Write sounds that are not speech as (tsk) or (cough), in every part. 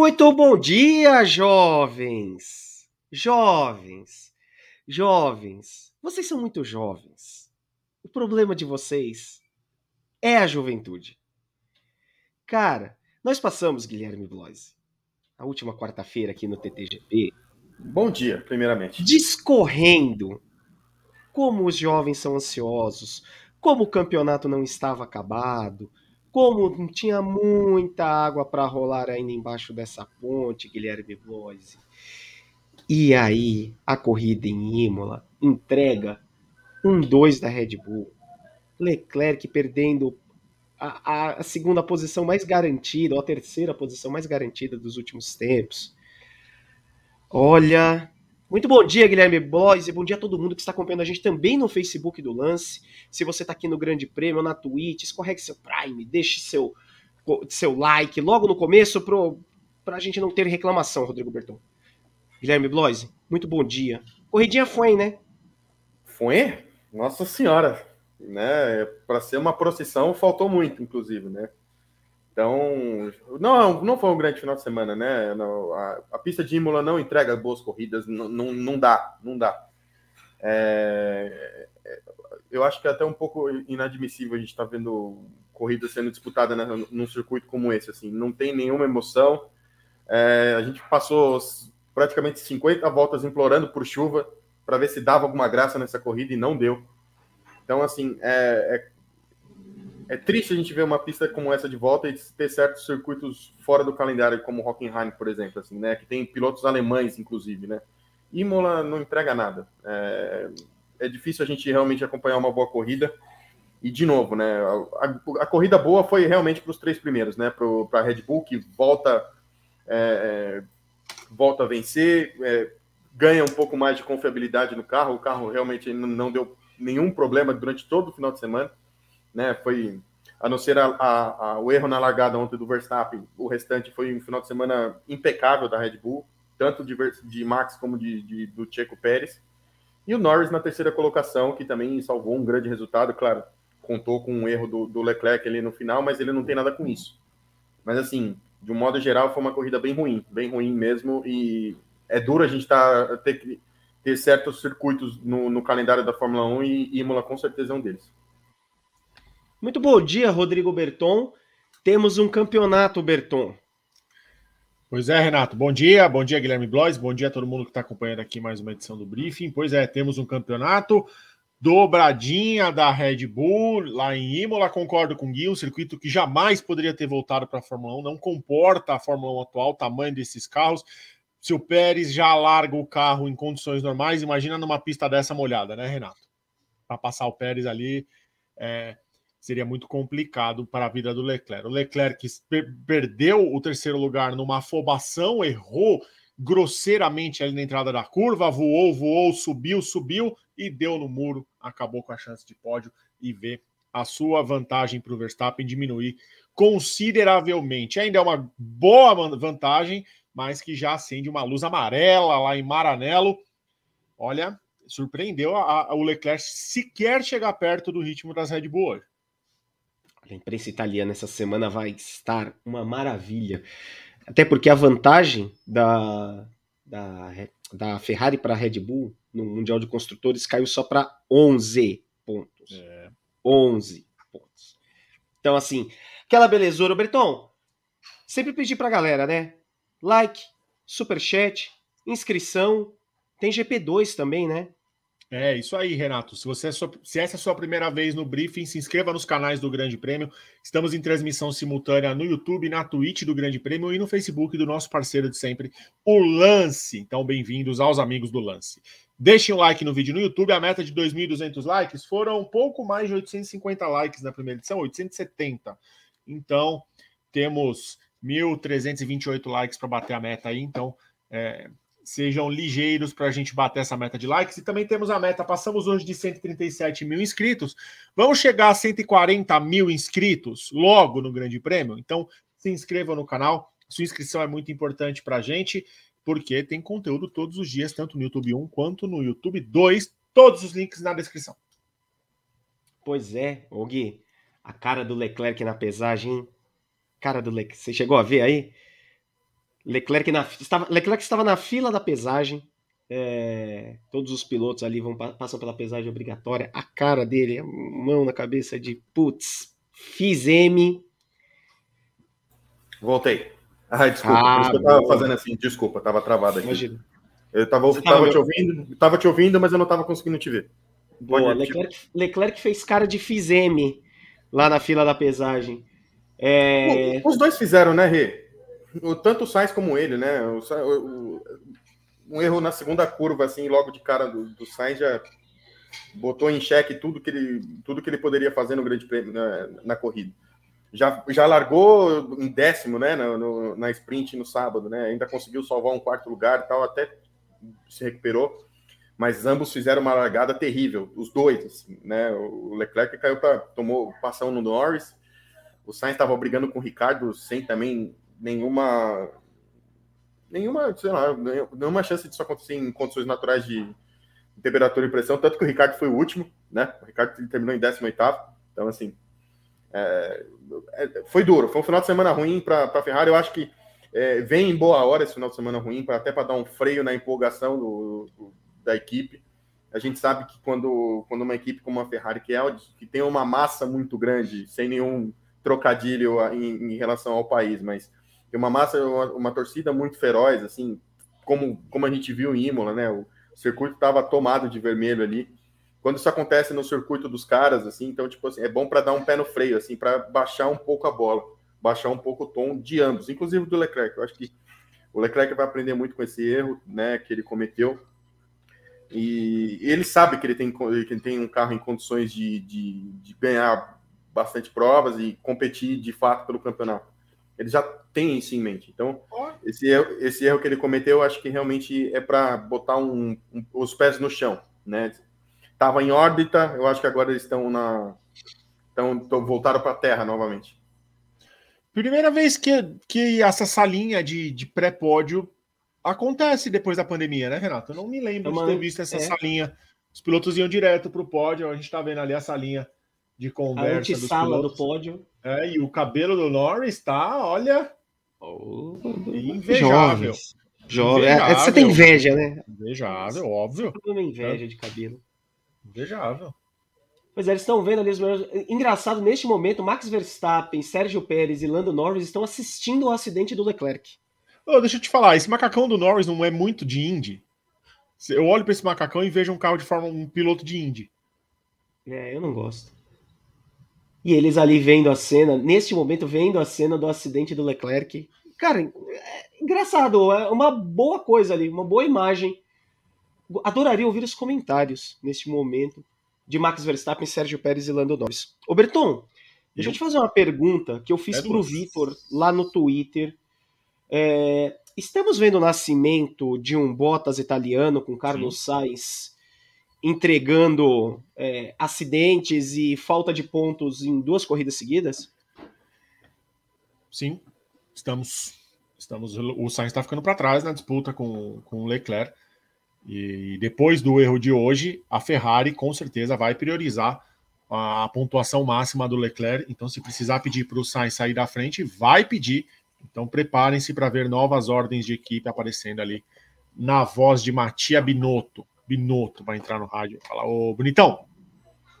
Muito bom dia, jovens! Jovens! Jovens! Vocês são muito jovens. O problema de vocês é a juventude. Cara, nós passamos, Guilherme Bloise, a última quarta-feira aqui no TTGP. Bom dia, primeiramente. Discorrendo como os jovens são ansiosos, como o campeonato não estava acabado, como tinha muita água para rolar ainda embaixo dessa ponte, Guilherme Bloise. E aí, a corrida em Imola entrega um 2 da Red Bull. Leclerc perdendo a, a, segunda posição mais garantida, ou a terceira posição mais garantida dos últimos tempos. Olha, muito bom dia, Guilherme Blois, e bom dia a todo mundo que está acompanhando a gente também no Facebook do Lance. Se você está aqui no Grande Prêmio, na Twitch, escorregue seu Prime, deixe seu, seu like logo no começo para a gente não ter reclamação, Rodrigo Berton. Guilherme Blois, muito bom dia. Corridinha foi, né? Foi? Nossa Senhora! Né? Para ser uma procissão, faltou muito, inclusive, né? Então, não, não foi um grande final de semana, né? A, a pista de Imola não entrega boas corridas, não, não, dá, não dá. É, é eu acho que é até um pouco inadmissível a gente estar tá vendo corrida sendo disputada né, num circuito como esse, assim, não tem nenhuma emoção. É, a gente passou praticamente 50 voltas implorando por chuva para ver se dava alguma graça nessa corrida e não deu. Então, assim, é, é triste a gente ver uma pista como essa de volta e ter certos circuitos fora do calendário, como Hockenheim, por exemplo, assim, né? Que tem pilotos alemães, inclusive, né? Imola não entrega nada. É, é difícil a gente realmente acompanhar uma boa corrida. E de novo, né? A, a, a corrida boa foi realmente para os três primeiros, né? Para a Red Bull que volta, é, é, volta a vencer, é, ganha um pouco mais de confiabilidade no carro. O carro realmente não deu nenhum problema durante todo o final de semana né? Foi a não ser a, a, a, o erro na largada ontem do Verstappen, o restante foi um final de semana impecável da Red Bull, tanto de, de Max como de, de, do Checo Pérez. E o Norris na terceira colocação, que também salvou um grande resultado, claro, contou com um erro do, do Leclerc ali no final, mas ele não tem nada com isso. Mas assim, de um modo geral, foi uma corrida bem ruim, bem ruim mesmo, e é duro a gente tá, ter, ter certos circuitos no, no calendário da Fórmula 1 e Imola com certeza é um deles. Muito bom dia, Rodrigo Berton. Temos um campeonato, Berton. Pois é, Renato. Bom dia, bom dia, Guilherme Blois, bom dia a todo mundo que está acompanhando aqui mais uma edição do Briefing. Pois é, temos um campeonato dobradinha da Red Bull lá em Imola. Concordo com o Gui, um circuito que jamais poderia ter voltado para a Fórmula 1, não comporta a Fórmula 1 atual, o tamanho desses carros. Se o Pérez já larga o carro em condições normais, imagina numa pista dessa molhada, né, Renato? Para passar o Pérez ali. É, seria muito complicado para a vida do Leclerc. O Leclerc per perdeu o terceiro lugar numa afobação, errou grosseiramente ali na entrada da curva, voou, voou, subiu, subiu e deu no muro, acabou com a chance de pódio e vê a sua vantagem para o Verstappen diminuir consideravelmente. Ainda é uma boa vantagem, mas que já acende uma luz amarela lá em Maranello. Olha, surpreendeu a, a, o Leclerc sequer chegar perto do ritmo das Red Bull hoje. A imprensa italiana essa semana vai estar uma maravilha. Até porque a vantagem da, da, da Ferrari para a Red Bull no Mundial de Construtores caiu só para 11 pontos. É. 11 pontos. Então, assim, aquela belezura. Berton, sempre pedir para a galera, né? Like, superchat, inscrição. Tem GP2 também, né? É isso aí, Renato. Se, você é sua, se essa é a sua primeira vez no briefing, se inscreva nos canais do Grande Prêmio. Estamos em transmissão simultânea no YouTube, na Twitch do Grande Prêmio e no Facebook do nosso parceiro de sempre, o Lance. Então, bem-vindos aos amigos do Lance. Deixem o like no vídeo no YouTube. A meta de 2.200 likes foram um pouco mais de 850 likes na primeira edição, 870. Então, temos 1.328 likes para bater a meta aí. Então, é, sejam ligeiros para a gente bater essa meta de likes. E também temos a meta, passamos hoje de 137 mil inscritos. Vamos chegar a 140 mil inscritos logo no Grande Prêmio. Então, se inscreva no canal. Sua inscrição é muito importante para a gente, porque tem conteúdo todos os dias, tanto no YouTube 1 quanto no YouTube 2. Todos os links na descrição. Pois é, Gui, a cara do Leclerc na pesagem, Cara do Leclerc, você chegou a ver aí? Leclerc, na, estava, Leclerc estava na fila da pesagem. É, todos os pilotos ali vão passam pela pesagem obrigatória. A cara dele, a mão na cabeça de putz, fiz M. Voltei. Ah, desculpa, ah, por isso que eu tava fazendo assim, desculpa, tava travado aqui. Imagina. Eu tava, tava, tava te ouvindo, tava te ouvindo, mas eu não tava conseguindo te ver. Boa, Leclerc, Leclerc fez cara de fiz M lá na fila da pesagem. É... Os dois fizeram, né, Rê? Tanto o Sainz como ele, né? O, o, um erro na segunda curva, assim, logo de cara do, do Sainz já botou em xeque tudo que ele, tudo que ele poderia fazer no Grande Prêmio na, na corrida. Já, já largou em décimo, né, no, no, na sprint no sábado, né? Ainda conseguiu salvar um quarto lugar e tal, até se recuperou. Mas ambos fizeram uma largada terrível, os dois, assim, né? O Leclerc caiu para tomou passão no Norris. O Sainz estava brigando com o Ricardo sem também nenhuma nenhuma, sei lá, nenhuma chance disso acontecer em condições naturais de temperatura e pressão, tanto que o Ricardo foi o último, né? O Ricardo terminou em 18 então assim, é, é, foi duro, foi um final de semana ruim para a Ferrari, eu acho que é, vem em boa hora esse final de semana ruim, pra, até para dar um freio na empolgação do, do, da equipe. A gente sabe que quando, quando uma equipe como a Ferrari, que, é, que tem uma massa muito grande, sem nenhum trocadilho em, em relação ao país, mas tem uma massa, uma, uma, torcida muito feroz, assim, como, como a gente viu em Imola, né? O circuito estava tomado de vermelho ali. Quando isso acontece no circuito dos caras, assim, então, tipo assim, é bom para dar um pé no freio, assim, para baixar um pouco a bola, baixar um pouco o tom de ambos, inclusive do Leclerc. Eu acho que o Leclerc vai aprender muito com esse erro, né, que ele cometeu. E ele sabe que ele tem, que ele tem um carro em condições de, de, de ganhar bastante provas e competir de fato pelo campeonato. Ele já tem isso em mente. Então, esse erro, esse erro que ele cometeu, acho que realmente é para botar um, um, os pés no chão, né? Tava em órbita, eu acho que agora eles estão na, estão voltaram para a Terra novamente. Primeira vez que, que essa salinha de, de pré-pódio acontece depois da pandemia, né, Renato? Eu não me lembro de ter visto essa é. salinha. Os pilotos iam direto para o pódio, a gente está vendo ali a salinha de conversa. A sala do pódio. É, e o cabelo do Norris tá, olha. Oh, invejável. Jovem. É, você tem inveja, né? Invejável, óbvio. Uma inveja é. de cabelo. Invejável. Pois é, eles estão vendo ali os melhores. Engraçado, neste momento, Max Verstappen, Sérgio Pérez e Lando Norris estão assistindo ao acidente do Leclerc. Oh, deixa eu te falar, esse macacão do Norris não é muito de Indy. Eu olho para esse macacão e vejo um carro de forma um piloto de Indy. É, eu não gosto. E eles ali vendo a cena, neste momento, vendo a cena do acidente do Leclerc. Cara, é engraçado, é uma boa coisa ali, uma boa imagem. Adoraria ouvir os comentários neste momento de Max Verstappen, Sérgio Pérez e Lando Norris. Ô Berton, deixa eu te fazer uma pergunta que eu fiz é pro Vitor lá no Twitter. É, estamos vendo o nascimento de um Bottas italiano com Carlos Sim. Sainz entregando é, acidentes e falta de pontos em duas corridas seguidas? Sim, estamos. estamos o Sainz está ficando para trás na disputa com, com o Leclerc. E depois do erro de hoje, a Ferrari com certeza vai priorizar a pontuação máxima do Leclerc. Então, se precisar pedir para o Sainz sair da frente, vai pedir. Então, preparem-se para ver novas ordens de equipe aparecendo ali na voz de Matia Binotto. Binotto vai entrar no rádio e falar: Ô, bonitão,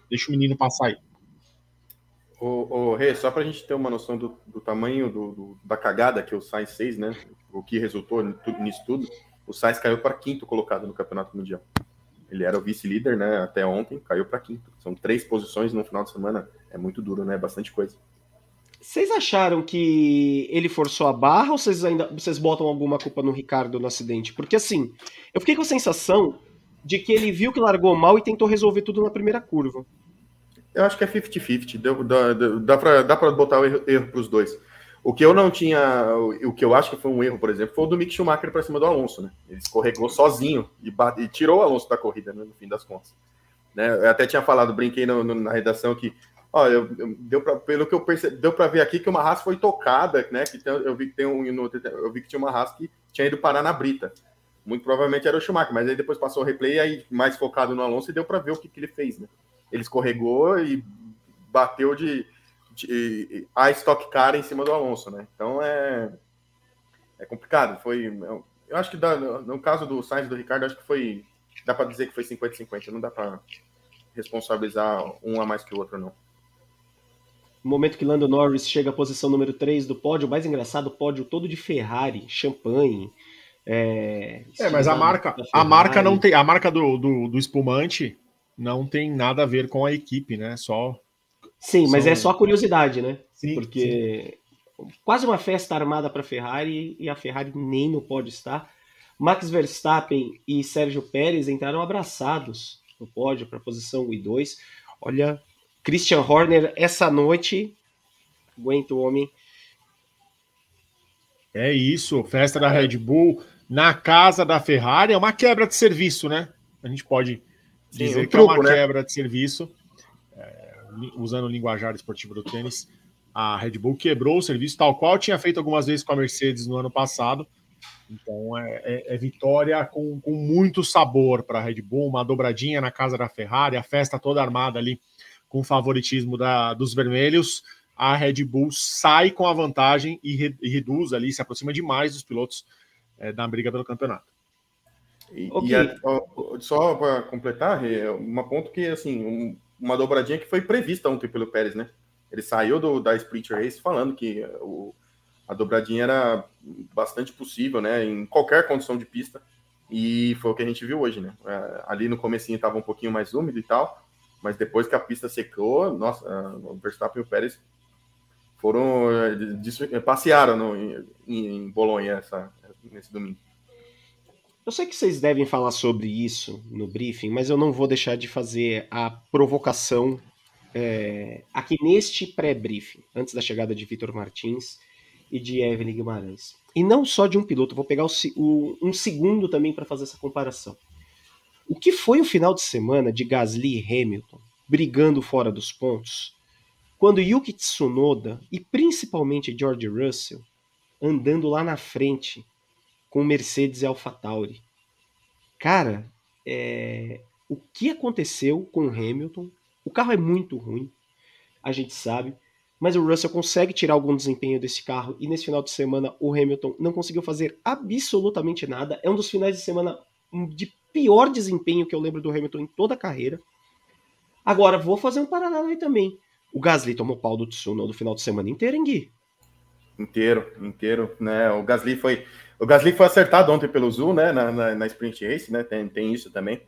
deixa o menino passar aí. Ô, ô Rê, só para a gente ter uma noção do, do tamanho do, do, da cagada que o Sainz fez, né? O que resultou nisso tudo, o Sainz caiu para quinto colocado no Campeonato Mundial. Ele era o vice-líder, né? Até ontem, caiu para quinto. São três posições no final de semana. É muito duro, né? Bastante coisa. Vocês acharam que ele forçou a barra ou vocês ainda vocês botam alguma culpa no Ricardo no acidente? Porque assim, eu fiquei com a sensação de que ele viu que largou mal e tentou resolver tudo na primeira curva. Eu acho que é 50-50. Dá, dá, dá para botar o erro, erro para os dois. O que eu não tinha, o que eu acho que foi um erro, por exemplo, foi o do Mick Schumacher para cima do Alonso, né? Ele escorregou sozinho e, bate, e tirou o Alonso da corrida, né, no fim das contas. Né? Eu até tinha falado, brinquei no, no, na redação que, ó, eu, eu, deu pra, pelo que eu percebi, deu para ver aqui que uma raça foi tocada, né? Que tem, eu vi que tem um, eu vi que tinha uma raça que tinha ido parar na brita. Muito provavelmente era o Schumacher, mas aí depois passou o replay aí mais focado no Alonso e deu para ver o que, que ele fez, né? Ele escorregou e bateu de, de a Stock Car em cima do Alonso, né? Então é é complicado. Foi, eu, eu acho que dá, no caso do Sainz do Ricardo, acho que foi, dá para dizer que foi 50-50, não dá para responsabilizar um a mais que o outro, não. No momento que Lando Norris chega à posição número 3 do pódio, mais engraçado, pódio todo de Ferrari, champanhe. É, é mas a marca, a marca não tem, a marca do, do, do, espumante não tem nada a ver com a equipe, né? Só. Sim, mas é só curiosidade, né? Sim, Porque sim. quase uma festa armada para a Ferrari e a Ferrari nem no pódio está. Max Verstappen e Sérgio Pérez entraram abraçados no pódio para a posição 1 e 2. Olha, Christian Horner, essa noite, aguenta o homem. É isso, festa da Red Bull na casa da Ferrari, é uma quebra de serviço, né? A gente pode Sim, dizer um que truco, é uma né? quebra de serviço, é, usando o linguajar esportivo do tênis. A Red Bull quebrou o serviço, tal qual tinha feito algumas vezes com a Mercedes no ano passado. Então é, é, é vitória com, com muito sabor para a Red Bull, uma dobradinha na casa da Ferrari, a festa toda armada ali com o favoritismo da, dos vermelhos, a Red Bull sai com a vantagem e, re, e reduz ali, se aproxima demais dos pilotos é, da briga pelo campeonato. E, okay. e a, só para completar, é uma ponto que assim, um, uma dobradinha que foi prevista ontem pelo Pérez, né? Ele saiu do, da Sprint Race falando que o, a dobradinha era bastante possível, né? Em qualquer condição de pista. E foi o que a gente viu hoje, né? É, ali no comecinho estava um pouquinho mais úmido e tal, mas depois que a pista secou, nossa, o Verstappen e o Pérez foram eh, passearam no, em, em Bolonha essa, nesse domingo. Eu sei que vocês devem falar sobre isso no briefing, mas eu não vou deixar de fazer a provocação é, aqui neste pré-briefing, antes da chegada de Vitor Martins e de Evelyn Guimarães. E não só de um piloto, vou pegar o, o, um segundo também para fazer essa comparação. O que foi o final de semana de Gasly e Hamilton brigando fora dos pontos, quando Yuki Tsunoda e principalmente George Russell andando lá na frente com Mercedes e AlphaTauri. Cara, é... o que aconteceu com o Hamilton? O carro é muito ruim, a gente sabe, mas o Russell consegue tirar algum desempenho desse carro e nesse final de semana o Hamilton não conseguiu fazer absolutamente nada. É um dos finais de semana de pior desempenho que eu lembro do Hamilton em toda a carreira. Agora, vou fazer um paralelo aí também. O Gasly tomou pau do Tsunoda no final de semana inteiro, hein, Gui? Inteiro, inteiro, né? O Gasly foi, o Gasly foi acertado ontem pelo Zul, né? Na, na, na sprint race, né? Tem, tem isso também.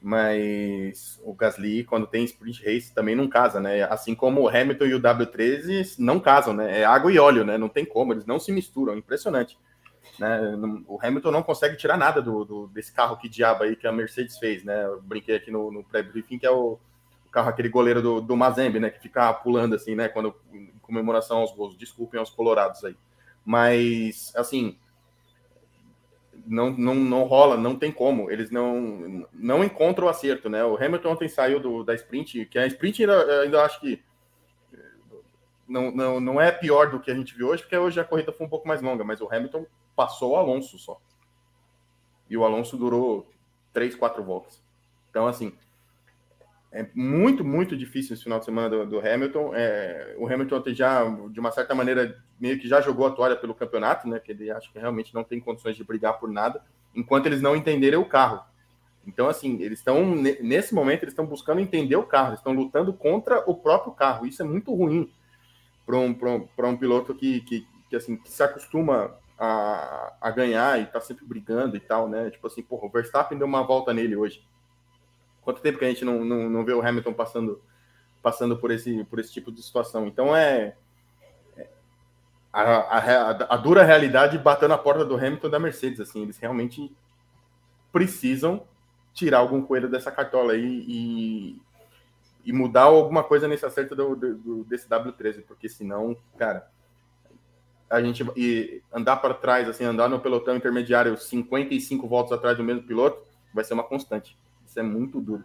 Mas o Gasly, quando tem sprint race, também não casa, né? Assim como o Hamilton e o W13 não casam, né? É água e óleo, né? Não tem como, eles não se misturam, impressionante. Né? O Hamilton não consegue tirar nada do, do, desse carro que diabo aí que a Mercedes fez, né? Eu brinquei aqui no, no pré-briefing que é o, o, carro, aquele goleiro do, do Mazembe, né? Que fica pulando assim, né? Quando em comemoração aos gols. Desculpem aos colorados aí. Mas, assim, não, não, não rola, não tem como. Eles não, não encontram o acerto, né? O Hamilton ontem saiu do, da sprint, que a sprint ainda, ainda acho que não, não, não é pior do que a gente viu hoje, porque hoje a corrida foi um pouco mais longa, mas o Hamilton passou o Alonso só. E o Alonso durou três, quatro voltas. Então, assim, é muito, muito difícil esse final de semana do, do Hamilton. É, o Hamilton já, de uma certa maneira, meio que já jogou a toalha pelo campeonato, né? Que ele acha que realmente não tem condições de brigar por nada, enquanto eles não entenderem o carro. Então, assim, eles estão, nesse momento, eles estão buscando entender o carro, eles estão lutando contra o próprio carro. Isso é muito ruim para um, um, um piloto que, que, que, assim, que se acostuma a, a ganhar e tá sempre brigando e tal, né? Tipo assim, porra, o Verstappen deu uma volta nele hoje. Quanto tempo que a gente não, não, não vê o Hamilton passando, passando por, esse, por esse tipo de situação? Então é, é a, a, a, dura realidade batendo na porta do Hamilton da Mercedes. Assim, eles realmente precisam tirar algum coelho dessa cartola aí e, e mudar alguma coisa nesse acerto do, do, desse W13, porque senão, cara, a gente e andar para trás, assim, andar no pelotão intermediário 55 voltas atrás do mesmo piloto, vai ser uma constante. Isso é muito duro.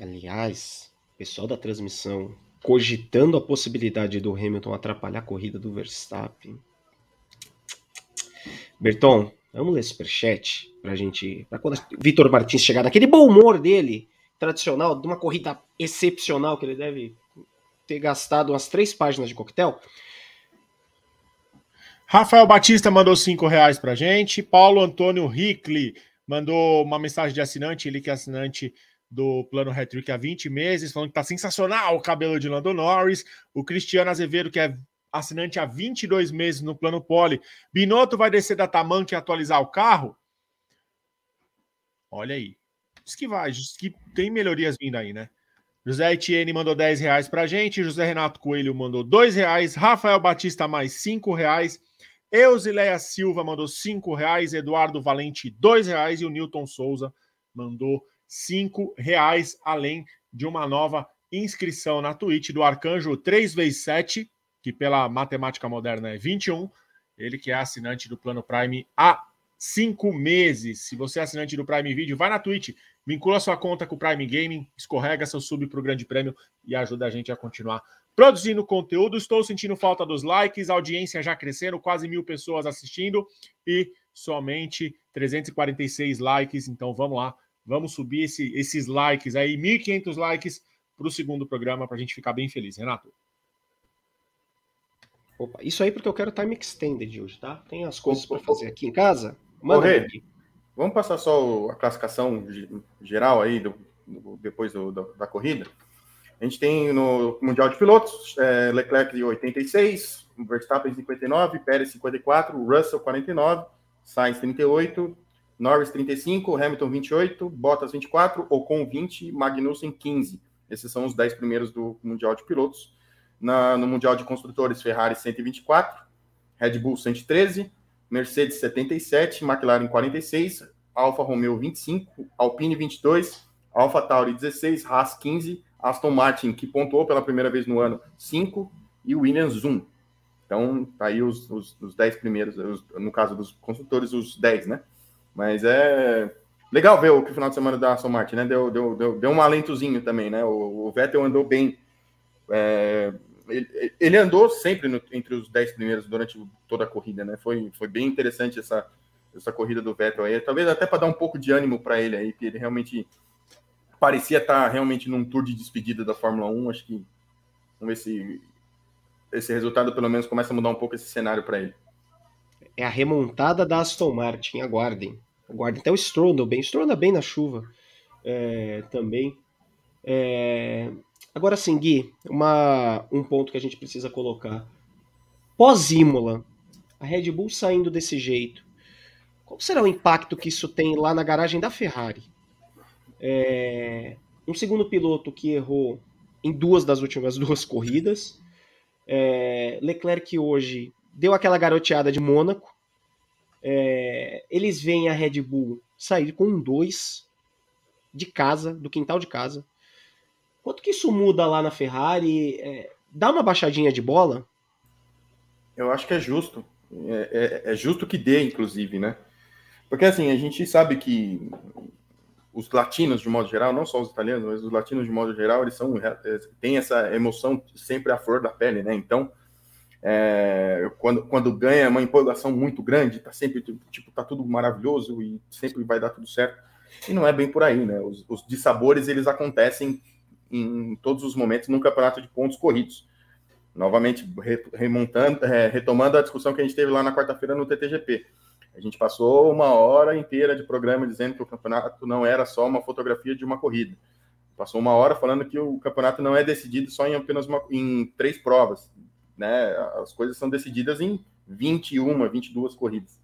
Aliás, pessoal da transmissão cogitando a possibilidade do Hamilton atrapalhar a corrida do Verstappen. Berton, vamos ler superchat pra gente. Pra quando Vitor Martins chegar naquele bom humor dele, tradicional, de uma corrida excepcional que ele deve ter gastado umas três páginas de coquetel. Rafael Batista mandou cinco reais pra gente. Paulo Antônio Rickley mandou uma mensagem de assinante, ele que é assinante do plano Hattrick há 20 meses, falando que tá sensacional o cabelo de Lando Norris. O Cristiano Azevedo, que é assinante há 22 meses no plano Poli. Binotto vai descer da Tamanca e atualizar o carro? Olha aí. Diz que vai, diz que tem melhorias vindo aí, né? José Etienne mandou 10 reais pra gente, José Renato Coelho mandou 2 reais, Rafael Batista mais 5 reais, Eusileia Silva mandou 5 reais, Eduardo Valente 2 reais e o Newton Souza mandou 5 reais, além de uma nova inscrição na Twitch do Arcanjo 3x7, que pela matemática moderna é 21, ele que é assinante do Plano Prime há 5 meses. Se você é assinante do Prime Video, vai na Twitch, vincula sua conta com o Prime Gaming, escorrega seu sub para o Grande Prêmio e ajuda a gente a continuar produzindo conteúdo. Estou sentindo falta dos likes, audiência já crescendo, quase mil pessoas assistindo e somente 346 likes. Então vamos lá, vamos subir esse, esses likes aí, 1.500 likes para o segundo programa para a gente ficar bem feliz, Renato. Opa, isso aí porque eu quero time extended hoje, tá? Tem as coisas para fazer aqui em casa. Manda Ô, aqui. Vamos passar só a classificação geral aí do, do depois do, do, da corrida. A gente tem no Mundial de Pilotos, é, Leclerc de 86, Verstappen 59, Pérez 54, Russell 49, Sainz 38, Norris 35, Hamilton 28, Bottas 24, Ocon 20, Magnussen 15. Esses são os 10 primeiros do Mundial de Pilotos. Na, no Mundial de Construtores, Ferrari 124, Red Bull 113, Mercedes 77, McLaren 46, Alfa Romeo 25, Alpine 22, Alfa Tauri 16, Haas 15, Aston Martin, que pontuou pela primeira vez no ano, 5, e Williams 1. Então, tá aí os, os, os 10 primeiros, os, no caso dos construtores, os 10, né? Mas é legal ver o que o final de semana da Aston Martin, né? Deu, deu, deu, deu um alentozinho também, né? O, o Vettel andou bem. É, ele, ele, andou sempre no, entre os 10 primeiros durante toda a corrida, né? Foi, foi bem interessante essa, essa corrida do Vettel aí. Talvez até para dar um pouco de ânimo para ele aí, que ele realmente parecia estar realmente num tour de despedida da Fórmula 1. Acho que vamos ver se esse resultado pelo menos começa a mudar um pouco esse cenário para ele. É a remontada da Aston Martin, aguardem. Aguardem. Até o Stroll andou bem. Stroll anda bem na chuva é, também. É, Agora sim, Gui, uma, um ponto que a gente precisa colocar. Pós-Imola, a Red Bull saindo desse jeito, qual será o impacto que isso tem lá na garagem da Ferrari? É, um segundo piloto que errou em duas das últimas (laughs) duas corridas. É, Leclerc hoje deu aquela garoteada de Mônaco. É, eles veem a Red Bull sair com um 2 de casa, do quintal de casa. Quanto que isso muda lá na Ferrari? É, dá uma baixadinha de bola? Eu acho que é justo. É, é, é, justo que dê, inclusive, né? Porque assim, a gente sabe que os latinos, de modo geral, não só os italianos, mas os latinos, de modo geral, eles são é, têm essa emoção sempre à flor da pele, né? Então, é, quando, quando ganha uma empolgação muito grande, tá sempre, tipo, tá tudo maravilhoso e sempre vai dar tudo certo. E não é bem por aí, né? Os, os dissabores, eles acontecem em todos os momentos no campeonato de pontos corridos. Novamente, remontando, é, retomando a discussão que a gente teve lá na quarta-feira no TTGP. A gente passou uma hora inteira de programa dizendo que o campeonato não era só uma fotografia de uma corrida. Passou uma hora falando que o campeonato não é decidido só em apenas uma, em três provas. Né? As coisas são decididas em 21, 22 corridas.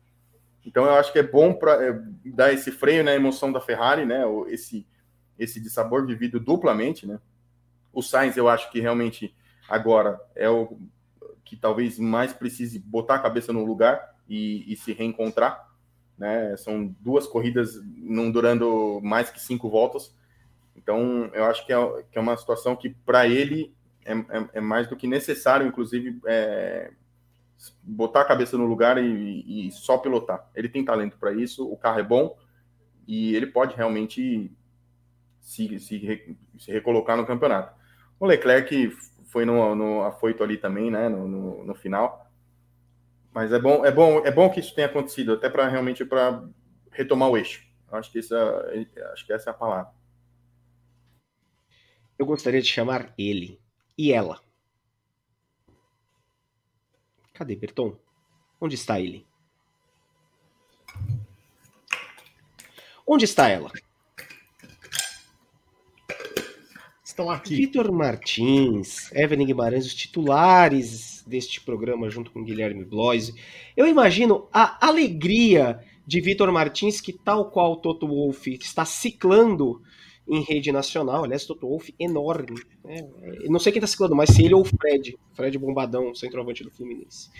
Então eu acho que é bom para é, dar esse freio na emoção da Ferrari, né? Esse, esse de sabor vivido duplamente, né? O Sainz, eu acho que realmente agora é o que talvez mais precise botar a cabeça no lugar e, e se reencontrar, né? São duas corridas não durando mais que cinco voltas, então eu acho que é, que é uma situação que para ele é, é, é, mais do que necessário, inclusive, é, botar a cabeça no lugar e, e só pilotar. Ele tem talento para isso, o carro é bom e ele pode realmente se, se, se recolocar no campeonato. O Leclerc foi no, no afoito ali também, né, no, no, no, final. Mas é bom, é bom, é bom que isso tenha acontecido, até para realmente para retomar o eixo. Acho que essa, acho que essa é a palavra. Eu gostaria de chamar ele e ela. Cadê Berton? Onde está ele? Onde está ela? Estão aqui. Vitor Martins, Evelyn Guimarães, os titulares deste programa junto com Guilherme Bloise. Eu imagino a alegria de Vitor Martins, que tal qual Toto Wolff está ciclando em rede nacional. Aliás, Toto Wolff enorme. Né? Não sei quem está ciclando, mas se ele ou o Fred. Fred Bombadão, centroavante do Fluminense.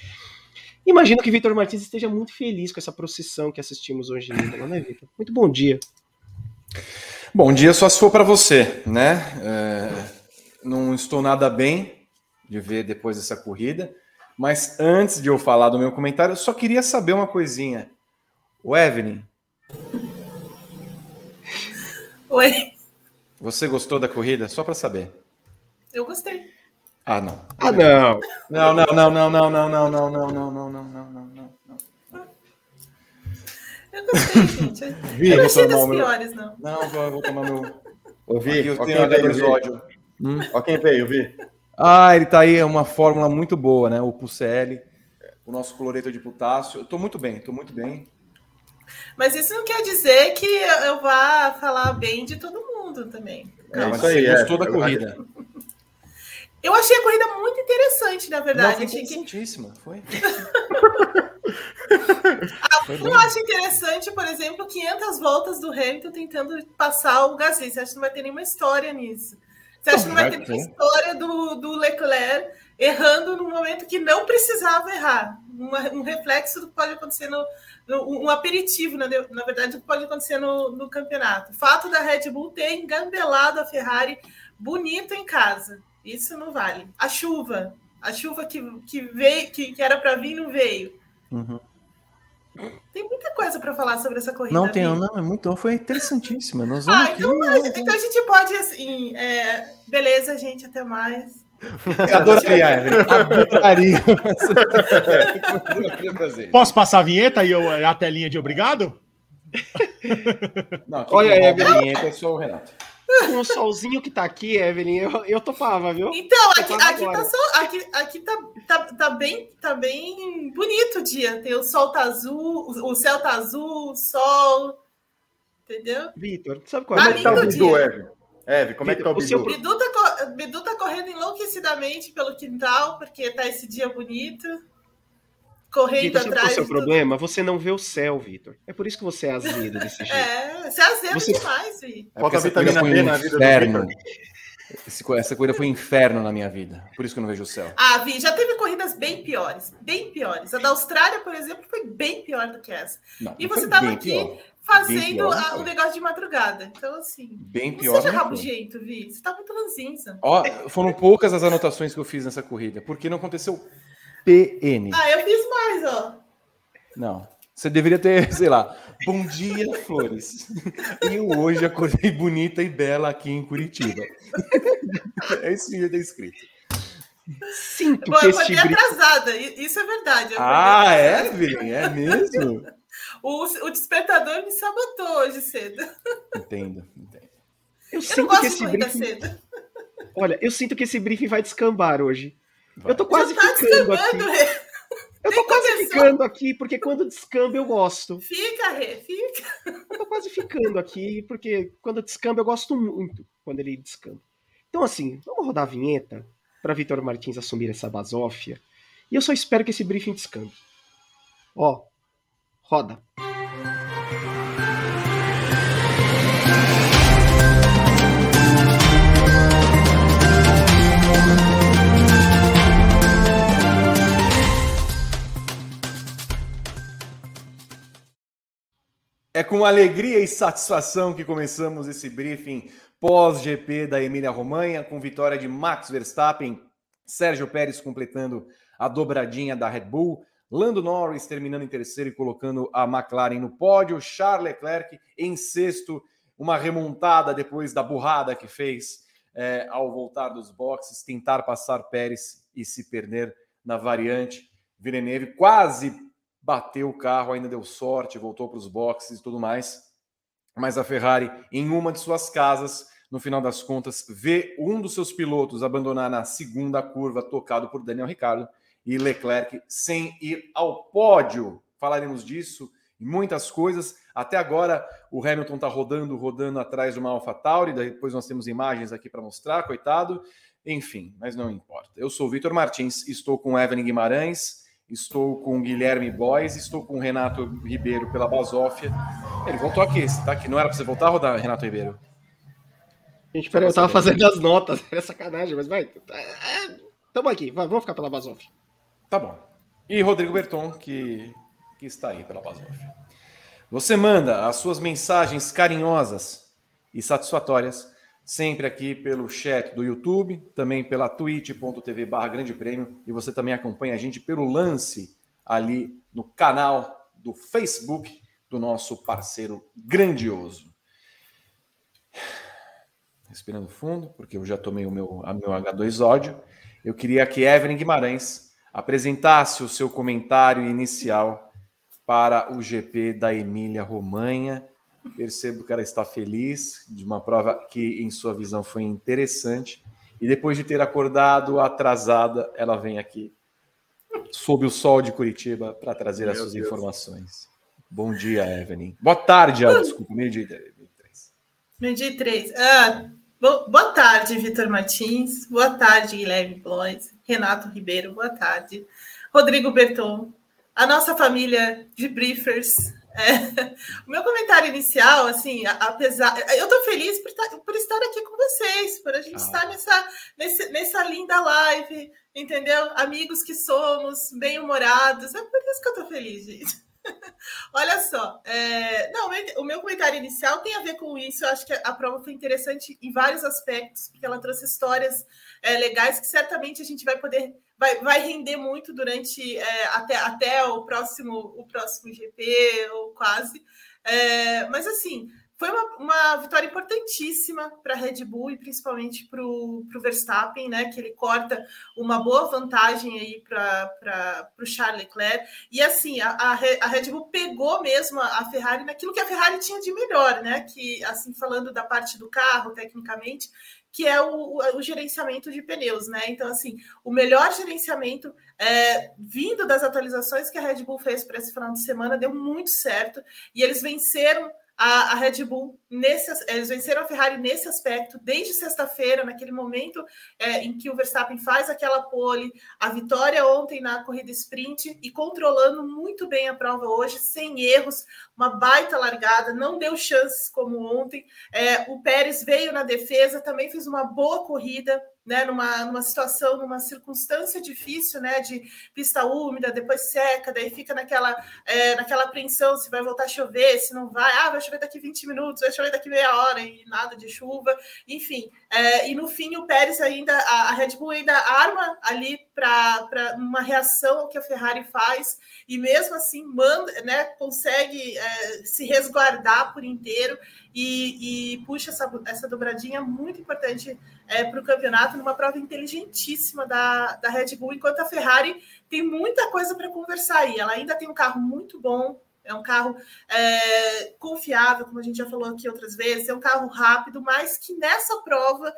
Imagino que Vitor Martins esteja muito feliz com essa procissão que assistimos hoje Imola, né, Vitor? Muito bom dia. Bom dia só se for para você, né? É, não estou nada bem de ver depois dessa corrida, mas antes de eu falar do meu comentário, eu só queria saber uma coisinha. O Evelyn. Oi. Você gostou da corrida? Só para saber. Eu gostei. Ah, não. Ah, não. Não, não, não, não, não, não, não, não, não, não, não, não, não, não, não. Eu gostei, gente. Vi, eu não achei das o meu- piores, não. Não, vou, vou tomar meu. Ouvi, Aqui eu tenho um Vi. episódio. Ó quem veio, Vi. Ah, ele tá aí, é uma fórmula muito boa, né? O PUCL, o nosso cloreto de potássio. Eu tô muito bem, tô muito bem. Mas isso não quer dizer que eu vá falar bem de todo mundo também. É Não, isso mas aí, você é. gostou da Eu- corrida? Eu achei a corrida muito interessante, na Não, verdade. foi achei que... interessantíssima. Foi. (laughs) Ah, acho interessante, por exemplo, 500 voltas do Hamilton tentando passar o Gasly. Você acha que não vai ter nenhuma história nisso? Você acha que não vai ter nenhuma ter. história do, do Leclerc errando no momento que não precisava errar? Uma- um reflexo do que pode acontecer no, no- um aperitivo, na, na verdade, do que pode acontecer no, no campeonato. O fato da Red Bull ter engambelado a Ferrari bonito em casa. Isso não vale. A chuva, a chuva que, que veio, que, que era para vir, não veio. Uhum. Tem muita coisa para falar sobre essa corrida. Não tem, não, é muito, foi interessantíssima. Nós vamos Ah, aqui. então, mas- então a gente pode, assim, é, beleza, gente, até mais. Eu adoraria, Evelyn. Adoraria. Posso passar a vinheta e eu, a telinha de obrigado? Não, Olha, quem Evelyn. é só o Renato. Com o solzinho que tá aqui, Evelyn, eu, eu topava, viu? Então, aqui, aqui, tá, aqui, aqui tá, tá, tá, bem, tá bem bonito o dia. Tem o sol tá azul, o o céu tá azul, o sol. Entendeu? Vitor, sabe qual Como é é o que tá o lindo Bidu, dia. Eve? Eve, como é que tá o O seu Bidu? Bidu tá, Bidu tá correndo enlouquecidamente pelo quintal, porque tá esse dia bonito. Correndo Vitor, sabe qual é o atrás. seu tudo. problema? Você não vê o céu, Vitor. É por isso que você é azedo desse (laughs) jeito. É, você é azedo Você- demais, Vi. É Falta vitamina corrida foi B um na vida do inferno. Vitor. Esse co- Essa corrida foi um inferno na minha vida. Por isso que eu não vejo o céu. Ah, Vi, já teve corridas bem piores. Bem piores. A da Austrália, por exemplo, foi bem pior do que essa. Não, E não você tava aqui pior. Fazendo pior, o negócio de madrugada. Então, assim. Bem Não pior. seja não rabugento, Vi. Você tá muito ranzinza. Ó, foram poucas as anotações que eu fiz nessa corrida, porque não aconteceu PN. Ah, eu fiz mais, ó. Não. Você deveria ter, (laughs) sei lá, bom dia, flores. (laughs) Eu hoje acordei bonita e bela aqui em Curitiba. (laughs) É isso que eu ter escrito. Sinto Bom, que eu este acordei atrasada. Isso é verdade. acordei Ah, é. Evelyn? É mesmo? O, o despertador me sabotou hoje cedo. Entendo, entendo. Eu Eu não sinto que gosto de esse briefing... cedo. Olha, eu sinto que esse briefing vai descambar hoje. Vai. Eu tô quase Já tá ficando aqui. descambando, Rê. Eu tô Nem quase começou. ficando aqui, porque quando descamba eu gosto. Fica, Rê, fica. Eu tô quase ficando aqui, porque quando descamba eu gosto muito quando ele descamba. Então, assim, vamos rodar a vinheta para Vitor Martins assumir essa basófia. E eu só espero que esse briefing descambe. Ó, roda. É com alegria e satisfação que começamos esse briefing pós-GP da Emília-Romanha, com vitória de Max Verstappen, Sérgio Pérez completando a dobradinha da Red Bull, Lando Norris terminando em terceiro e colocando a McLaren no pódio, Charles Leclerc em sexto, uma remontada depois da burrada que fez eh, ao voltar dos boxes, tentar passar Pérez e se perder na variante. Villeneuve quase bateu o carro, ainda deu sorte, voltou para os boxes e tudo mais. Mas a Ferrari, em uma de suas casas, no final das contas, vê um dos seus pilotos abandonar na segunda curva, tocado por Daniel Ricciardo, e Leclerc sem ir ao pódio. Falaremos disso e muitas coisas. Até agora, o Hamilton está rodando, rodando atrás de uma AlphaTauri. Depois nós temos imagens aqui para mostrar, coitado. Enfim, mas não importa. Eu sou Vitor Martins, estou com Evelyn Guimarães, estou com Guilherme Boys, estou com Renato Ribeiro pela Basófia. Ele voltou aqui, tá aqui. Não era para você voltar a rodar, Renato Ribeiro? Gente, peraí, eu tava fazendo as notas, (laughs) é sacanagem, mas vai. É, tamo aqui, vamos ficar pela Basófia. Tá bom. E Rodrigo Berton, que, que está aí pela Basófia. Você manda as suas mensagens carinhosas e satisfatórias sempre aqui pelo chat do YouTube, também pela twitch.tv barra grande prêmio, e você também acompanha a gente pelo lance ali no canal do Facebook do nosso parceiro grandioso. Respirando fundo, porque eu já tomei o meu, a meu H2 ódio. Eu queria que Evelyn Guimarães apresentasse o seu comentário inicial para o GP da Emília Romanha Percebo que ela está feliz de uma prova que, em sua visão, foi interessante. E depois de ter acordado atrasada, ela vem aqui sob o sol de Curitiba para trazer Meu as suas Deus. informações. Bom dia, Evelyn. Boa tarde, ah, desculpa, meio-dia e três. Meio-dia e três. Ah, boa tarde, Vitor Martins. Boa tarde, Guilherme Blois. Renato Ribeiro, boa tarde. Rodrigo Berton. A nossa família de briefers é, o meu comentário inicial, assim, apesar. Eu estou feliz por estar, por estar, aqui com vocês, por a gente ah. estar nessa, nessa, nessa linda live, entendeu? Amigos que somos, bem-humorados. É por isso que eu estou feliz, gente. (laughs) Olha só, é, não, o meu comentário inicial tem a ver com isso. Eu acho que a prova foi interessante em vários aspectos, porque ela trouxe histórias é, legais que certamente a gente vai poder vai, vai render muito durante é, até, até o próximo o próximo GP ou quase. É, mas assim, foi uma, uma vitória importantíssima para a Red Bull e principalmente para o Verstappen, né? Que ele corta uma boa vantagem aí para o Charles Leclerc. E assim, a, a, Red Bull pegou mesmo a Ferrari naquilo que a Ferrari tinha de melhor, né? Que assim, falando da parte do carro, tecnicamente, que é o, o, gerenciamento de pneus, né? Então, assim, o melhor gerenciamento é, vindo das atualizações que a Red Bull fez para esse final de semana deu muito certo e eles venceram a, a Red Bull nesse, eles venceram a Ferrari nesse aspecto desde sexta-feira, naquele momento é, em que o Verstappen faz aquela pole, a vitória ontem na corrida sprint e controlando muito bem a prova hoje, sem erros, uma baita largada, não deu chances como ontem. É, o Pérez veio na defesa, também fez uma boa corrida, né, numa, numa situação, numa circunstância difícil, né, de pista úmida, depois seca, daí fica naquela, é, naquela apreensão se vai voltar a chover, se não vai, ah, vai chover daqui 20 minutos, vai chover daqui meia hora e nada de chuva, enfim. É, e no fim o Pérez ainda, a, a Red Bull ainda arma ali para uma reação ao que a Ferrari faz, e mesmo assim manda, né, consegue é, se resguardar por inteiro e, e puxa essa, essa dobradinha muito importante é, para o campeonato, numa prova inteligentíssima da, da Red Bull, enquanto a Ferrari tem muita coisa para conversar aí. Ela ainda tem um carro muito bom, é um carro é, confiável, como a gente já falou aqui outras vezes, é um carro rápido, mas que nessa prova,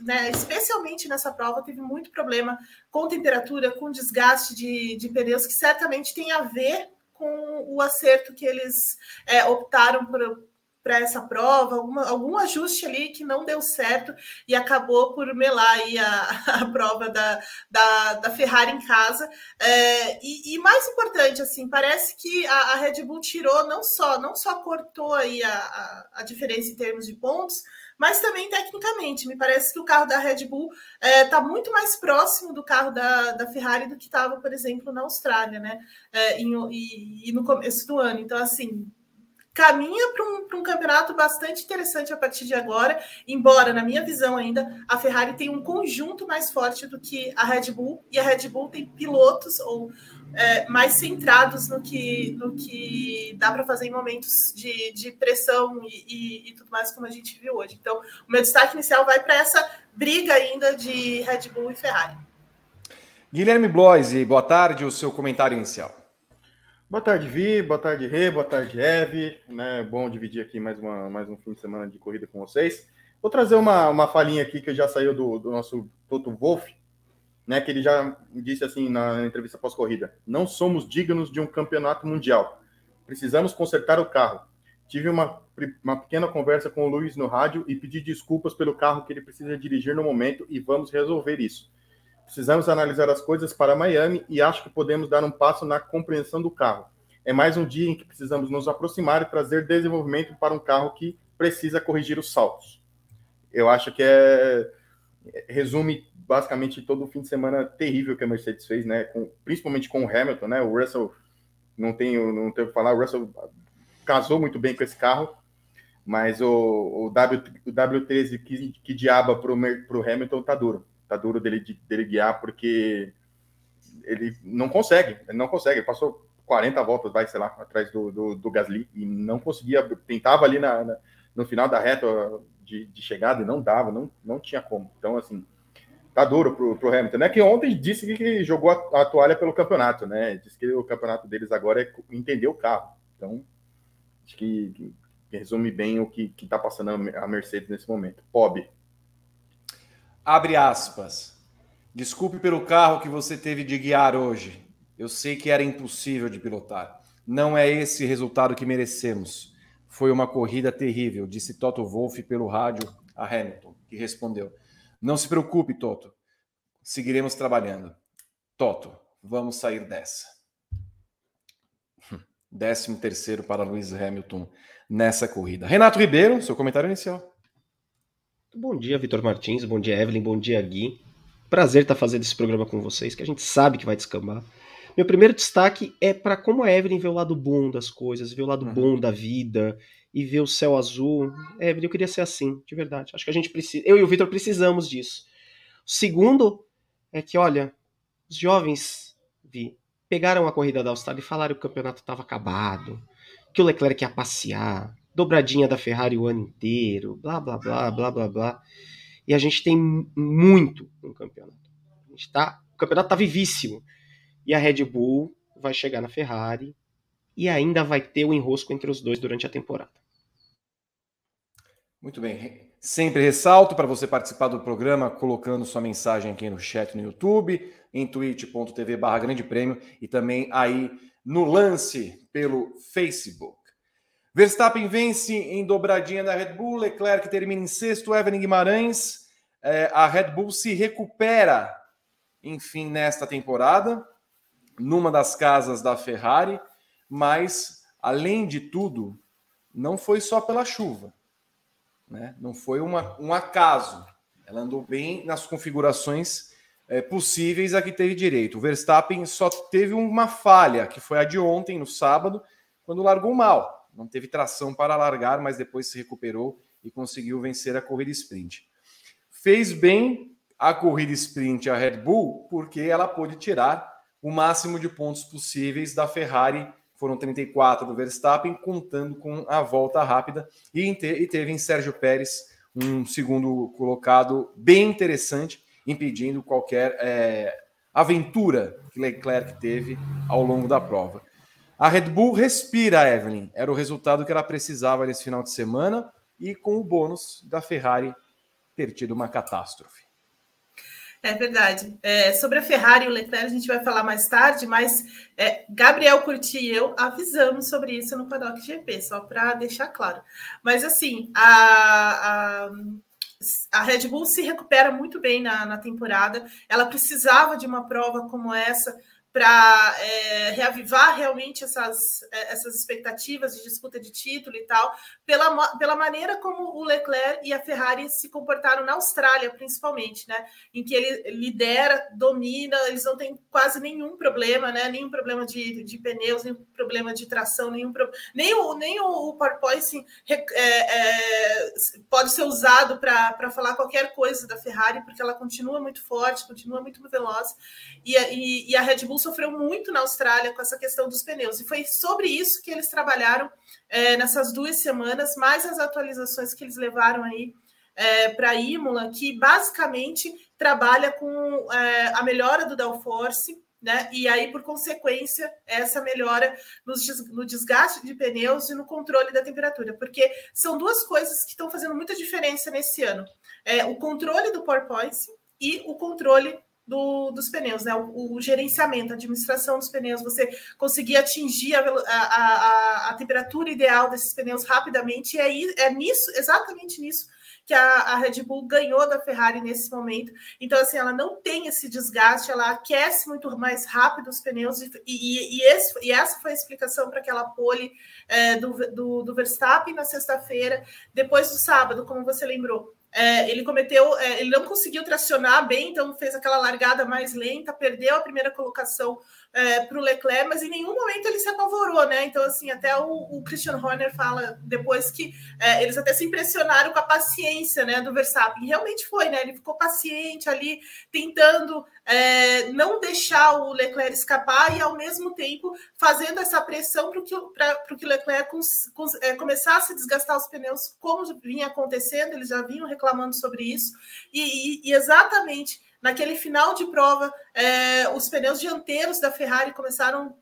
né, especialmente nessa prova, teve muito problema com temperatura, com desgaste de, de pneus, que certamente tem a ver com o acerto que eles é, optaram por, para essa prova, alguma, algum ajuste ali que não deu certo e acabou por melar aí a, (laughs) a prova da, da, da, Ferrari em casa. É, e, e, mais importante, assim, parece que a, a, Red Bull tirou não só, não só cortou aí a, a, a diferença em termos de pontos, mas também tecnicamente. Me parece que o carro da Red Bull está é, tá muito mais próximo do carro da, da Ferrari do que estava, por exemplo, na Austrália, né? É, em, e, e, no começo do ano. Então, assim, caminha para um, um, campeonato bastante interessante a partir de agora, embora, na minha visão ainda, a Ferrari tem um conjunto mais forte do que a Red Bull, e a Red Bull tem pilotos ou é, mais centrados no que, no que dá para fazer em momentos de, de pressão e, e, e, tudo mais, como a gente viu hoje. Então, o meu destaque inicial vai para essa briga ainda de Red Bull e Ferrari. Guilherme Bloise, boa tarde, o seu comentário inicial. Boa tarde, Vi. Boa tarde, Rê. Boa tarde, Eve. Né, bom dividir aqui mais, uma, mais um fim de semana de corrida com vocês. Vou trazer uma, uma falinha aqui que já saiu do, do nosso Toto Wolff, né, que ele já disse assim na entrevista pós-corrida: não somos dignos de um campeonato mundial. Precisamos consertar o carro. Tive uma, uma pequena conversa com o Luiz no rádio e pedi desculpas pelo carro que ele precisa dirigir no momento e vamos resolver isso. Precisamos analisar as coisas para Miami e acho que podemos dar um passo na compreensão do carro. É mais um dia em que precisamos nos aproximar e trazer desenvolvimento para um carro que precisa corrigir os saltos. Eu acho que é resume basicamente todo o fim de semana terrível que a Mercedes fez, né? Com, principalmente com o Hamilton, né? O Russell não tenho não tenho que falar, o Russell casou muito bem com esse carro, mas o, o, w, o W13 que, que diaba para o Hamilton tá duro, tá duro dele, dele guiar porque ele não consegue, ele não consegue, ele passou 40 voltas, vai, sei lá, atrás do, do, do Gasly e não conseguia, tentava ali na, na no final da reta de, de, chegada e não dava, não, não tinha como. Então, assim, tá duro pro, pro Hamilton, né? Que ontem disse que jogou a, a, toalha pelo campeonato, né? Disse que o campeonato deles agora é entender o carro. Então, acho que, que, que resume bem o que, que tá passando a Mercedes nesse momento. Pob. Abre aspas. Desculpe pelo carro que você teve de guiar hoje. Eu sei que era impossível de pilotar. Não é esse resultado que merecemos. Foi uma corrida terrível, disse Toto Wolff pelo rádio a Hamilton, que respondeu: não se preocupe, Toto. Seguiremos trabalhando. Toto, vamos sair dessa. Décimo terceiro para Luiz Hamilton nessa corrida. Renato Ribeiro, seu comentário inicial. Bom dia, Vitor Martins. Bom dia, Evelyn. Bom dia, Gui. Prazer estar fazendo esse programa com vocês, que a gente sabe que vai descambar. Meu primeiro destaque é para como a Evelyn vê o lado bom das coisas, vê o lado uhum. bom da vida, e ver o céu azul. É, eu queria ser assim, de verdade. Acho que a gente precisa. Eu e o Vitor precisamos disso. O segundo é que, olha, os jovens vi, pegaram a corrida da Austrália e falaram que o campeonato estava acabado, que o Leclerc ia passear, dobradinha da Ferrari o ano inteiro, blá blá blá blá blá blá. E a gente tem muito no campeonato. A gente tá, o campeonato tá vivíssimo. E a Red Bull vai chegar na Ferrari e ainda vai ter o enrosco entre os dois durante a temporada. Muito bem. Sempre ressalto para você participar do programa colocando sua mensagem aqui no chat no YouTube, em twitch.tv barra grande prêmio e também aí no lance pelo Facebook. Verstappen vence em dobradinha da Red Bull, Leclerc termina em sexto, Evelyn Guimarães, é, a Red Bull se recupera, enfim, nesta temporada, numa das casas da Ferrari, mas, além de tudo, não foi só pela chuva. Né? Não foi uma, um acaso. Ela andou bem nas configurações é, possíveis a que teve direito. O Verstappen só teve uma falha, que foi a de ontem, no sábado, quando largou mal. Não teve tração para largar, mas depois se recuperou e conseguiu vencer a corrida sprint. Fez bem a corrida sprint a Red Bull, porque ela pôde tirar o máximo de pontos possíveis da Ferrari foram 34 do Verstappen, contando com a volta rápida, e, teve em Sérgio Pérez um segundo colocado bem interessante, impedindo qualquer é, aventura que Leclerc teve ao longo da prova. A Red Bull respira, Evelyn. Era o resultado que ela precisava nesse final de semana e com o bônus da Ferrari ter tido uma catástrofe. É verdade. É, sobre a Ferrari e o Leclerc a gente vai falar mais tarde, mas é, Gabriel Curti e eu avisamos sobre isso no Paddock GP, só para deixar claro. Mas assim, a, a, a, Red Bull se recupera muito bem na, na temporada. Ela precisava de uma prova como essa para é, reavivar realmente essas, é, essas expectativas de disputa de título e tal, pela, pela maneira como o Leclerc e a Ferrari se comportaram na Austrália, principalmente, né? Em que ele lidera, domina, eles não têm quase nenhum problema, né? Nenhum problema de, de pneus, nenhum problema de tração, nenhum pro, nem o nem o, o porpoising é, é, pode ser usado para falar qualquer coisa da Ferrari, porque ela continua muito forte, continua muito veloz, e, e, e a Red Bull sofreu muito na Austrália com essa questão dos pneus. E foi sobre isso que eles trabalharam é, nessas duas semanas, mais as atualizações que eles levaram aí é, para a Imola, que basicamente trabalha com é, a melhora do downforce, né? E aí, por consequência, essa melhora no desgaste de pneus e no controle da temperatura, porque são duas coisas que estão fazendo muita diferença nesse ano: é, o controle do porpoise e o controle do, dos pneus, né? O, o, gerenciamento, a administração dos pneus, você conseguir atingir a, a, a, a, temperatura ideal desses pneus rapidamente, e aí é nisso, exatamente nisso, que a, a, Red Bull ganhou da Ferrari nesse momento. Então, assim, ela não tem esse desgaste, ela aquece muito mais rápido os pneus, e, e, e, esse, e essa foi a explicação para aquela pole é, do, do, do Verstappen na sexta-feira, depois do sábado, como você lembrou é, ele cometeu, é, ele não conseguiu tracionar bem, então fez aquela largada mais lenta, perdeu a primeira colocação é, para o Leclerc, mas em nenhum momento ele se apavorou, né? Então, assim, até o, o Christian Horner fala depois que é, eles até se impressionaram com a paciência né, do Verstappen. Realmente foi, né? Ele ficou paciente ali, tentando é, não deixar o Leclerc escapar e, ao mesmo tempo, fazendo essa pressão para que, que o Leclerc cons, cons, é, começasse a desgastar os pneus, como vinha acontecendo, eles já vinham reclamando sobre isso. e, e, e exatamente Naquele final de prova, é, os pneus dianteiros da Ferrari começaram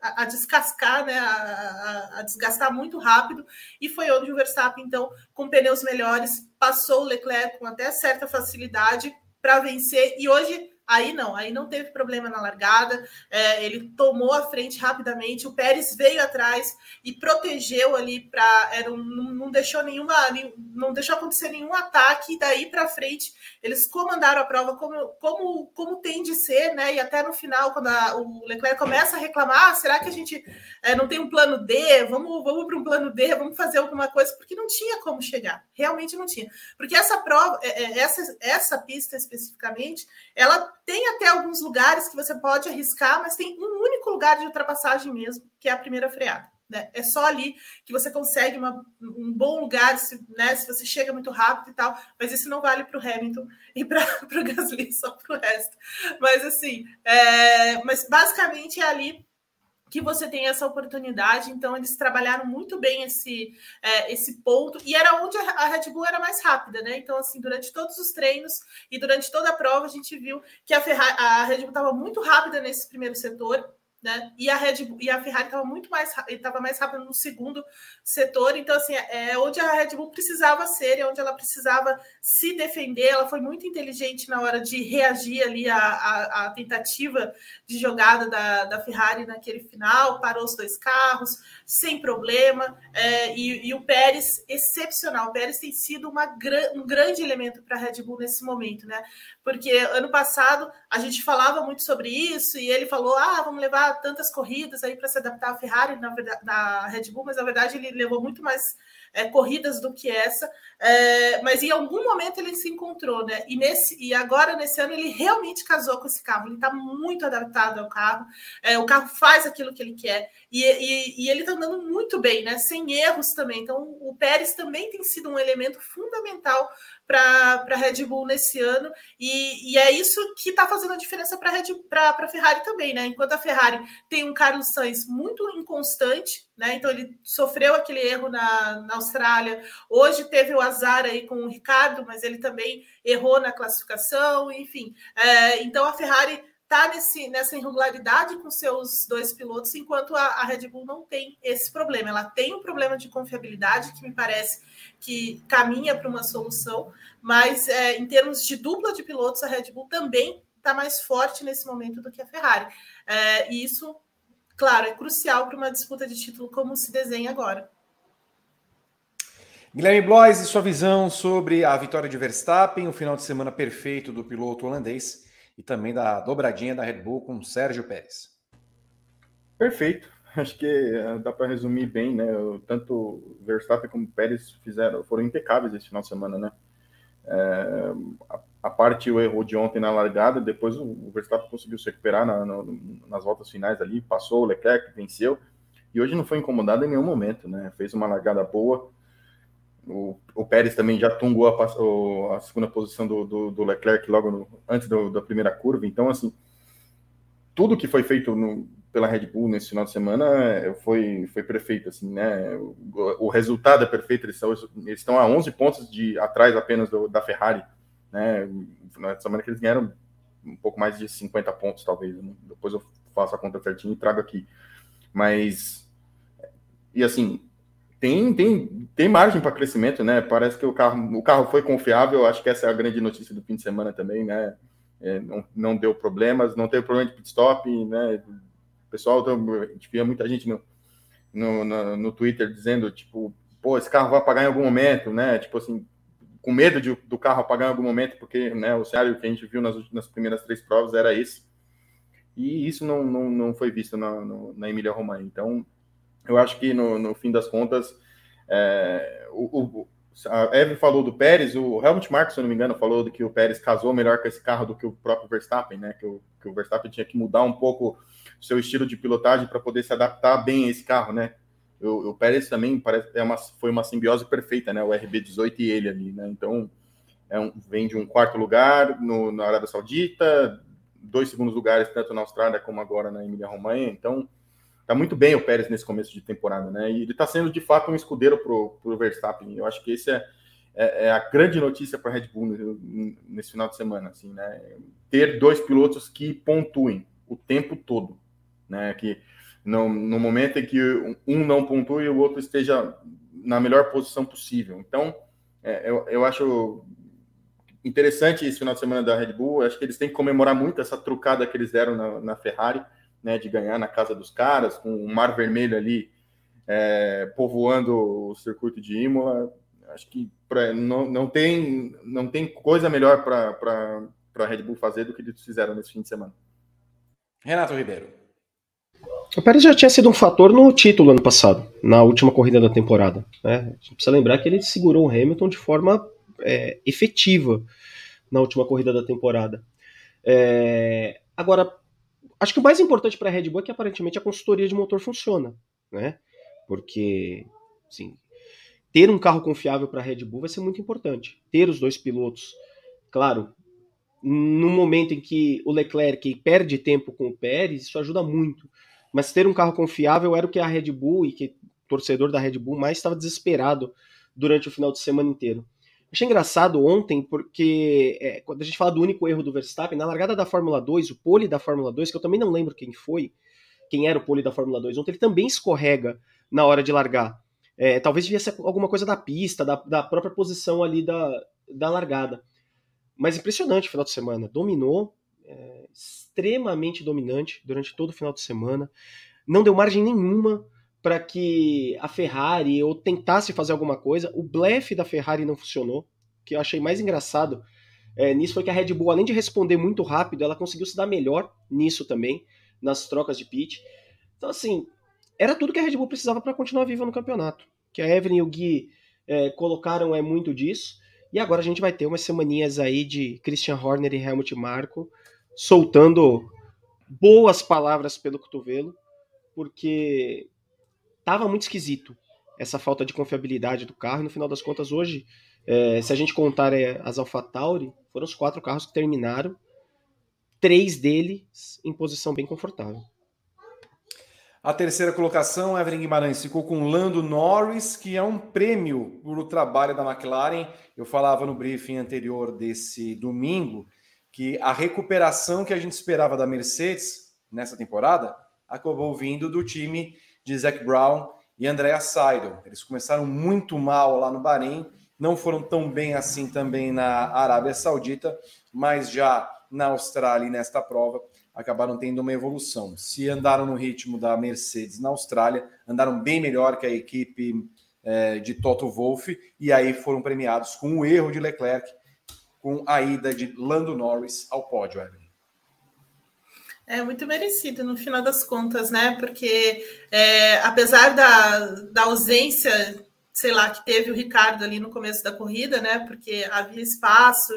a, a descascar, né, a, a, desgastar muito rápido, e foi onde o Verstappen, então, com pneus melhores, passou o Leclerc com até certa facilidade para vencer. E hoje Aí não, aí não teve problema na largada, é, ele tomou a frente rapidamente, o Pérez veio atrás e protegeu ali para. Não, não deixou nenhuma. não deixou acontecer nenhum ataque, e daí para frente eles comandaram a prova como, como, como tem de ser, né? E até no final, quando a, o Leclerc começa a reclamar, ah, será que a gente é, não tem um plano D? Vamos, vamos para um plano D, vamos fazer alguma coisa, porque não tinha como chegar, realmente não tinha. Porque essa prova, é, é, essa, essa pista especificamente, ela tem até alguns lugares que você pode arriscar, mas tem um único lugar de ultrapassagem mesmo, que é a primeira freada. Né? É só ali que você consegue uma, um bom lugar, se, né, se você chega muito rápido e tal, mas isso não vale para o Hamilton (laughs) e para o Gasly, só para o resto. Mas assim, é, mas basicamente é ali que você tem essa oportunidade. Então, eles trabalharam muito bem esse, é, esse ponto, e era onde a Red Bull era mais rápida, né? Então, assim, durante todos os treinos e durante toda a prova, a gente viu que a, Ferrari, a Red Bull estava muito rápida nesse primeiro setor né? E a Red Bull, e a Ferrari estava muito mais estava mais rápida no segundo setor, então assim é onde a Red Bull precisava ser, é onde ela precisava se defender. Ela foi muito inteligente na hora de reagir ali à, à, à tentativa de jogada da, da Ferrari naquele final, parou os dois carros sem problema. É, e, e, o Pérez excepcional. O Pérez tem sido uma, um grande elemento para a Red Bull nesse momento, né? Porque ano passado a gente falava muito sobre isso e ele falou: ah, vamos levar tantas corridas aí para se adaptar à Ferrari, na verdade, da Red Bull, mas na verdade ele levou muito mais é, corridas do que essa. É, mas em algum momento ele se encontrou, né? E, nesse, e agora, nesse ano, ele realmente casou com esse carro. Ele está muito adaptado ao carro. É, o carro faz aquilo que ele quer. E, e, e ele está andando muito bem, né? Sem erros também. Então, o Pérez também tem sido um elemento fundamental para a Red Bull nesse ano, e, e é isso que está fazendo a diferença para a Ferrari também, né? Enquanto a Ferrari tem um Carlos Sainz muito inconstante, né? Então ele sofreu aquele erro na, na Austrália, hoje teve o azar aí com o Ricardo, mas ele também errou na classificação, enfim. É, então a Ferrari está nessa irregularidade com seus dois pilotos, enquanto a, a, Red Bull não tem esse problema. Ela tem um problema de confiabilidade que me parece que caminha para uma solução, mas é, em termos de dupla de pilotos, a Red Bull também está mais forte nesse momento do que a Ferrari. É, e isso, claro, é crucial para uma disputa de título como se desenha agora. Guilherme Blois e sua visão sobre a vitória de Verstappen, o final de semana perfeito do piloto holandês e também da dobradinha da Red Bull com Sérgio Pérez. Perfeito. (laughs) Acho que eh, dá para resumir bem, né? Tanto Verstappen como Pérez fizeram, foram impecáveis esse final de semana, né? É, a, a, parte o erro de ontem na largada, depois o, o Verstappen conseguiu se recuperar na, na, nas voltas finais ali, passou o Leclerc, venceu, e hoje não foi incomodado em nenhum momento, né? Fez uma largada boa, o, o Pérez também já tungou a, a segunda posição do, do, do Leclerc logo no, antes do, da primeira curva. Então, assim, tudo que foi feito no, pela Red Bull nesse final de semana é, foi, foi perfeito, assim, né? O, o resultado é perfeito, eles, são, eles estão a 11 pontos de atrás apenas do, da Ferrari, né? Na semana que eles ganharam um pouco mais de 50 pontos, talvez. Né? Depois eu faço a conta certinho e trago aqui. Mas, e assim, tem, tem, tem margem para crescimento, né? Parece que o carro, o carro foi confiável. Acho que essa é a grande notícia do fim de semana também, né? é, não, não, deu problemas, não teve problema de pit stop, né? Pessoal, a gente via muita gente no, no, no, no, Twitter dizendo, tipo, pô, esse carro vai apagar em algum momento, né? Tipo assim, com medo de, do carro apagar em algum momento, porque né, o cenário que a gente viu nas, nas primeiras três provas era esse. E isso não, não, não foi visto na, na Emília Romagna. Então, eu acho que no, no fim das contas, é, o, o, a Eve falou do Pérez, o Helmut Marko, se eu não me engano, falou que o Pérez casou melhor com esse carro do que o próprio Verstappen, né? Que o, que o Verstappen tinha que mudar um pouco seu estilo de pilotagem para poder se adaptar bem a esse carro, né? O, o Pérez também parece, é uma, foi uma simbiose perfeita, né? O RB18 e ele ali, né? Então, é um, vem de um quarto lugar no, na Arábia Saudita, dois segundos lugares tanto na Austrália como agora na Emília Romanha. Então, tá muito bem o Pérez nesse começo de temporada, né? E ele está sendo de fato um escudeiro pro, pro Verstappen. Eu acho que esse é, é, é a grande notícia para Red Bull nesse final de semana, assim, né? Ter dois pilotos que pontuem o tempo todo, né? Que no, no momento em que um não pontue, o outro esteja na melhor posição possível. Então, é, eu, eu acho interessante esse final de semana da Red Bull. Acho que eles têm que comemorar muito essa trucada que eles deram na, na Ferrari, né, de ganhar na casa dos caras, com o Mar Vermelho ali é, povoando o circuito de Imola. Acho que pra, não, não, tem, não tem coisa melhor para a Red Bull fazer do que eles fizeram nesse fim de semana. Renato Ribeiro. O Pérez já tinha sido um fator no título ano passado, na última corrida da temporada. Né? A gente precisa lembrar que ele segurou o Hamilton de forma é, efetiva na última corrida da temporada. É, agora, acho que o mais importante para a Red Bull é que aparentemente a consultoria de motor funciona, né? Porque, assim, ter um carro confiável para a Red Bull vai ser muito importante. Ter os dois pilotos, claro, no momento em que o Leclerc perde tempo com o Pérez, isso ajuda muito. Mas ter um carro confiável era o que a Red Bull e que o torcedor da Red Bull mais estava desesperado durante o final de semana inteiro. Achei engraçado ontem, porque é, quando a gente fala do único erro do Verstappen, na largada da Fórmula 2, o pole da Fórmula 2, que eu também não lembro quem foi, quem era o pole da Fórmula 2 ontem, ele também escorrega na hora de largar. É, talvez devia ser alguma coisa da pista, da, da própria posição ali da, da largada. Mas impressionante o final de semana. Dominou, é, extremamente dominante durante todo o final de semana. Não deu margem nenhuma para que a Ferrari ou tentasse fazer alguma coisa. O blefe da Ferrari não funcionou. O que eu achei mais engraçado é, nisso foi que a Red Bull, além de responder muito rápido, ela conseguiu se dar melhor nisso também, nas trocas de pit. Então, assim, era tudo que a Red Bull precisava para continuar viva no campeonato. Que a Evelyn e o Gui é, colocaram é muito disso. E agora a gente vai ter umas semaninhas aí de Christian Horner e Helmut Marko soltando boas palavras pelo cotovelo, porque tava muito esquisito essa falta de confiabilidade do carro. E no final das contas, hoje, é, se a gente contar é, as AlphaTauri, foram os quatro carros que terminaram, três deles em posição bem confortável. A terceira colocação, Evelyn Guimarães ficou com Lando Norris, que é um prêmio pelo trabalho da McLaren. Eu falava no briefing anterior desse domingo que a recuperação que a gente esperava da Mercedes nessa temporada acabou vindo do time de Zac Brown e Andrea Seidel. Eles começaram muito mal lá no Bahrein, não foram tão bem assim também na Arábia Saudita, mas já na Austrália e nesta prova acabaram tendo uma evolução. Se andaram no ritmo da Mercedes na Austrália, andaram bem melhor que a equipe é, de Toto Wolff e aí foram premiados com o erro de Leclerc, com a ida de Lando Norris ao pódio, Evelyn. É muito merecido no final das contas, né? Porque é, apesar da, da ausência, sei lá, que teve o Ricardo ali no começo da corrida, né? Porque havia espaço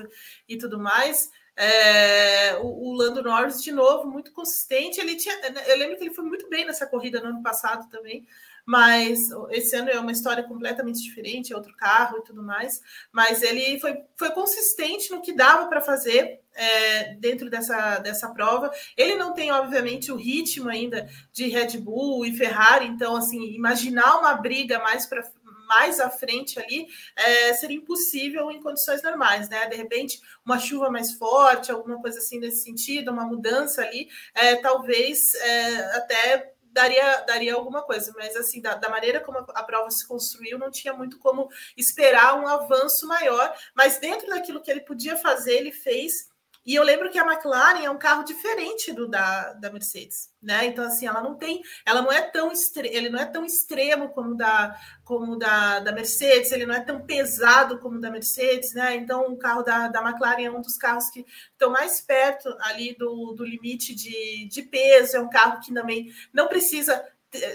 e tudo mais. É, o, o, Lando Norris, de novo, muito consistente. Ele tinha, eu lembro que ele foi muito bem nessa corrida no ano passado também mas esse ano é uma história completamente diferente, é outro carro e tudo mais. Mas ele foi, foi consistente no que dava para fazer é, dentro dessa, dessa prova. Ele não tem, obviamente, o ritmo ainda de Red Bull e Ferrari, então, assim, imaginar uma briga mais para mais à frente ali é, seria impossível em condições normais, né? De repente, uma chuva mais forte, alguma coisa assim nesse sentido, uma mudança ali, é, talvez é, até daria, daria alguma coisa, mas assim, da, da, maneira como a prova se construiu, não tinha muito como esperar um avanço maior, mas dentro daquilo que ele podia fazer, ele fez E eu lembro que a McLaren é um carro diferente do da, da Mercedes, né? Então assim, ela não tem, ela não é tão ele não é tão extremo como da como da, da Mercedes, ele não é tão pesado como da Mercedes, né? Então o carro da, da McLaren é um dos carros que estão mais perto ali do, do limite de, de peso, é um carro que também não precisa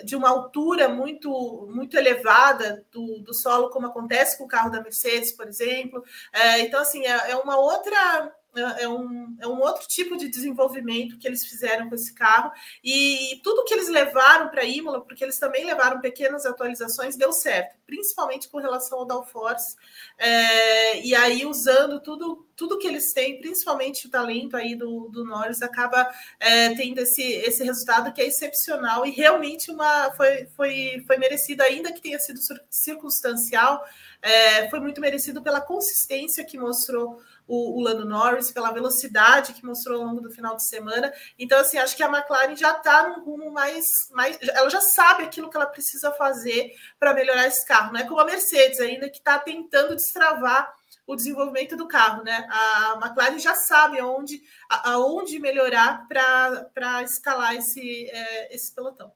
de uma altura muito muito elevada do, do solo, como acontece com o carro da Mercedes, por exemplo. É, então, assim, é, é uma outra é, é um, é um outro tipo de desenvolvimento que eles fizeram com esse carro. E tudo que eles levaram para Imola, porque eles também levaram pequenas atualizações, deu certo, principalmente com relação ao downforce. É, e aí usando tudo tudo que eles têm, principalmente o talento aí do, do Norris, acaba é, tendo esse, esse resultado que é excepcional e realmente uma foi, foi, foi merecido, ainda que tenha sido circunstancial, é, foi muito merecido pela consistência que mostrou o, o Lando Norris, pela velocidade que mostrou ao longo do final de semana. Então, assim, acho que a McLaren já está num rumo mais, mais. Ela já sabe aquilo que ela precisa fazer para melhorar esse carro, não é como a Mercedes ainda, que está tentando destravar o desenvolvimento do carro, né? A McLaren já sabe aonde, aonde melhorar para escalar esse, é, esse pelotão.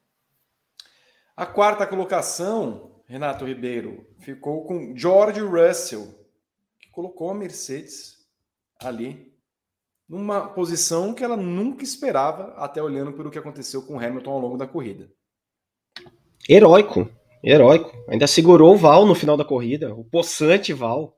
A quarta colocação, Renato Ribeiro, ficou com George Russell, que colocou a Mercedes ali numa posição que ela nunca esperava, até olhando pelo que aconteceu com Hamilton ao longo da corrida. Heróico, heróico. Ainda segurou o Val no final da corrida, o possante Val.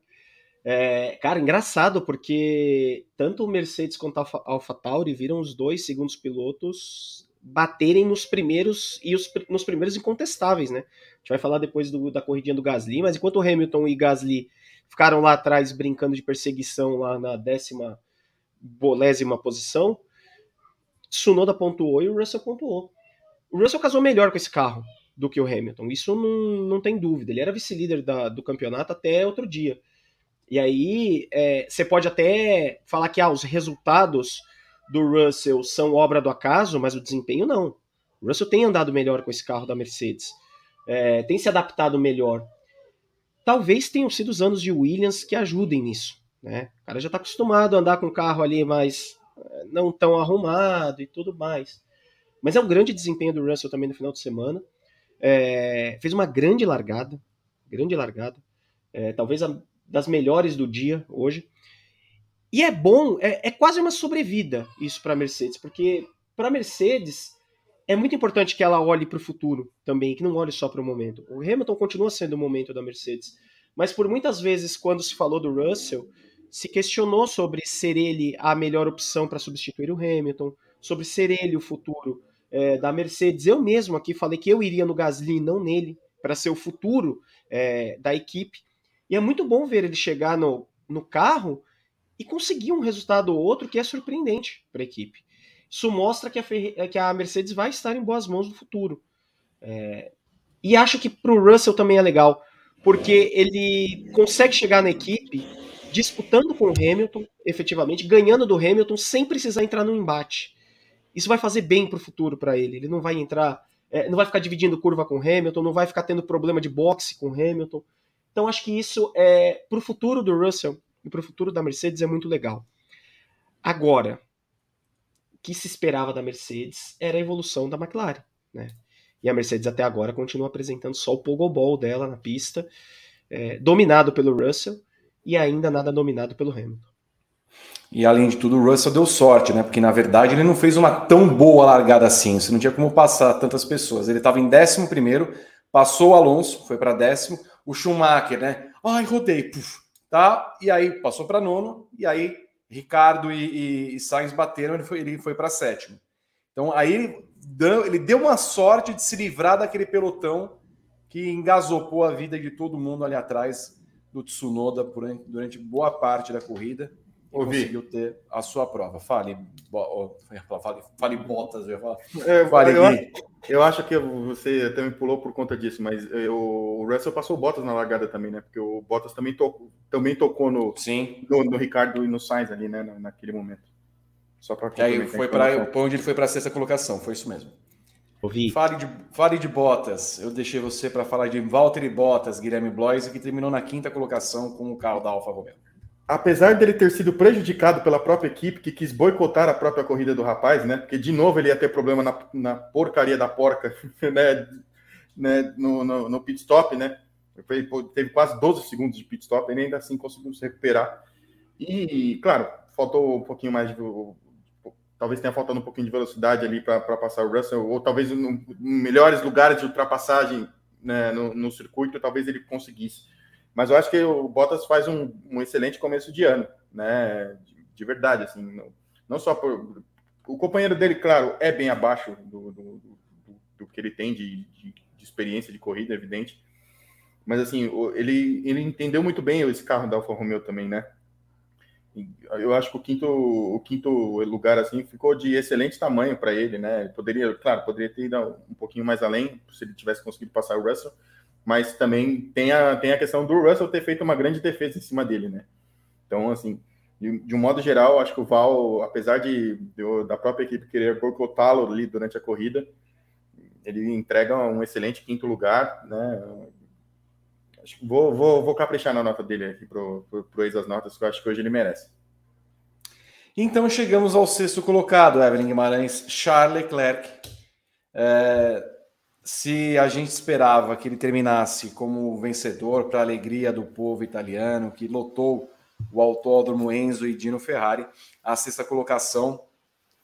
É, cara, engraçado, porque tanto o Mercedes quanto a AlphaTauri viram os dois segundos pilotos baterem nos primeiros e os, nos primeiros incontestáveis, né? A gente vai falar depois do, da corridinha do Gasly, mas enquanto o Hamilton e Gasly ficaram lá atrás brincando de perseguição lá na décima bolésima posição. Tsunoda pontuou e o Russell pontuou. O Russell casou melhor com esse carro do que o Hamilton, isso não, não tem dúvida. Ele era vice-líder do campeonato até outro dia. E aí é, você pode até falar que ah, os resultados do Russell são obra do acaso, mas o desempenho não. O Russell tem andado melhor com esse carro da Mercedes, é, tem se adaptado melhor talvez tenham sido os anos de Williams que ajudem nisso. Né? O cara já está acostumado a andar com o carro ali mais eh, não tão arrumado e tudo mais. Mas é um grande desempenho do Russell também no final de semana. É, fez uma grande largada, grande largada, é, talvez a, das melhores do dia hoje. E é bom, é, é quase uma sobrevida isso para a Mercedes, porque para a Mercedes é muito importante que ela olhe para o futuro também, que não olhe só para o momento. O Hamilton continua sendo o momento da Mercedes, mas por muitas vezes, quando se falou do Russell, se questionou sobre ser ele a melhor opção para substituir o Hamilton, sobre ser ele o futuro é, da Mercedes. Eu mesmo aqui falei que eu iria no Gasly, não nele, para ser o futuro é, da equipe. E é muito bom ver ele chegar no, no carro e conseguir um resultado ou outro que é surpreendente para a equipe. Isso mostra que a, Ferre... que a Mercedes vai estar em boas mãos no futuro. É... E acho que para o Russell também é legal, porque ele consegue chegar na equipe disputando com o Hamilton, efetivamente, ganhando do Hamilton sem precisar entrar no embate. Isso vai fazer bem para o futuro para ele. Ele não vai entrar, é, não vai ficar dividindo curva com o Hamilton, não vai ficar tendo problema de boxe com o Hamilton. Então acho que isso é para o futuro do Russell e para o futuro da Mercedes é muito legal. Agora, que se esperava da Mercedes era a evolução da McLaren, né? E a Mercedes até agora continua apresentando só o pogobol dela na pista, é, dominado pelo Russell e ainda nada dominado pelo Hamilton. E além de tudo, o Russell deu sorte, né? Porque na verdade ele não fez uma tão boa largada assim. Você não tinha como passar tantas pessoas. Ele estava em décimo primeiro, passou o Alonso, foi para décimo. O Schumacher, né? Ai, rodei, puf, tá? E aí passou para nono, e aí Ricardo e, e, e Sainz bateram, ele foi, ele foi para sétimo. Então aí ele deu, ele deu uma sorte de se livrar daquele pelotão que engasopou a vida de todo mundo ali atrás do Tsunoda durante boa parte da corrida e Ouvi. conseguiu ter a sua prova. Fale, fale, fale Bottas, eu. É, fale, eu, acho, eu, acho que você até me pulou por conta disso, mas eu, o Russell passou o Bottas na largada também, né? Porque o Bottas também tocou, também tocou no, Sim. no, no Ricardo e no Sainz ali, né? Naquele momento. Só para aí foi para onde ele foi para a sexta colocação, foi isso mesmo. Ouvi. Fale de, fale de Bottas. Eu deixei você para falar de Valtteri Bottas, Guilherme Blois, que terminou na quinta colocação com o carro da Alfa Romeo. Apesar dele ter sido prejudicado pela própria equipe que quis boicotar a própria corrida do rapaz, né? Porque de novo ele ia ter problema na, na porcaria da porca, (laughs) né? né? No, no, no, pit stop, né? Teve quase 12 segundos de pit stop, ele ainda assim conseguiu se recuperar. E, claro, faltou um pouquinho mais de. Talvez tenha faltado um pouquinho de velocidade ali para passar o Russell, ou talvez em melhores lugares de ultrapassagem né, no, no circuito, talvez ele conseguisse mas eu acho que o Bottas faz um, um excelente começo de ano, né? De, de verdade, assim, não, não, só por. O companheiro dele, claro, é bem abaixo do, do, do, do que ele tem de, de, de, experiência de corrida, evidente. Mas assim, ele, ele entendeu muito bem esse carro da Alfa Romeo também, né? Eu acho que o quinto, o quinto lugar assim ficou de excelente tamanho para ele, né? Poderia, claro, poderia ter ido um pouquinho mais além se ele tivesse conseguido passar o Russell, mas também tem a, tem a questão do Russell ter feito uma grande defesa em cima dele, né? Então, assim, de, de um modo geral, acho que o Val, apesar de, de da própria equipe querer boicotá-lo ali durante a corrida, ele entrega um excelente quinto lugar, né? Acho que vou, vou, vou caprichar na nota dele aqui pro, pro, pro ex das notas, que eu acho que hoje ele merece. Então chegamos ao sexto colocado, Evelyn Guimarães, Charles Leclerc. É, se a gente esperava que ele terminasse como vencedor para a alegria do povo italiano que lotou o autódromo Enzo e Dino Ferrari, a sexta colocação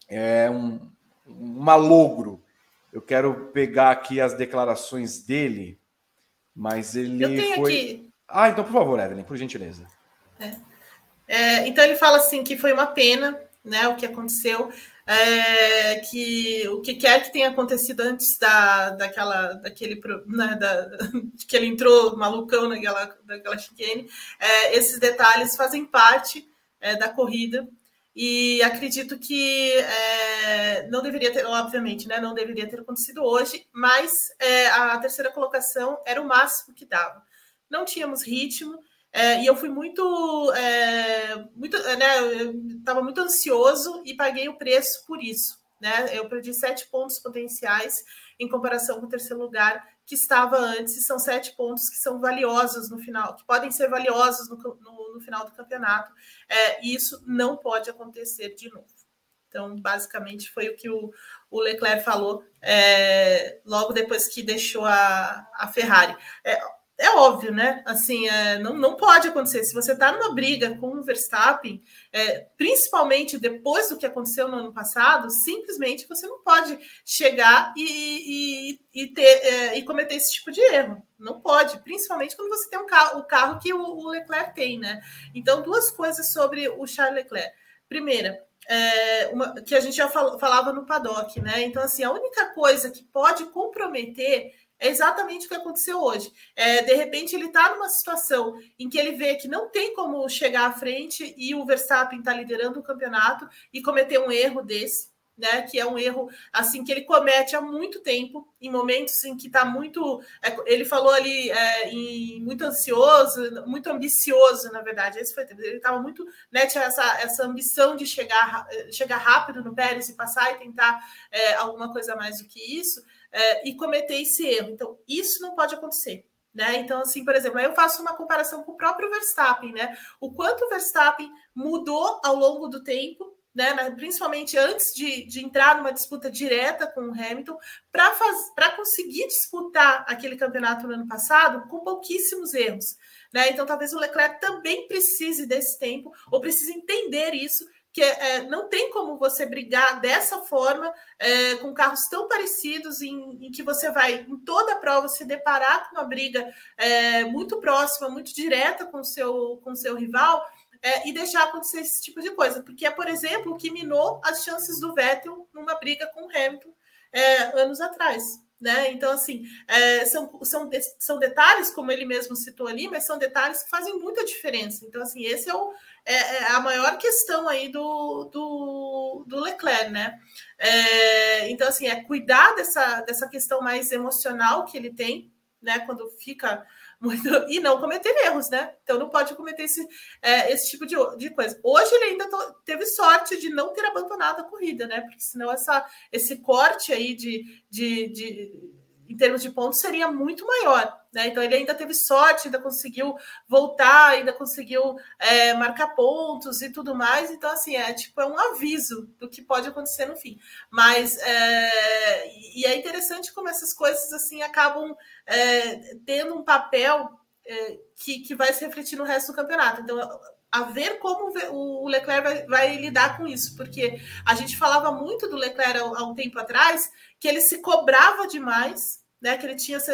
é um, um malogro. Eu quero pegar aqui as declarações dele, mas ele Eu tenho foi. Aqui. Ah, então por favor, Evelyn, por gentileza. É. É, então ele fala assim que foi uma pena, né, o que aconteceu é, que o que quer que tenha acontecido antes da, daquela, daquele, né, da, (laughs) que ele entrou malucão naquela, naquela chicane, é, esses detalhes fazem parte é, da corrida e acredito que é, não deveria ter, obviamente, né, não deveria ter acontecido hoje, mas é, a terceira colocação era o máximo que dava. Não tínhamos ritmo, é, e eu fui muito, é, muito né, estava muito ansioso e paguei o preço por isso. Né? Eu perdi sete pontos potenciais em comparação com o terceiro lugar que estava antes, e são sete pontos que são valiosos no final, que podem ser valiosos no, no, no final do campeonato. É, e isso não pode acontecer de novo. Então, basicamente, foi o que o, o Leclerc falou é, logo depois que deixou a, a Ferrari. É, é óbvio, né? Assim, é, não, não pode acontecer. Se você está numa briga com o Verstappen, é, principalmente depois do que aconteceu no ano passado, simplesmente você não pode chegar e, e, e ter, é, e cometer esse tipo de erro. Não pode, principalmente quando você tem um carro, o carro que o, o Leclerc tem, né? Então, duas coisas sobre o Charles Leclerc. Primeira, é, uma, que a gente já fal, falava no paddock, né? Então, assim, a única coisa que pode comprometer é exatamente o que aconteceu hoje. É, de repente, ele está numa situação em que ele vê que não tem como chegar à frente e o Verstappen está liderando o campeonato e cometer um erro desse. Né, que é um erro assim que ele comete há muito tempo, em momentos em que está muito. É, ele falou ali é, em, muito ansioso, muito ambicioso, na verdade. Esse foi, ele estava muito. Né, tinha essa, essa ambição de chegar, chegar rápido no Pérez e passar e tentar é, alguma coisa mais do que isso é, e cometer esse erro. Então, isso não pode acontecer. Né? Então, assim, por exemplo, eu faço uma comparação com o próprio Verstappen, né? O quanto o Verstappen mudou ao longo do tempo, né? Principalmente antes de, de entrar numa disputa direta com o Hamilton, para conseguir disputar aquele campeonato no ano passado com pouquíssimos erros. Né? Então, talvez o Leclerc também precise desse tempo, ou precise entender isso, que é, não tem como você brigar dessa forma é, com carros tão parecidos em, em, que você vai em toda a prova se deparar com uma briga é, muito próxima, muito direta com seu, com seu rival é, e deixar acontecer esse tipo de coisa, porque é, por exemplo, o que minou as chances do Vettel numa briga com o Hamilton é, anos atrás. Né? Então, assim, é, são, são, são detalhes, como ele mesmo citou ali, mas são detalhes que fazem muita diferença. Então, assim, esse é, o, é, é a maior questão aí do, do, do Leclerc, né? É, então, assim, é cuidar dessa, dessa questão mais emocional que ele tem, né? Quando fica muito, e não cometer erros, né? Então não pode cometer esse, é, esse tipo de, de coisa. Hoje ele ainda teve sorte de não ter abandonado a corrida, né? Porque senão essa, esse corte aí de, de, de em termos de pontos, seria muito maior. Né? Então ele ainda teve sorte, ainda conseguiu voltar, ainda conseguiu é, marcar pontos e tudo mais. Então, assim, é tipo é um aviso do que pode acontecer no fim. Mas é, e é interessante como essas coisas assim acabam é, tendo um papel é, que, que vai se refletir no resto do campeonato. Então, a ver como o Leclerc vai, vai, lidar com isso, porque a gente falava muito do Leclerc há, há um tempo atrás, que ele se cobrava demais né, que ele tinha se,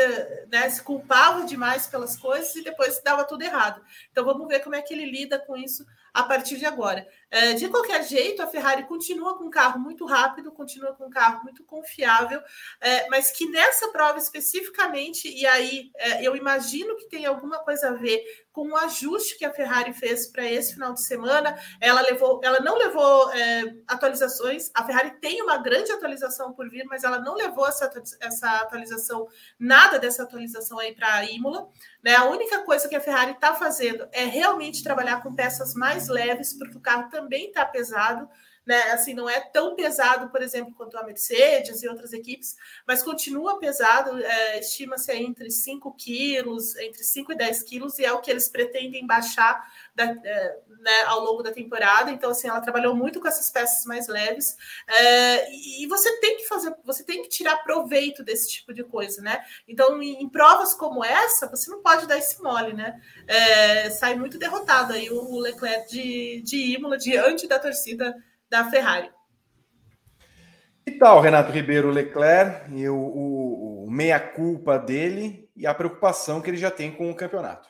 né, se culpava demais pelas coisas e depois dava tudo errado. Então vamos ver como é que ele lida com isso a partir de agora. É, de qualquer jeito, a Ferrari continua com um carro muito rápido, continua com um carro muito confiável, é, mas que nessa prova especificamente, e aí é, eu imagino que tem alguma coisa a ver com o ajuste que a Ferrari fez para esse final de semana. Ela levou, ela não levou é, atualizações. A Ferrari tem uma grande atualização por vir, mas ela não levou essa, essa atualização, nada dessa atualização aí para a Imola. Né? A única coisa que a Ferrari está fazendo é realmente trabalhar com peças mais leves, porque o carro também está pesado né? Assim, não é tão pesado, por exemplo, quanto a Mercedes e outras equipes, mas continua pesado, é, estima-se entre 5 quilos, entre 5 e 10 quilos, e é o que eles pretendem baixar da, é, né, ao longo da temporada. Então, assim, ela trabalhou muito com essas peças mais leves. É, e, e você tem que fazer, você tem que tirar proveito desse tipo de coisa, né? Então, em, em provas como essa, você não pode dar esse mole, né? É, sai muito derrotado aí o, o Leclerc de, de Imola diante da torcida da Ferrari. Que tal, Renato Ribeiro Leclerc e o, o, o meia-culpa dele e a preocupação que ele já tem com o campeonato?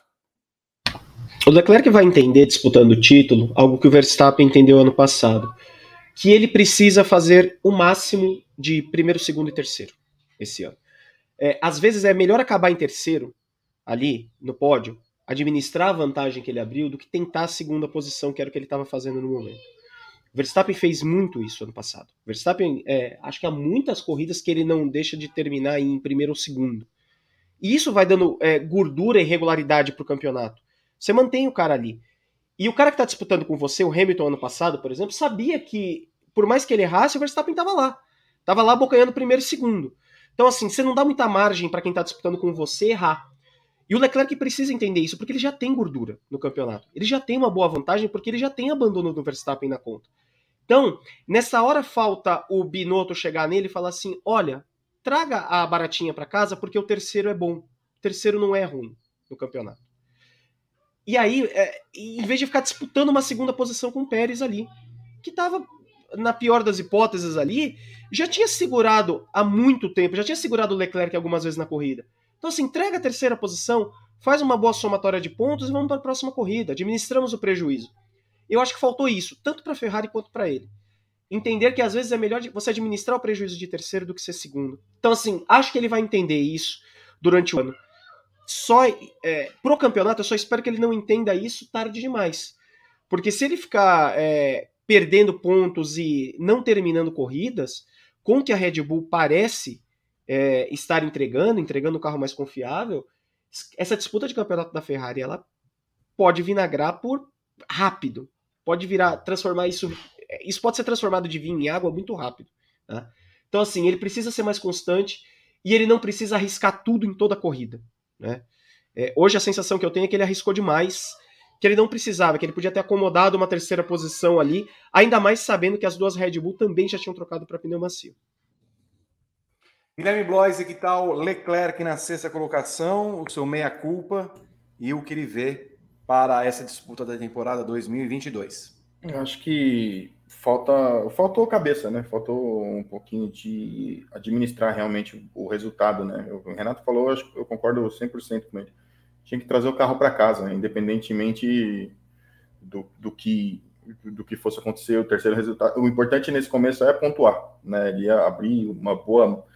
O Leclerc vai entender disputando o título algo que o Verstappen entendeu ano passado, que ele precisa fazer o máximo de primeiro, segundo e terceiro esse ano. É, às vezes é melhor acabar em terceiro, ali no pódio, administrar a vantagem que ele abriu, do que tentar a segunda posição, que era o que ele estava fazendo no momento. Verstappen fez muito isso ano passado. Verstappen, é, acho que há muitas corridas que ele não deixa de terminar em primeiro ou segundo. E isso vai dando é, gordura e regularidade para o campeonato. Você mantém o cara ali. E o cara que está disputando com você, o Hamilton ano passado, por exemplo, sabia que, por mais que ele errasse, o Verstappen estava lá. Estava lá bocanhando primeiro e segundo. Então, assim, você não dá muita margem para quem está disputando com você errar. E o Leclerc precisa entender isso, porque ele já tem gordura no campeonato. Ele já tem uma boa vantagem, porque ele já tem abandono do Verstappen na conta. Então, nessa hora falta o Binotto chegar nele e falar assim: olha, traga a baratinha para casa, porque o terceiro é bom. O terceiro não é ruim no campeonato. E aí, é, em vez de ficar disputando uma segunda posição com o Pérez ali, que estava, na pior das hipóteses ali, já tinha segurado há muito tempo, já tinha segurado o Leclerc algumas vezes na corrida. Então, assim, entrega a terceira posição, faz uma boa somatória de pontos e vamos para a próxima corrida. Administramos o prejuízo. Eu acho que faltou isso, tanto para a Ferrari quanto para ele. Entender que às vezes é melhor você administrar o prejuízo de terceiro do que ser segundo. Então, assim, acho que ele vai entender isso durante o ano. Só é, pro campeonato, eu só espero que ele não entenda isso tarde demais. Porque se ele ficar é, perdendo pontos e não terminando corridas, com o que a Red Bull parece é, estar entregando, entregando o carro mais confiável, essa disputa de campeonato da Ferrari ela pode vinagrar por rápido, pode virar, transformar isso, isso pode ser transformado de vinho em água muito rápido. Tá? Então assim, ele precisa ser mais constante e ele não precisa arriscar tudo em toda a corrida. Né? É, hoje a sensação que eu tenho é que ele arriscou demais, que ele não precisava, que ele podia ter acomodado uma terceira posição ali, ainda mais sabendo que as duas Red Bull também já tinham trocado para pneu macio. Guilherme Blois, que tal Leclerc na sexta colocação, o seu meia-culpa e o que ele vê para essa disputa da temporada 2022? Eu acho que falta, faltou cabeça, né? Faltou um pouquinho de administrar realmente o resultado, né? O Renato falou, acho, eu concordo 100% com ele. Tinha que trazer o carro para casa, né? independentemente do, do que do que fosse acontecer o terceiro resultado. O importante nesse começo é pontuar, né? Ele ia abrir uma boa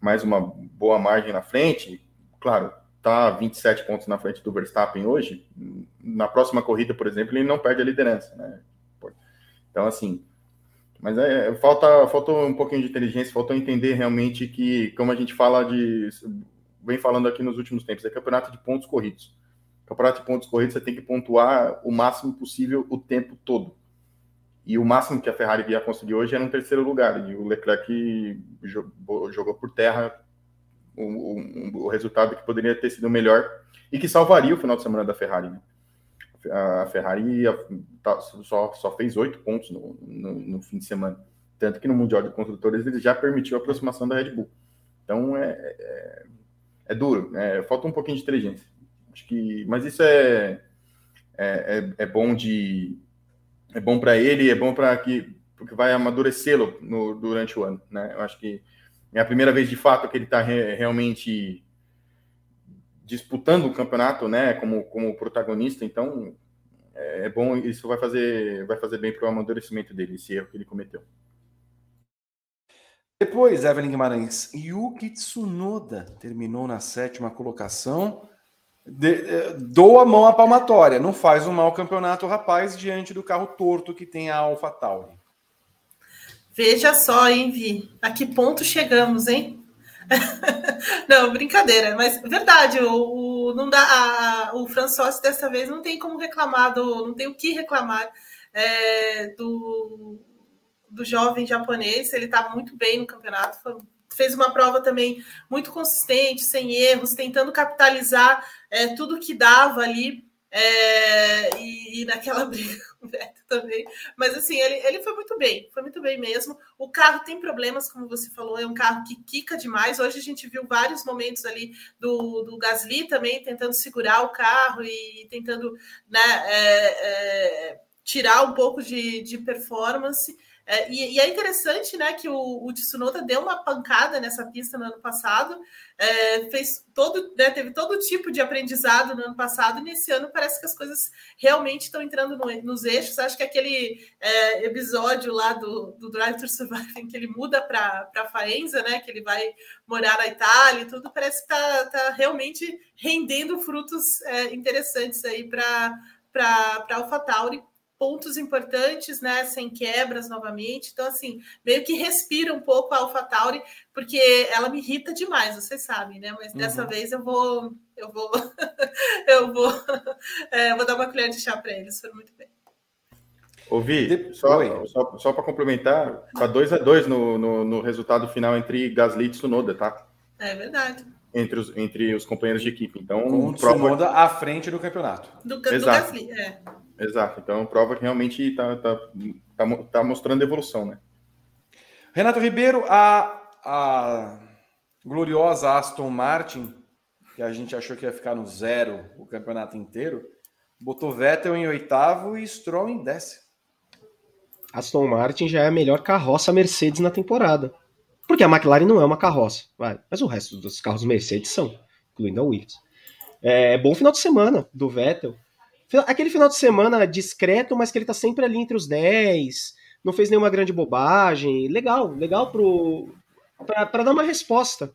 mais uma boa margem na frente, claro, tá 27 pontos na frente do Verstappen hoje, na próxima corrida, por exemplo, ele não perde a liderança, né? Então, assim, mas é, falta, faltou um pouquinho de inteligência, faltou entender realmente que, como a gente fala de, vem falando aqui nos últimos tempos, é campeonato de pontos corridos. Campeonato de pontos corridos, você tem que pontuar o máximo possível o tempo todo. E o máximo que a Ferrari ia conseguir hoje era um terceiro lugar. E o Leclerc jogou por terra o, o, resultado que poderia ter sido melhor e que salvaria o final de semana da Ferrari. Né? A Ferrari tá, só, só fez oito pontos no, no, no, fim de semana. Tanto que no Mundial de Construtores ele já permitiu a aproximação da Red Bull. Então é, é, é duro, é, falta um pouquinho de inteligência. Acho que, mas isso é, é, é, é bom de é bom para ele, é bom para que porque vai amadurecê-lo durante o ano, né? Eu acho que é a primeira vez de fato que ele está re, realmente disputando o campeonato, né? Como, como protagonista, então é, é bom, isso vai fazer vai fazer bem para o amadurecimento dele, esse erro que ele cometeu. Depois, Evelyn Guimarães, Yuki Tsunoda terminou na sétima colocação de, eh, dou a mão à palmatória. Não faz um mau campeonato, rapaz, diante do carro torto que tem a Alpha Tauri. Veja só, hein, Vi? A que ponto chegamos, hein? (laughs) não, brincadeira, mas verdade, o, o não dá, a, o François dessa vez não tem como reclamar, do, não tem o que reclamar é, do, do jovem japonês, ele está muito bem no campeonato, foi fez uma prova também muito consistente, sem erros, tentando capitalizar é, tudo que dava ali. É, e, e, naquela (laughs) briga também. Mas assim, ele, ele foi muito bem, foi muito bem mesmo. O carro tem problemas, como você falou, é um carro que quica demais. Hoje a gente viu vários momentos ali do, do Gasly também tentando segurar o carro e tentando né, é, é, tirar um pouco de, de performance. É, e, e, é interessante, né, que o, o Tsunoda deu uma pancada nessa pista no ano passado, é, fez todo, né, teve todo tipo de aprendizado no ano passado, e nesse ano parece que as coisas realmente estão entrando no, nos eixos. Acho que aquele é, episódio lá do, do Drive to Survive, (laughs) em que ele muda para Faenza, né, que ele vai morar na Itália e tudo, parece que está tá realmente rendendo frutos é, interessantes aí para AlphaTauri pontos importantes, né, sem quebras novamente. Então, assim, meio que respira um pouco a AlphaTauri, porque ela me irrita demais, vocês sabem, né? Mas dessa uhum. vez eu vou, eu vou, (laughs) eu vou, é, vou dar uma colher de chá para eles, foi muito bem. Ouvi, só, só, só para complementar, tá 2 a 2 no, no, no, resultado final entre Gasly e Tsunoda, tá? É verdade. Entre os, entre os companheiros de equipe. Então, prova... à frente do campeonato. Do, do Gasly, é. Exato. Então, prova que realmente está tá, tá, tá mostrando evolução, né? Renato Ribeiro, a, a gloriosa Aston Martin, que a gente achou que ia ficar no zero o campeonato inteiro, botou Vettel em oitavo e Stroll em décimo. Aston Martin já é a melhor carroça Mercedes na temporada. Porque a McLaren não é uma carroça, vai. mas o resto dos carros Mercedes são, incluindo a Williams. É bom final de semana do Vettel. Aquele final de semana discreto, mas que ele tá sempre ali entre os 10, não fez nenhuma grande bobagem. Legal, legal para dar uma resposta.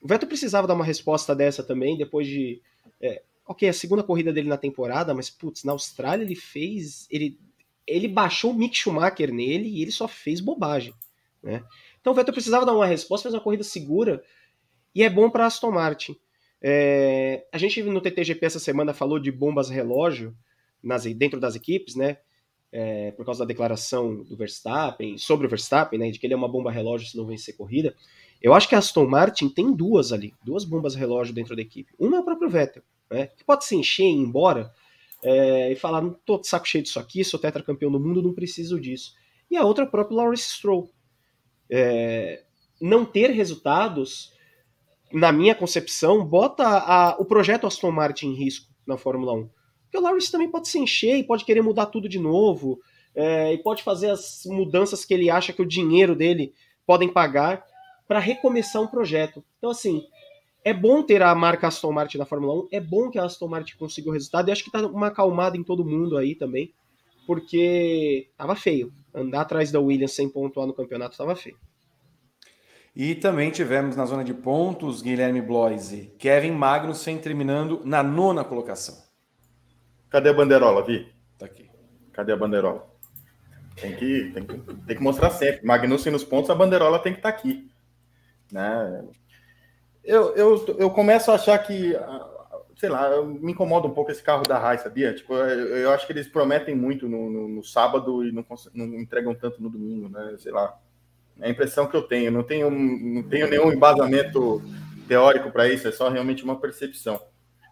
O Vettel precisava dar uma resposta dessa também, depois de. É, ok, a segunda corrida dele na temporada, mas putz, na Austrália ele fez. Ele, ele baixou o Mick Schumacher nele e ele só fez bobagem. Né? Então o Vettel precisava dar uma resposta, fez uma corrida segura e é bom para Aston Martin. É, a gente no TTGP essa semana falou de bombas relógio nas, dentro das equipes, né? É, por causa da declaração do Verstappen, sobre o Verstappen, né? De que ele é uma bomba relógio se não vencer corrida. Eu acho que a Aston Martin tem duas ali, duas bombas relógio dentro da equipe. Uma é o próprio Vettel, né? Que pode se encher e ir embora é, e falar: não tô de saco cheio disso aqui, sou tetracampeão do mundo, não preciso disso. E a outra é o próprio Lawrence Stroll. É, não ter resultados na minha concepção, bota a, o projeto Aston Martin em risco na Fórmula 1. Porque o Lawrence também pode se encher e pode querer mudar tudo de novo, é, e pode fazer as mudanças que ele acha que o dinheiro dele podem pagar para recomeçar um projeto. Então, assim, é bom ter a marca Aston Martin na Fórmula 1, é bom que a Aston Martin conseguiu o resultado, e acho que tá uma acalmada em todo mundo aí também, porque tava feio. Andar atrás da Williams sem pontuar no campeonato tava feio. E também tivemos na zona de pontos Guilherme Bloise, Kevin Magnussen terminando na nona colocação. Cadê a bandeirola, Vi? Tá aqui. Cadê a bandeirola? Tem que, tem que, tem que mostrar sempre. Magnussen nos pontos, a bandeirola tem que estar tá aqui. Né? Eu, eu, eu começo a achar que, sei lá, me incomoda um pouco esse carro da Rai, sabia? Tipo, eu, acho que eles prometem muito no, no, no sábado e não, não entregam tanto no domingo, né? Sei lá. É a impressão que eu tenho. Não tenho, não tenho nenhum embasamento teórico para isso, é só realmente uma percepção.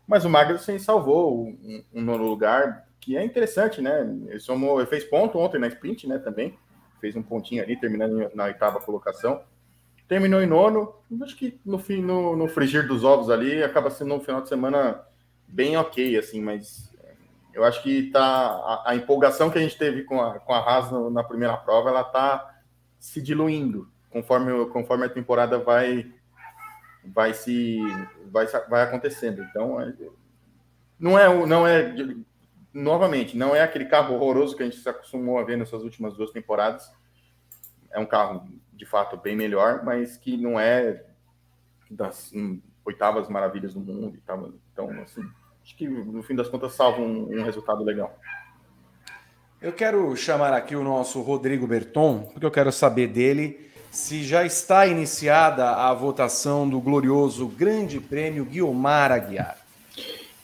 Mas o Magnussen salvou um, um nono lugar, que é interessante, né? Ele, somou, ele fez ponto ontem na sprint, né? Também fez um pontinho ali, terminando na oitava colocação. Terminou em nono. Acho que no fim, no, no frigir dos ovos ali, acaba sendo um final de semana bem ok, assim, mas eu acho que tá a, a empolgação que a gente teve com a, com a Haas na primeira prova, ela tá se diluindo conforme, conforme a temporada vai vai se vai, vai acontecendo. Então, é, não é não é novamente, não é aquele carro horroroso que a gente se acostumou a ver nessas últimas duas temporadas. É um carro, de fato, bem melhor, mas que não é das oitavas maravilhas do mundo e tal. Então, assim, acho que no fim das contas salva um, um resultado legal. Eu quero chamar aqui o nosso Rodrigo Berton, porque eu quero saber dele se já está iniciada a votação do glorioso Grande Prêmio Guiomar Aguiar.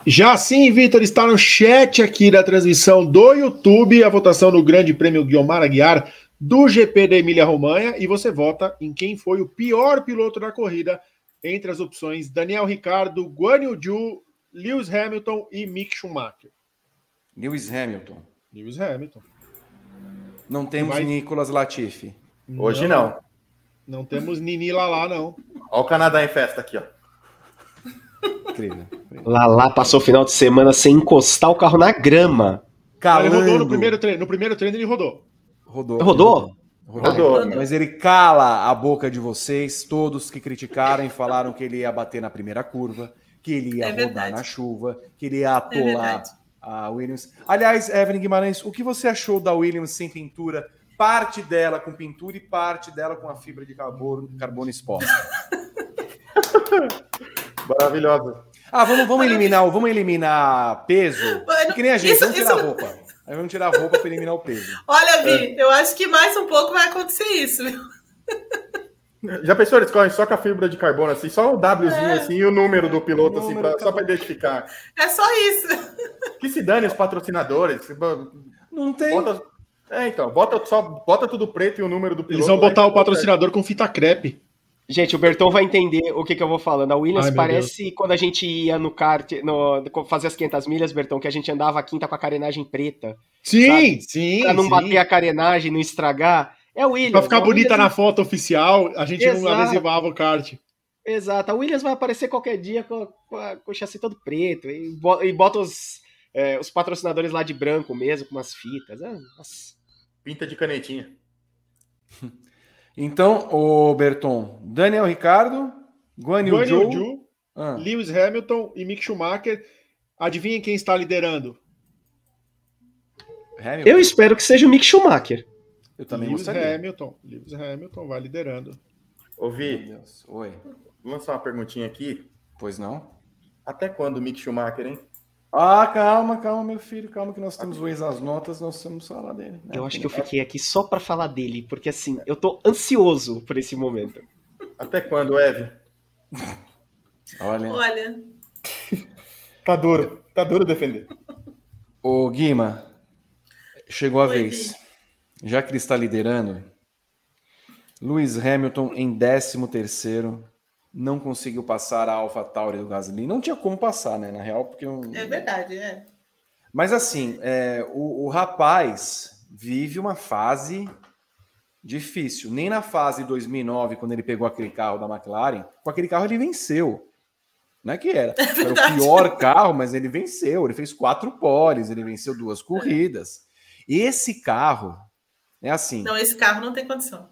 Já sim, Vitor, está no chat aqui da transmissão do YouTube a votação do Grande Prêmio Guilmar Aguiar do GP da Emília-Romanha e você vota em quem foi o pior piloto da corrida entre as opções Daniel Ricardo, Guan Yu Zhu, Lewis Hamilton e Mick Schumacher. Lewis Hamilton. Lewis Hamilton. Não temos Vai... Nicolas Latifi. Hoje não. Não, não temos Nini Lalá, não. Olha o Canadá em festa aqui, ó. Incrível. Lalá passou o final de semana sem encostar o carro na grama. Calando. Ele rodou no primeiro treino. No primeiro treino ele rodou. Rodou. Rodou? Rodou. rodou. Mas ele cala a boca de vocês, todos que criticaram e falaram que ele ia bater na primeira curva, que ele ia é rodar verdade. na chuva, que ele ia é atolar é a Williams. Aliás, Evelyn Guimarães, o que você achou da Williams sem pintura? Parte dela com pintura e parte dela com a fibra de carbono, carbono exposta. (laughs) Maravilhosa. Ah, vamos, vamos eliminar, vamos eliminar peso. Mano, que nem a gente, isso, vamos tirar isso... a roupa. Aí vamos tirar a roupa para eliminar o peso. (laughs) Olha, Vi, é. eu acho que mais um pouco vai acontecer isso. (laughs) Já pensou, eles correm só com a fibra de carbono, assim, só o Wzinho é. assim e o número do piloto, assim, pra, só para identificar. É só isso. (laughs) Que se dane os patrocinadores. Não tem. Bota, é, então, bota, só, bota tudo preto e o número do piloto. Eles vão botar o patrocinador com fita crepe. Gente, o Berton vai entender o que, que eu vou falando. A Williams Ai, parece Deus. quando a gente ia no kart, no, fazer as 500 milhas, Berton, que a gente andava a quinta com a carenagem preta. Sim, sabe? sim. Pra não sim. bater a carenagem, não estragar. É o Williams. Pra ficar bonita Williams... na foto oficial, a gente Exato. não adesivava o kart. Exato. A Williams vai aparecer qualquer dia com, com, a, com o chassi todo preto e, e bota os, é, os patrocinadores lá de branco mesmo, com umas fitas. Ah, Pinta de canetinha. (laughs) Então, o Berton, Daniel Ricardo, Guan Yu Zhou, ah. Lewis Hamilton e Mick Schumacher. Adivinhem quem está liderando? Hamilton. Eu espero que seja o Mick Schumacher. Eu também Lewis gostaria. Hamilton. Lewis Hamilton vai liderando. Ouvi. Oi. Vou lançar uma perguntinha aqui. Pois não? Até quando o Mick Schumacher, hein? Ah, calma, calma, meu filho, calma que nós temos ruins as notas, nós vamos falar dele. Né? Eu acho que eu fiquei aqui só para falar dele, porque assim, eu tô ansioso por esse momento. Até quando, Eve? (laughs) Olha. Olha. (laughs) tá duro, tá duro defender. (laughs) Ô, Guima, chegou a Oi, vez. Já que ele está liderando, Lewis Hamilton em 13 terceiro, não conseguiu passar a Alpha Tauri do Gasly. Não tinha como passar, né? Na real, porque. Eu... É verdade, é. Mas assim, é, o, o rapaz vive uma fase difícil. Nem na fase 2009, quando ele pegou aquele carro da McLaren, com aquele carro ele venceu. Não é que era. (laughs) É era o pior carro, mas ele venceu. Ele fez quatro poles, ele venceu duas corridas. Esse carro é assim. Não, esse carro não tem condição.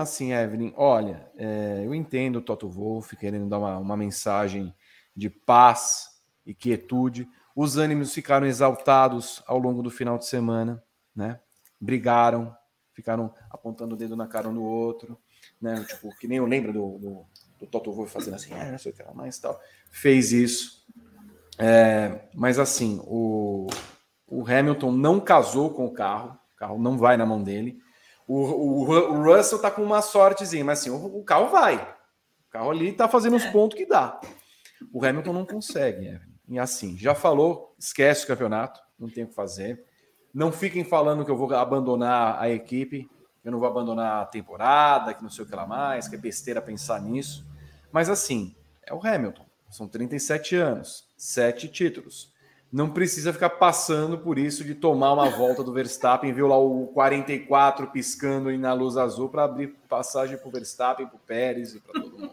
Assim, Evelyn, olha, é, eu entendo o Toto Wolff querendo dar uma, uma mensagem de paz e quietude. Os ânimos ficaram exaltados ao longo do final de semana, né? Brigaram, ficaram apontando o dedo na cara um do outro, né? Tipo, que nem eu lembro do, do, do Toto Wolff fazendo assim, ah, não sei o que mais tal. Fez isso. É, mas assim, o, o Hamilton não casou com o carro, o carro não vai na mão dele. O, o, o Russell tá com uma sortezinha, mas assim, o, o carro vai. O carro ali tá fazendo os é. pontos que dá. O Hamilton não consegue. E assim, já falou, esquece o campeonato, não tem o que fazer. Não fiquem falando que eu vou abandonar a equipe, eu não vou abandonar a temporada, que não sei o que lá mais, que é besteira pensar nisso. Mas assim, é o Hamilton. São 37 anos, sete títulos. Não precisa ficar passando por isso de tomar uma volta do Verstappen, viu lá o 44 piscando aí na luz azul para abrir passagem para o Verstappen, para o Pérez e para todo mundo.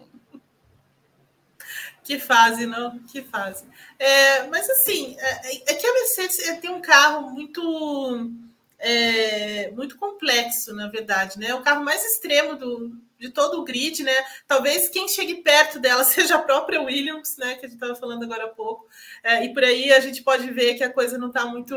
Que fase, não? Que fase. É, mas assim, é, é, que a Mercedes é, tem um carro muito é, muito complexo, na verdade, né? É o carro mais extremo do, de todo o grid, né? Talvez quem chegue perto dela (laughs) seja a própria Williams, né? Que a gente estava falando agora há pouco. É, e por aí a gente pode ver que a coisa não está muito,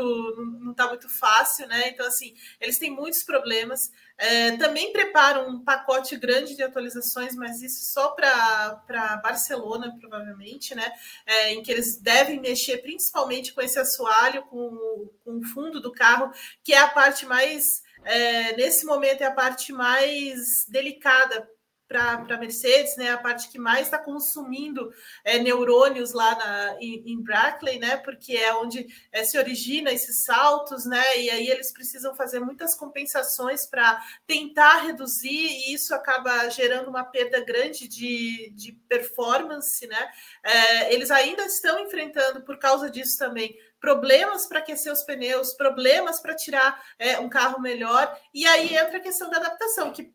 não tá muito fácil, né? Então, assim, eles têm muitos problemas. É, também preparam um pacote grande de atualizações, mas isso só para Barcelona, provavelmente, né? É, em que eles devem mexer principalmente com esse assoalho, com, com o fundo do carro, que é a parte mais é, nesse momento é a parte mais delicada para a Mercedes, né? A parte que mais está consumindo é, neurônios lá na, em, em, Brackley, né? Porque é onde é, se origina esses saltos, né? E aí eles precisam fazer muitas compensações para tentar reduzir, e isso acaba gerando uma perda grande de, de performance, né? É, eles ainda estão enfrentando, por causa disso também, problemas para aquecer os pneus, problemas para tirar é, um carro melhor, e aí entra a questão da adaptação, que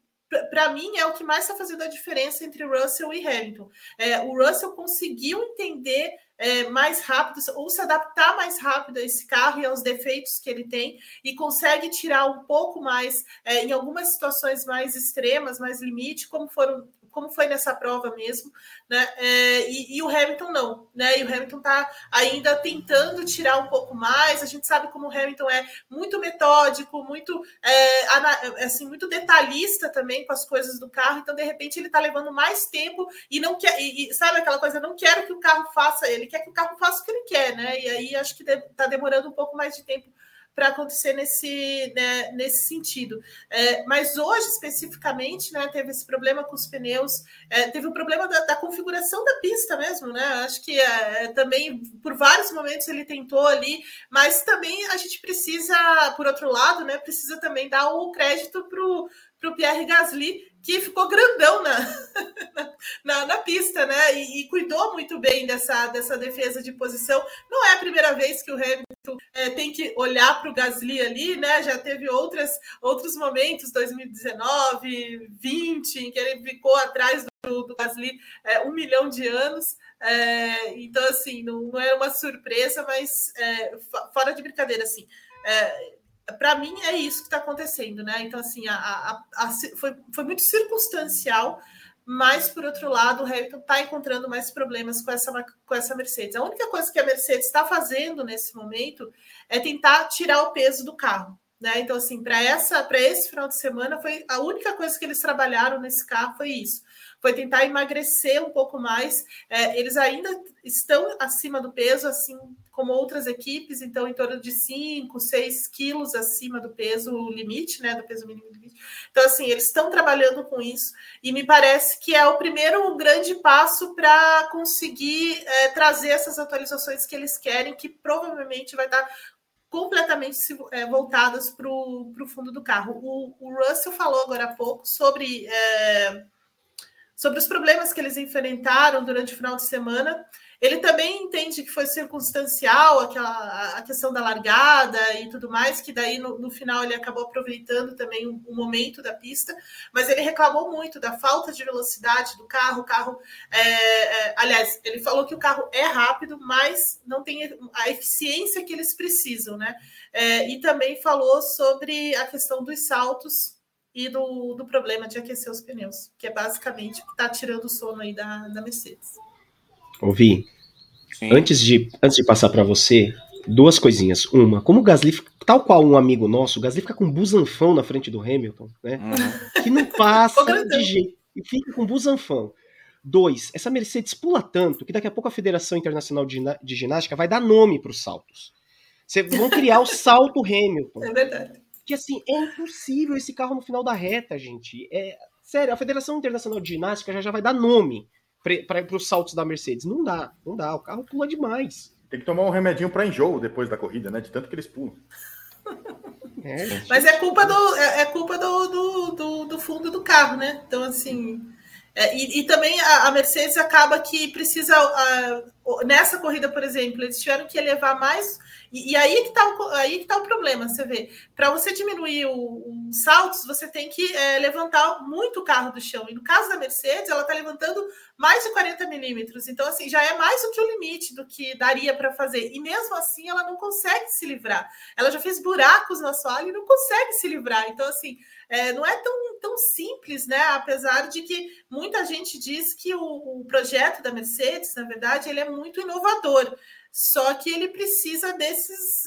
para mim é o que mais está fazendo a diferença entre Russell e Hamilton. É, o Russell conseguiu entender é, mais rápido ou se adaptar mais rápido a esse carro e aos defeitos que ele tem e consegue tirar um pouco mais é, em algumas situações mais extremas, mais limite, como foram como foi nessa prova mesmo, né? É, e, e, o Hamilton não, né? E o Hamilton está ainda tentando tirar um pouco mais. A gente sabe como o Hamilton é muito metódico, muito é, assim, muito detalhista também com as coisas do carro. Então, de repente, ele está levando mais tempo e não quer, e, e, sabe aquela coisa, não quero que o carro faça, ele quer que o carro faça o que ele quer, né? E aí acho que está demorando um pouco mais de tempo para acontecer nesse, né, nesse sentido. É, mas hoje, especificamente, né, teve esse problema com os pneus, é, teve o problema da, da, configuração da pista mesmo, né? Acho que é, também, por vários momentos, ele tentou ali, mas também a gente precisa, por outro lado, né, precisa também dar o crédito para o Pierre Gasly, que ficou grandão (laughs) na, na, na, pista, né? E, e, cuidou muito bem dessa, dessa defesa de posição. Não é a primeira vez que o Hamilton é, tem que olhar para o Gasly ali, né? Já teve outras, outros momentos, 2019, 20, em que ele ficou atrás do, do Gasly é, um milhão de anos. É, então, assim, não, não é uma surpresa, mas é, fora de brincadeira, assim. É, para mim é isso que está acontecendo, né? Então, assim, a, a, a, foi, foi muito circunstancial, mas por outro lado, o Hamilton está encontrando mais problemas com essa, com essa Mercedes. A única coisa que a Mercedes está fazendo nesse momento é tentar tirar o peso do carro. Né? Então, assim, para essa, para esse final de semana, foi a única coisa que eles trabalharam nesse carro foi isso foi tentar emagrecer um pouco mais. É, eles ainda estão acima do peso, assim como outras equipes, então em torno de 5, 6 quilos acima do peso limite, né? Do peso mínimo limite. Então, assim, eles estão trabalhando com isso, e me parece que é o primeiro grande passo para conseguir é, trazer essas atualizações que eles querem, que provavelmente vai estar completamente é, voltadas para o fundo do carro. O, o, Russell falou agora há pouco sobre. É, sobre os problemas que eles enfrentaram durante o final de semana. Ele também entende que foi circunstancial aquela, a questão da largada e tudo mais, que daí no, no final ele acabou aproveitando também o, o, momento da pista, mas ele reclamou muito da falta de velocidade do carro. O carro, é, é, aliás, ele falou que o carro é rápido, mas não tem a eficiência que eles precisam, né? É, e também falou sobre a questão dos saltos e do, do problema de aquecer os pneus, que é basicamente o que está tirando o sono aí da, da Mercedes. Ouvi. Antes de, antes de passar para você, duas coisinhas. Uma, como o Gasly, tal qual um amigo nosso, o Gasly fica com um busanfão na frente do Hamilton, né? Uhum. Que não passa (laughs) de jeito. E fica com busanfão. Dois, essa Mercedes pula tanto que daqui a pouco a Federação Internacional de Ginástica vai dar nome para os saltos. Vocês vão criar o (laughs) salto Hamilton. É verdade que assim, é impossível esse carro no final da reta, gente. É, sério, a Federação Internacional de Ginástica já, já vai dar nome para os saltos da Mercedes. Não dá, não dá. O carro pula demais. Tem que tomar um remedinho para enjoo depois da corrida, né? De tanto que eles pulam. É, Mas é culpa do é, é culpa do, do, do, do, fundo do carro, né? Então assim É, e, e, também a, a, Mercedes acaba que precisa, nessa corrida, por exemplo, eles tiveram que elevar mais. E, e aí que está o, que tá o problema, você vê. Para você diminuir os saltos, você tem que é, levantar muito o carro do chão. E no caso da Mercedes, ela está levantando mais de 40 milímetros. Então, assim, já é mais do que o limite do que daria para fazer. E mesmo assim, ela não consegue se livrar. Ela já fez buracos no assoalho e não consegue se livrar. Então, assim, é, não é tão, tão simples, né? Apesar de que muita gente diz que o, o projeto da Mercedes, na verdade, ele é muito inovador. Só que ele precisa desses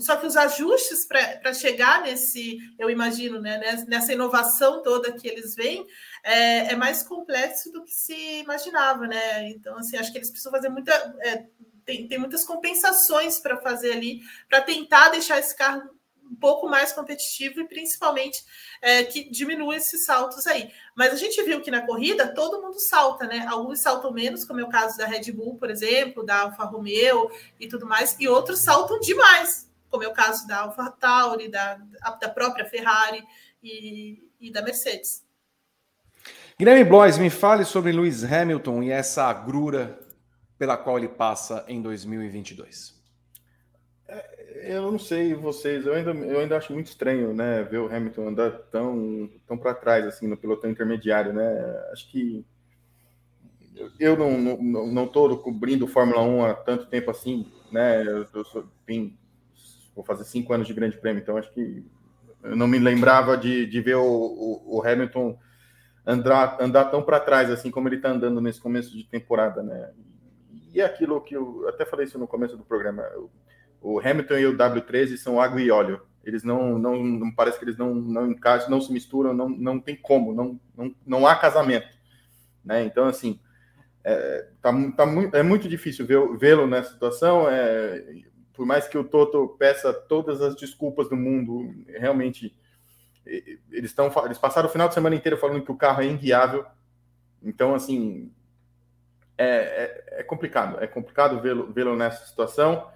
só que os ajustes para chegar nesse, eu imagino, né, nessa inovação toda que eles veem, é, é, mais complexo do que se imaginava, né? Então, assim, acho que eles precisam fazer muita. É, tem, tem muitas compensações para fazer ali, para tentar deixar esse carro um pouco mais competitivo e principalmente é, que diminua esses saltos aí. Mas a gente viu que na corrida todo mundo salta, né? Alguns saltam menos, como é o caso da Red Bull, por exemplo, da Alfa Romeo e tudo mais, e outros saltam demais, como é o caso da Alfa Tauri, da, da própria Ferrari e, e da Mercedes. Guilherme Blois, me fale sobre Lewis Hamilton e essa agrura pela qual ele passa em 2022 eu não sei vocês, eu ainda, eu ainda acho muito estranho, né, ver o Hamilton andar tão, tão para trás, assim, no pelotão intermediário, né, acho que eu não, não, não tô cobrindo Fórmula 1 há tanto tempo assim, né, eu, eu sou, vim, vou fazer cinco anos de grande prêmio, então acho que eu não me lembrava de, de ver o, o, o Hamilton andar, andar tão para trás, assim, como ele está andando nesse começo de temporada, né, e aquilo que eu até falei isso no começo do programa, o Hamilton e o W13 são água e óleo. Eles não, não, não parece que eles não, não encaixam, não se misturam, não, não tem como, não, não, não há casamento. Né? Então, assim, é, tá, tá muito, é muito difícil vê-lo nessa situação. É, por mais que o Toto peça todas as desculpas do mundo, realmente eles estão eles passaram o final de semana inteiro falando que o carro é inviável. Então, assim, é, é, é complicado, é complicado vê-lo vê nessa situação.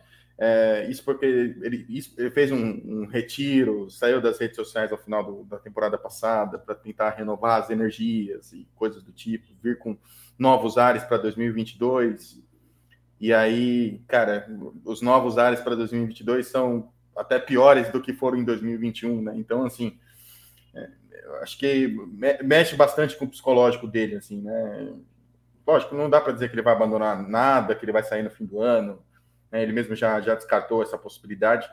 É, isso porque ele, isso, ele fez um, um, retiro, saiu das redes sociais ao final do, da temporada passada para tentar renovar as energias e coisas do tipo, vir com novos ares para 2022. E aí, cara, os novos ares para 2022 são até piores do que foram em 2021, né? Então, assim, é, acho que mexe bastante com o psicológico dele, assim, né? Lógico, não dá para dizer que ele vai abandonar nada, que ele vai sair no fim do ano né? Ele mesmo já, já descartou essa possibilidade.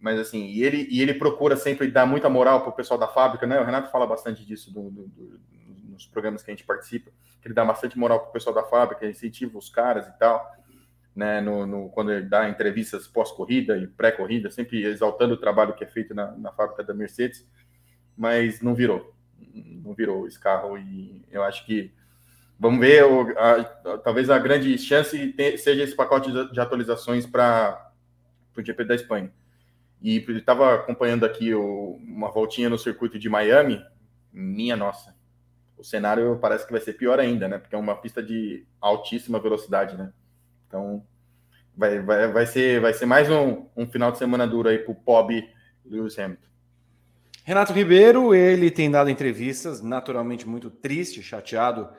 Mas assim, e ele, e ele procura sempre dar muita moral para o pessoal da fábrica, né? O Renato fala bastante disso do, do, do, nos programas que a gente participa, que ele dá bastante moral para o pessoal da fábrica, incentiva os caras e tal. Né, no, no, quando ele dá entrevistas pós-corrida e pré-corrida, sempre exaltando o trabalho que é feito na, na, fábrica da Mercedes, mas não virou, não virou esse carro e eu acho que Vamos ver, o, a, talvez a grande chance te, seja esse pacote de, de atualizações para o GP da Espanha. E estava acompanhando aqui o, uma voltinha no circuito de Miami, minha nossa. O cenário parece que vai ser pior ainda, né? Porque é uma pista de altíssima velocidade, né? Então, vai, vai, vai, ser, vai ser mais um, um final de semana duro aí para o Pob Lewis Hamilton. Renato Ribeiro, ele tem dado entrevistas, naturalmente muito triste, chateado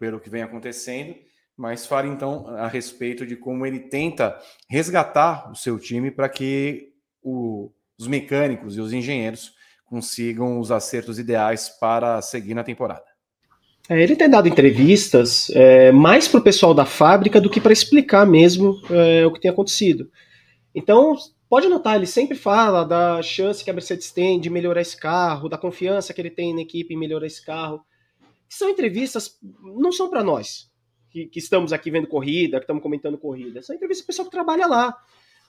pelo que vem acontecendo, mas fale então a respeito de como ele tenta resgatar o seu time para que o, os mecânicos e os engenheiros consigam os acertos ideais para seguir na temporada. É, ele tem dado entrevistas é, mais para o pessoal da fábrica do que para explicar mesmo é, o que tem acontecido. Então, pode notar, ele sempre fala da chance que a Mercedes tem de melhorar esse carro, da confiança que ele tem na equipe em melhorar esse carro são entrevistas, não são para nós, que, que, estamos aqui vendo corrida, que estamos comentando corrida. São entrevistas do pessoal que trabalha lá.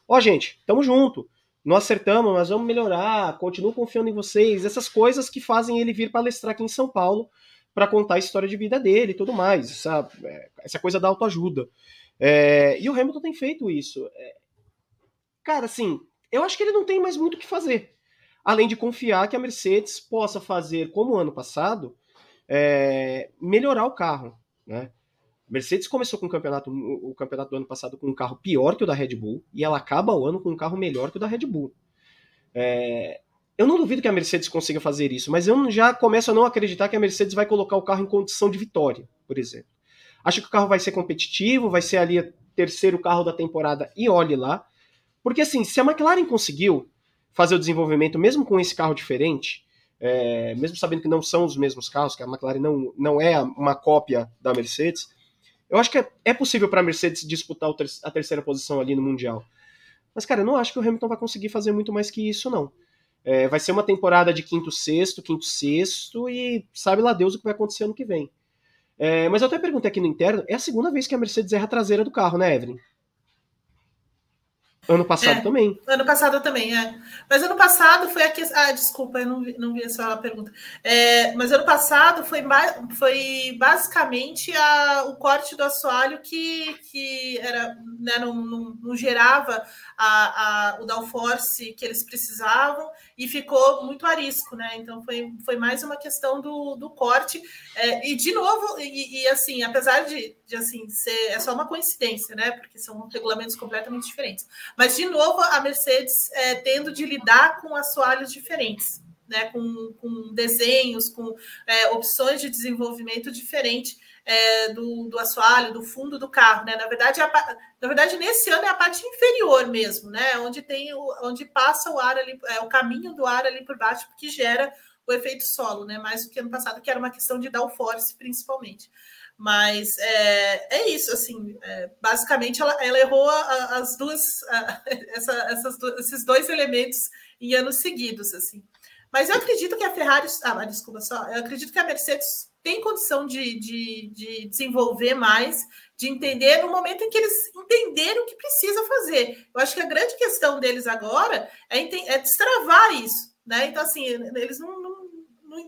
Ó, gente, tamo junto. Não acertamos, mas vamos melhorar. Continuo confiando em vocês. Essas coisas que fazem ele vir palestrar aqui em São Paulo para contar a história de vida dele e tudo mais. Essa, é, essa coisa da autoajuda. É, e o Hamilton tem feito isso. É, cara, assim, eu acho que ele não tem mais muito o que fazer. Além de confiar que a Mercedes possa fazer como ano passado, é, melhorar o carro. Né? Mercedes começou com o campeonato, o campeonato do ano passado com um carro pior que o da Red Bull e ela acaba o ano com um carro melhor que o da Red Bull. É, eu não duvido que a Mercedes consiga fazer isso, mas eu já começo a não acreditar que a Mercedes vai colocar o carro em condição de vitória, por exemplo. Acho que o carro vai ser competitivo, vai ser ali o terceiro carro da temporada e olhe lá. Porque assim, se a McLaren conseguiu fazer o desenvolvimento mesmo com esse carro diferente, é, mesmo sabendo que não são os mesmos carros, que a McLaren não, não é uma cópia da Mercedes, eu acho que é, é possível para a Mercedes disputar ter, a terceira posição ali no Mundial. Mas, cara, eu não acho que o Hamilton vai conseguir fazer muito mais que isso, não. É, vai ser uma temporada de quinto, sexto, quinto, sexto, e sabe lá Deus o que vai acontecer ano que vem. É, mas eu até perguntei aqui no interno, é a segunda vez que a Mercedes erra a traseira do carro, né, Evelyn? Ano passado é, também. Ano passado também, é. Mas ano passado foi a questão. Ah, desculpa, eu não vi, não vi essa pergunta. É, mas ano passado foi, foi basicamente a, o corte do assoalho que, que era, né, não, não, não gerava a, a, o downforce que eles precisavam e ficou muito arisco, né? Então foi, foi mais uma questão do, do corte. É, e de novo, e, e, assim, apesar de, de assim ser é só uma coincidência, né? Porque são regulamentos completamente diferentes. Mas de novo, a Mercedes é, tendo de lidar com assoalhos diferentes. Né, com, com desenhos, com é, opções de desenvolvimento diferente é, do, do assoalho, do fundo do carro, né? Na verdade, a, na verdade, nesse ano é a parte inferior mesmo, né? Onde tem o, onde passa o ar ali, é o caminho do ar ali por baixo, que gera o efeito solo, né? Mais do que ano passado, que era uma questão de downforce, principalmente. Mas é, é isso, assim, é, basicamente ela, ela errou a, as duas, a, (laughs) essa, essas, esses dois elementos em anos seguidos, assim. Mas eu acredito que a Ferrari, ah, desculpa só, eu acredito que a Mercedes tem condição de, de, de, desenvolver mais, de entender no momento em que eles entenderem o que precisa fazer. Eu acho que a grande questão deles agora é, é destravar isso. Né? Então, assim, eles não,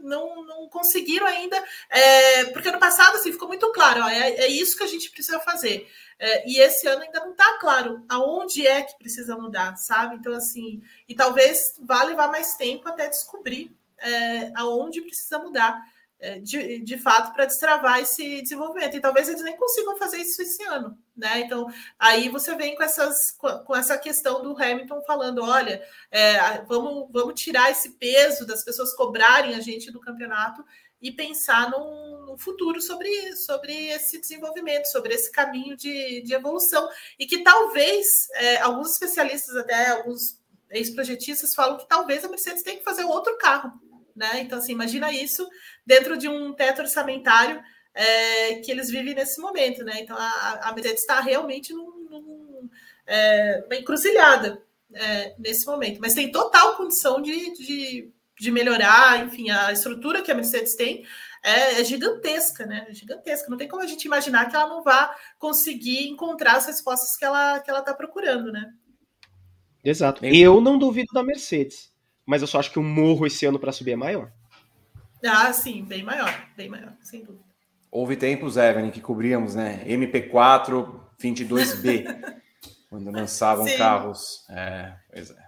não, não, conseguiram ainda, é, porque no passado assim, ficou muito claro, ó, é, é isso que a gente precisa fazer. É, e esse ano ainda não está claro aonde é que precisa mudar, sabe? Então, assim, e talvez vá levar mais tempo até descobrir é, aonde precisa mudar. É, de, de fato para destravar esse desenvolvimento. E talvez eles nem consigam fazer isso esse ano, né? Então aí você vem com essas com essa questão do Hamilton falando: olha, é, vamos, vamos tirar esse peso das pessoas cobrarem a gente do campeonato e pensar num, num futuro sobre, sobre esse desenvolvimento, sobre esse caminho de, de evolução. E que talvez é, alguns especialistas, até alguns ex-projetistas, falam que talvez a Mercedes tenha que fazer outro carro né? Então, assim, imagina isso dentro de um teto orçamentário é, que eles vivem nesse momento, né? Então, a, a Mercedes está realmente num, num, é, uma encruzilhada é, nesse momento, mas tem total condição de, de, de, melhorar, enfim, a estrutura que a Mercedes tem é, é gigantesca, né? É gigantesca. Não tem como a gente imaginar que ela não vá conseguir encontrar as respostas que ela que ela está procurando, né? Exato. E eu não duvido da Mercedes mas eu só acho que o morro esse ano para subir é maior. Ah, sim, bem maior, bem maior, sem dúvida. Houve tempos, Evelyn, que cobríamos, né? MP4 22B, (laughs) quando lançavam sim. carros. É, pois é.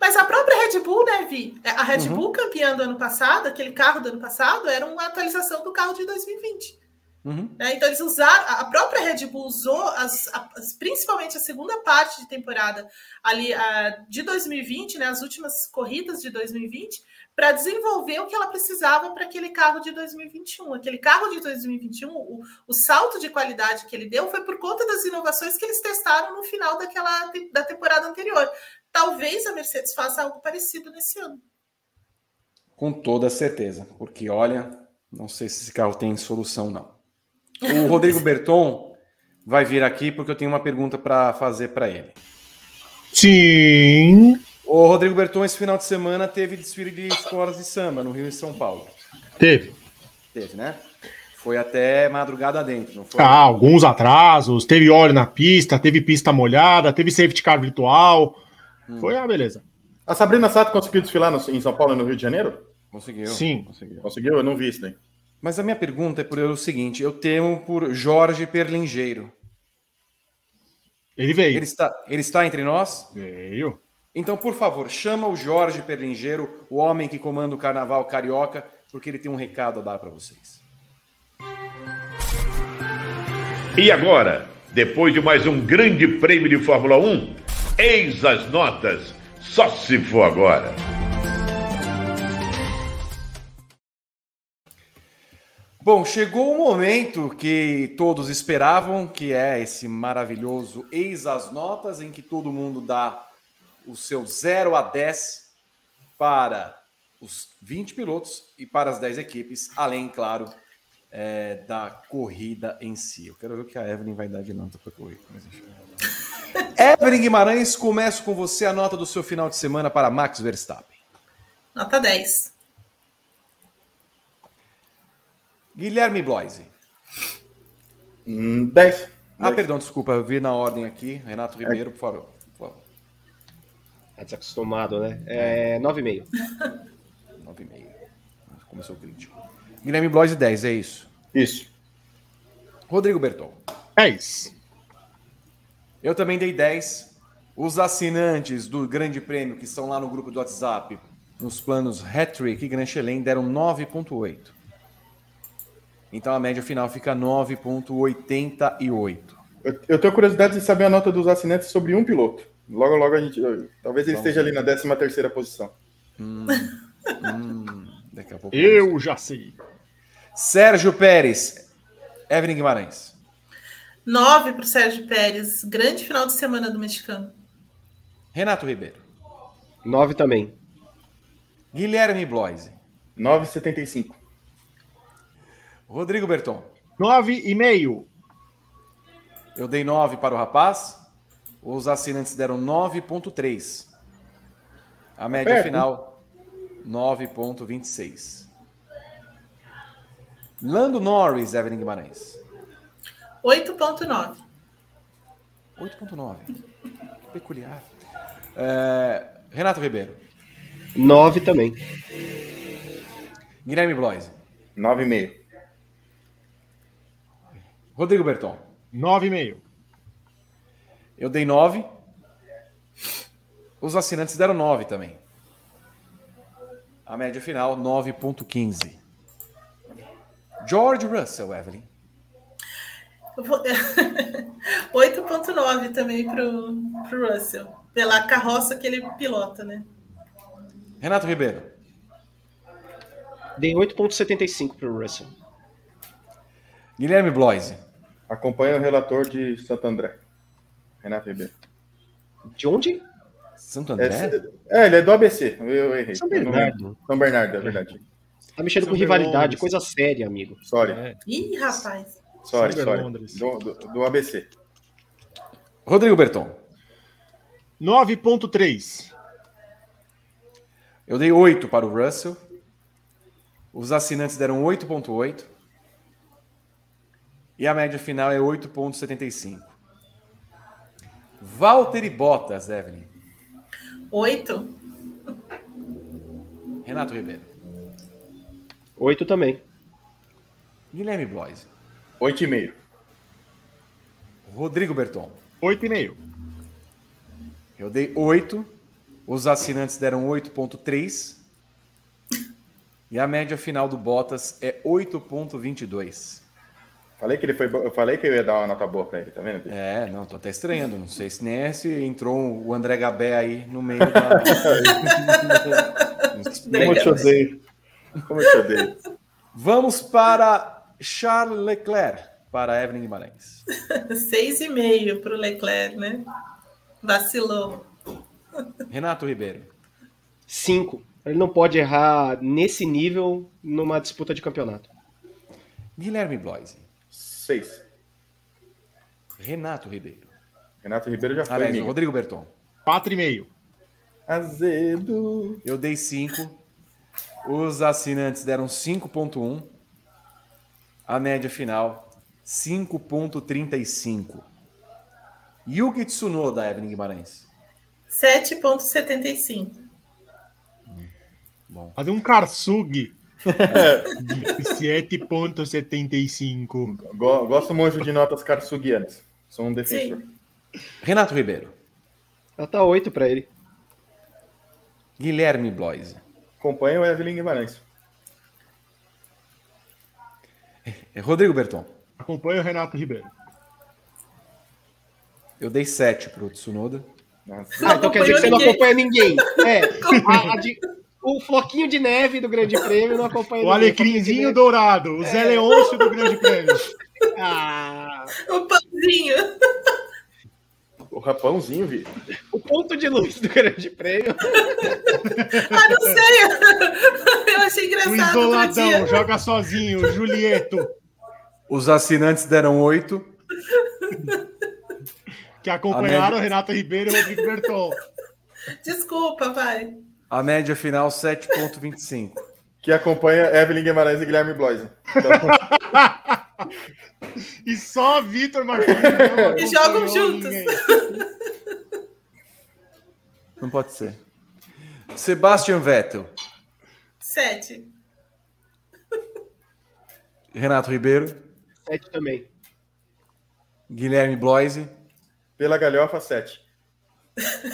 Mas a própria Red Bull, né, Vi? A Red uhum. Bull campeã do ano passado, aquele carro do ano passado, era uma atualização do carro de 2020. Uhum. Né? Então eles usaram, a própria Red Bull usou as, as, principalmente a segunda parte de temporada ali a, de 2020, né, as últimas corridas de 2020, para desenvolver o que ela precisava para aquele carro de 2021. Aquele carro de 2021, o, o, salto de qualidade que ele deu foi por conta das inovações que eles testaram no final daquela da temporada anterior. Talvez a Mercedes faça algo parecido nesse ano. Com toda certeza, porque olha, não sei se esse carro tem solução não. O Rodrigo Berton vai vir aqui porque eu tenho uma pergunta para fazer para ele. Sim. O Rodrigo Berton, esse final de semana, teve desfile de escolas de samba no Rio e São Paulo. Teve. Teve, né? Foi até madrugada dentro, não foi? Ah, alguns atrasos, teve óleo na pista, teve pista molhada, teve safety car virtual. Hum. Foi a ah, beleza. A Sabrina Sato conseguiu desfilar no, em São Paulo e no Rio de Janeiro? Conseguiu. Sim. Conseguiu? Conseguiu? Eu não vi isso daí. Mas a minha pergunta é por o seguinte: eu temo por Jorge Perlingeiro. Ele veio. Ele está, ele está entre nós? Veio. Então, por favor, chama o Jorge Perlingeiro, o homem que comanda o carnaval carioca, porque ele tem um recado a dar para vocês. E agora, depois de mais um grande prêmio de Fórmula 1, eis as notas. Só se for agora. Bom, chegou o momento que todos esperavam, que é esse maravilhoso Eis as Notas, em que todo mundo dá o seu 0 a 10 para os 20 pilotos e para as 10 equipes, além, claro, é, da corrida em si. Eu quero ver o que a Evelyn vai dar de nota para a corrida. Evelyn Guimarães, começo com você a nota do seu final de semana para Max Verstappen. Nota 10. Guilherme Bloise. Hum, 10. Ah, perdão, desculpa, eu vi na ordem aqui. Renato Ribeiro, por favor. Por favor. Tá desacostumado, né? É 9,5. 9,5. (laughs) Começou o crítico. Guilherme Bloise, 10, é isso. Isso. Rodrigo Berton. 10. Eu também dei 10. Os assinantes do Grande Prêmio que estão lá no grupo do WhatsApp, nos planos Hattrick e Grand Chelem, deram 9,8. Então a média final fica 9,88. Eu, eu tenho curiosidade de saber a nota dos assinantes sobre um piloto. Logo, logo a gente. Talvez ele Vamos esteja ali na 13 terceira posição. Hum, hum, daqui a pouco. Eu já sei. Sérgio Pérez. Evelyn Guimarães. 9 para o Sérgio Pérez. Grande final de semana do mexicano. Renato Ribeiro. 9 também. Guilherme Bloise. 9,75. Rodrigo Berton. 9,5. Eu dei 9 para o rapaz. Os assinantes deram 9,3. A média perto, final, 9,26. Lando Norris, Evelyn Guimarães. 8,9. 8,9. Que peculiar. É, Renato Ribeiro. 9 também. Guilherme Bloise. 9,5. Rodrigo Berton. 9,5. Eu dei 9. Os assinantes deram 9 também. A média final, 9,15. George Russell, Evelyn. Eu vou- (laughs) 8,9 também para o Russell. Pela carroça que ele pilota, né? Renato Ribeiro. Dei 8,75 pro Russell. Guilherme Bloise. Acompanha o relator de Santo André. Renato Ribeiro. De onde? Santo É, André? é, ele é do ABC. Eu, errei. São Bernardo. São Bernardo, é verdade. Tá mexendo São com rivalidade, Berlondres. coisa séria, amigo. Sorry. É. Ih, rapaz. Sorry, São sorry. Londres. Do, do, do ABC. Rodrigo Berton. 9,3. Eu dei 8 para o Russell. Os assinantes deram 8,8. E a média final é 8,75. Valtteri Bottas, Evelyn. 8. Renato Ribeiro. 8 também. Guilherme Bloise. 8,5. Rodrigo Berton. 8,5. Eu dei 8. Os assinantes deram 8,3. E a média final do Bottas é 8,22. Falei que ele foi. Eu falei que eu ia dar uma nota boa pra ele, tá vendo? É, não, tô até estranhando. Não sei se nem é se entrou o André Gabé aí no meio da. (laughs) Como eu te odeio. Como eu te odeio. Vamos para Charles Leclerc, para Evelyn Guimarães. 6,5 para o Leclerc, né? Vacilou. Renato Ribeiro. 5. Ele não pode errar nesse nível numa disputa de campeonato. Guilherme Bloise. 6. Renato Ribeiro. Renato Ribeiro já foi. Aliás, amigo. Rodrigo Berton. 4,5. Azedo. Eu dei 5. Os assinantes deram 5.1. A média final, 5.35. Yuki Tsunoda, Evelyn Guimarães. 7,75. Bom. Fazer um Karsug. 7,75. Go- Gosto muito de notas carsuguianas. Sou um defensor. Sim. Renato Ribeiro. Ela tá 8 pra ele. Guilherme Bloise. Acompanha o Evelyn Guimarães. Rodrigo Berton. Acompanha o Renato Ribeiro. Eu dei 7 para o Tsunoda. Ah, então quer dizer que você não acompanha ninguém. É. (laughs) A, a de, o floquinho de neve do Grande Prêmio não acompanha O alecrimzinho dourado, o Zé Leôncio do Grande Prêmio. (laughs) Ah, O pãozinho. O rapãozinho, Vi. o ponto de luz do Grande Prêmio. (laughs) Ah, não sei. Eu achei O engraçado outro isoladão, dia. joga sozinho, o Julieto, Os assinantes deram 8. que acompanharam média- Renato Ribeiro e Rodrigo Berton. Desculpa, vai. A média final 7,25. Que acompanha Evelyn Guimarães e Guilherme Bloise. Então, (laughs) E só Vitor Martins. não E jogam juntos. ninguém. Não pode ser. Sebastian Vettel. Sete. Renato Ribeiro. Sete também. Guilherme Bloise. pela galhofa, 7.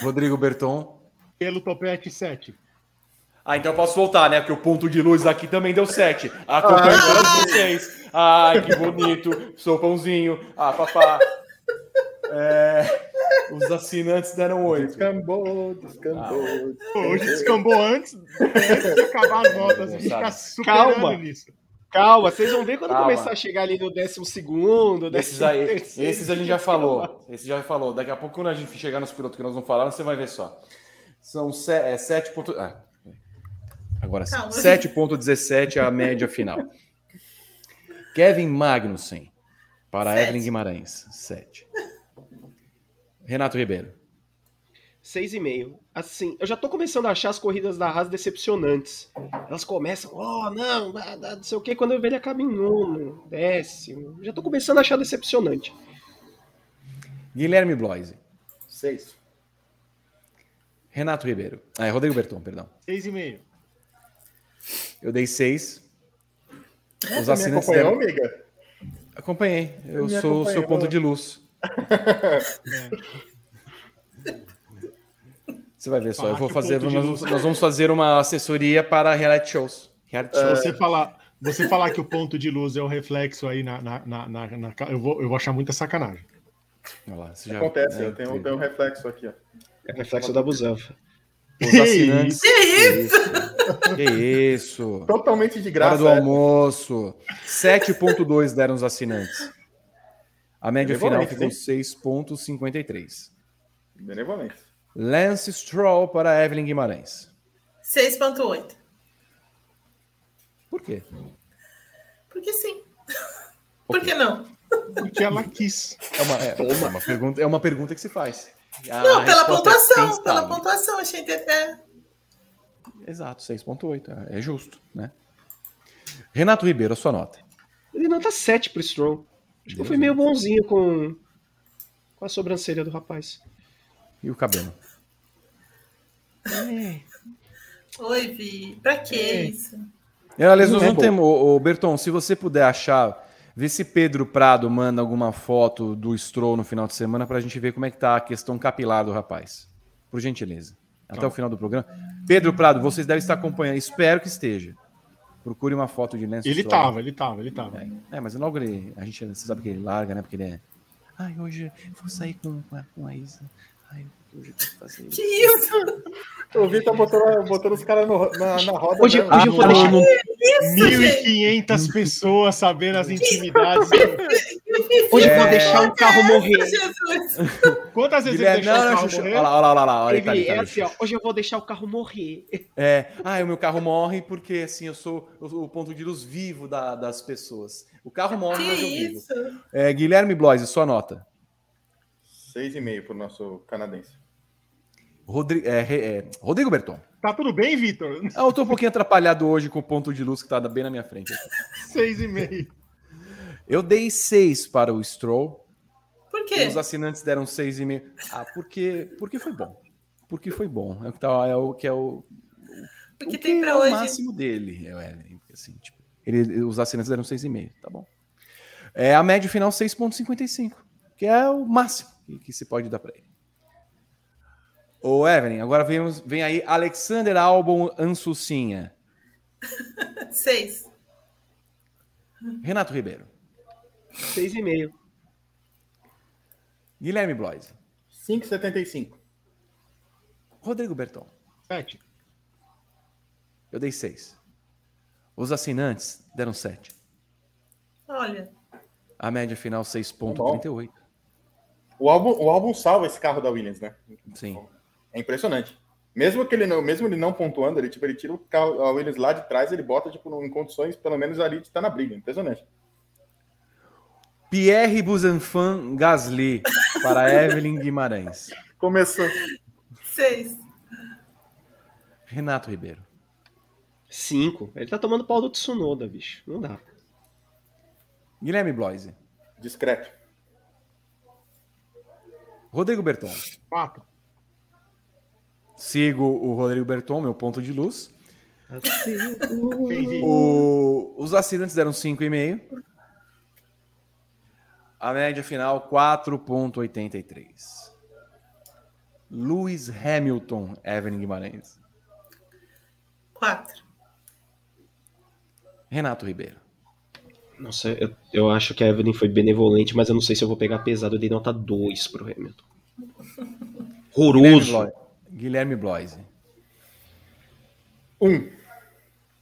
Rodrigo Berton. Pelo topete 7. Ah, então eu posso voltar, né? Porque o ponto de luz aqui também deu 7. Acompanhando ah. vocês. Ai, que bonito. Sou pãozinho. Ah, papá. É, os assinantes deram 8. Descambou, descambou. Pô, Hoje descambou antes de acabar as notas. A gente fica superando Calma. nisso. Calma, vocês vão ver quando Calma. começar a chegar ali no décimo segundo, Esses décimo aí, terceiro. esses a gente já falou. Esse já falou. Daqui a pouco, quando a gente chegar nos pilotos que nós não falaram, você vai ver só. São 7. ponto- Ah, agora sim. Calma. 7,17 a média final. Kevin Magnussen para Sete. Evelyn Guimarães. 7. Renato Ribeiro. Seis e meio. Assim, eu já tô começando a achar as corridas da Haas decepcionantes. Elas começam, oh, não, não sei o que, quando eu vejo ele acaba em nono, décimo. Já tô começando a achar decepcionante. Guilherme Bloise. 6. Renato Ribeiro. Ah, é Rodrigo Berton, perdão. 6,5. Eu dei 6. Os Você me assinantes acompanhou, deram... amiga? Acompanhei. Eu Me sou o seu acompanhou. ponto de luz. (laughs) Você vai ver só. Eu vou fazer. Nós, nós vamos fazer uma assessoria para reality shows. Reality Se shows. você falar, você falar que o ponto de luz é o reflexo aí na. na, na, na- na- eu, vou, eu vou achar muita sacanagem. Olha lá, já- Acontece, é, eu tenho, eu tenho um reflexo aqui, ó. É reflexo da busanfa. Os assinantes. Que isso? Que isso? Totalmente de Hora graça. do é. almoço. 7,2 deram os assinantes. A média final ficou hein? 6,53. Benevolente. Lance Stroll para Evelyn Guimarães. 6.8. Por quê? Porque sim. Por que não? Porque ela quis. É uma, é, é uma pergunta, é uma pergunta que se faz. A não, pela é pontuação. quem pela pontuação, achei que é. Exato, 6,8. É, é justo, né? Renato Ribeiro, a sua nota. Ele nota 7 pro Stroll. Acho que eu fui meio bonzinho com, com a sobrancelha do rapaz. E o cabelo? Oi, Vi. Pra que isso? É, aliás, nós Não é temos. Ô, Berton, se você puder achar, vê se Pedro Prado manda alguma foto do Stroll no final de semana pra gente ver como é que tá a questão capilar do rapaz. Por gentileza. Até o final do programa. Pedro Prado, vocês devem estar acompanhando. Espero que esteja. Procure uma foto de Lance Ele Stroll. tava, ele tava, ele tava. É, é, mas logo ele. A gente você sabe que ele larga, né? Porque ele é. Ai, hoje eu vou sair com, a, com a Isa. Ai, Que isso? O Vitor botou, botou os caras no- na, na roda. Hoje- né? hoje eu vou deixar- gente. 1.500 pessoas sabendo as intimidades. Hoje eu É. vou deixar o carro morrer. Quantas vezes ele deixou não, o carro morrer? Olha lá, olha lá, olha lá. Tá tá é assim, hoje eu vou deixar o carro morrer. É, ah, o meu carro morre porque assim eu sou o, ponto de luz vivo da- das pessoas. O carro morre, Que mas eu vivo. isso? É, Guilherme Bloise, sua nota. 6,5 pro nosso canadense. Rodri- é, é, Rodrigo Berton. Tá tudo bem, Vitor? Ah, eu tô um pouquinho atrapalhado hoje com o ponto de luz que tá bem na minha frente. (laughs) Seis e meio. Eu dei 6 para o Stroll. Por quê? Os assinantes deram 6,5. Ah, porque, porque foi bom. Porque foi bom. É o que, tá, é o, que é o, Porque o que tem é pra o hoje. máximo dele. É, o Evelyn, assim, tipo, ele, os assinantes deram 6,5. Tá bom. É a média final 6,55. Que é o máximo que, que se pode dar para ele. Ô, Evelyn, agora vem, vem aí Alexander Albon Ansucinha. (laughs) Seis. Renato Ribeiro. Seis e meio. Guilherme Bloise. 5,75. Rodrigo Berton. Sete. Eu dei 6. Os assinantes deram 7. Olha, A média final 6.38. O álbum, o álbum salva esse carro da Williams, né? Sim. É impressionante. Mesmo que ele não, mesmo ele não pontuando, ele, tipo, ele tira o carro, a Williams lá de trás, ele bota tipo, em condições, pelo menos ali, de estar na briga. Impressionante. Pierre Busanfan Gasly para (laughs) Evelyn Guimarães. Começou. seis. Renato Ribeiro. Cinco. Ele tá tomando pau do Tsunoda, bicho. Não dá. Guilherme Bloise. Discreto. Rodrigo Berton. Quatro. Sigo o Rodrigo Berton, meu ponto de luz. O- Os assinantes deram 5,5. A média final 4,83. Lewis Hamilton, Evelyn Guimarães. Quatro. Renato Ribeiro. Nossa, eu, eu acho que a Evelyn foi benevolente, mas eu não sei se eu vou pegar pesado. Eu dei nota 2 pro Hamilton. (laughs) Guilherme Horroroso. Bloise. Guilherme Bloise. Um.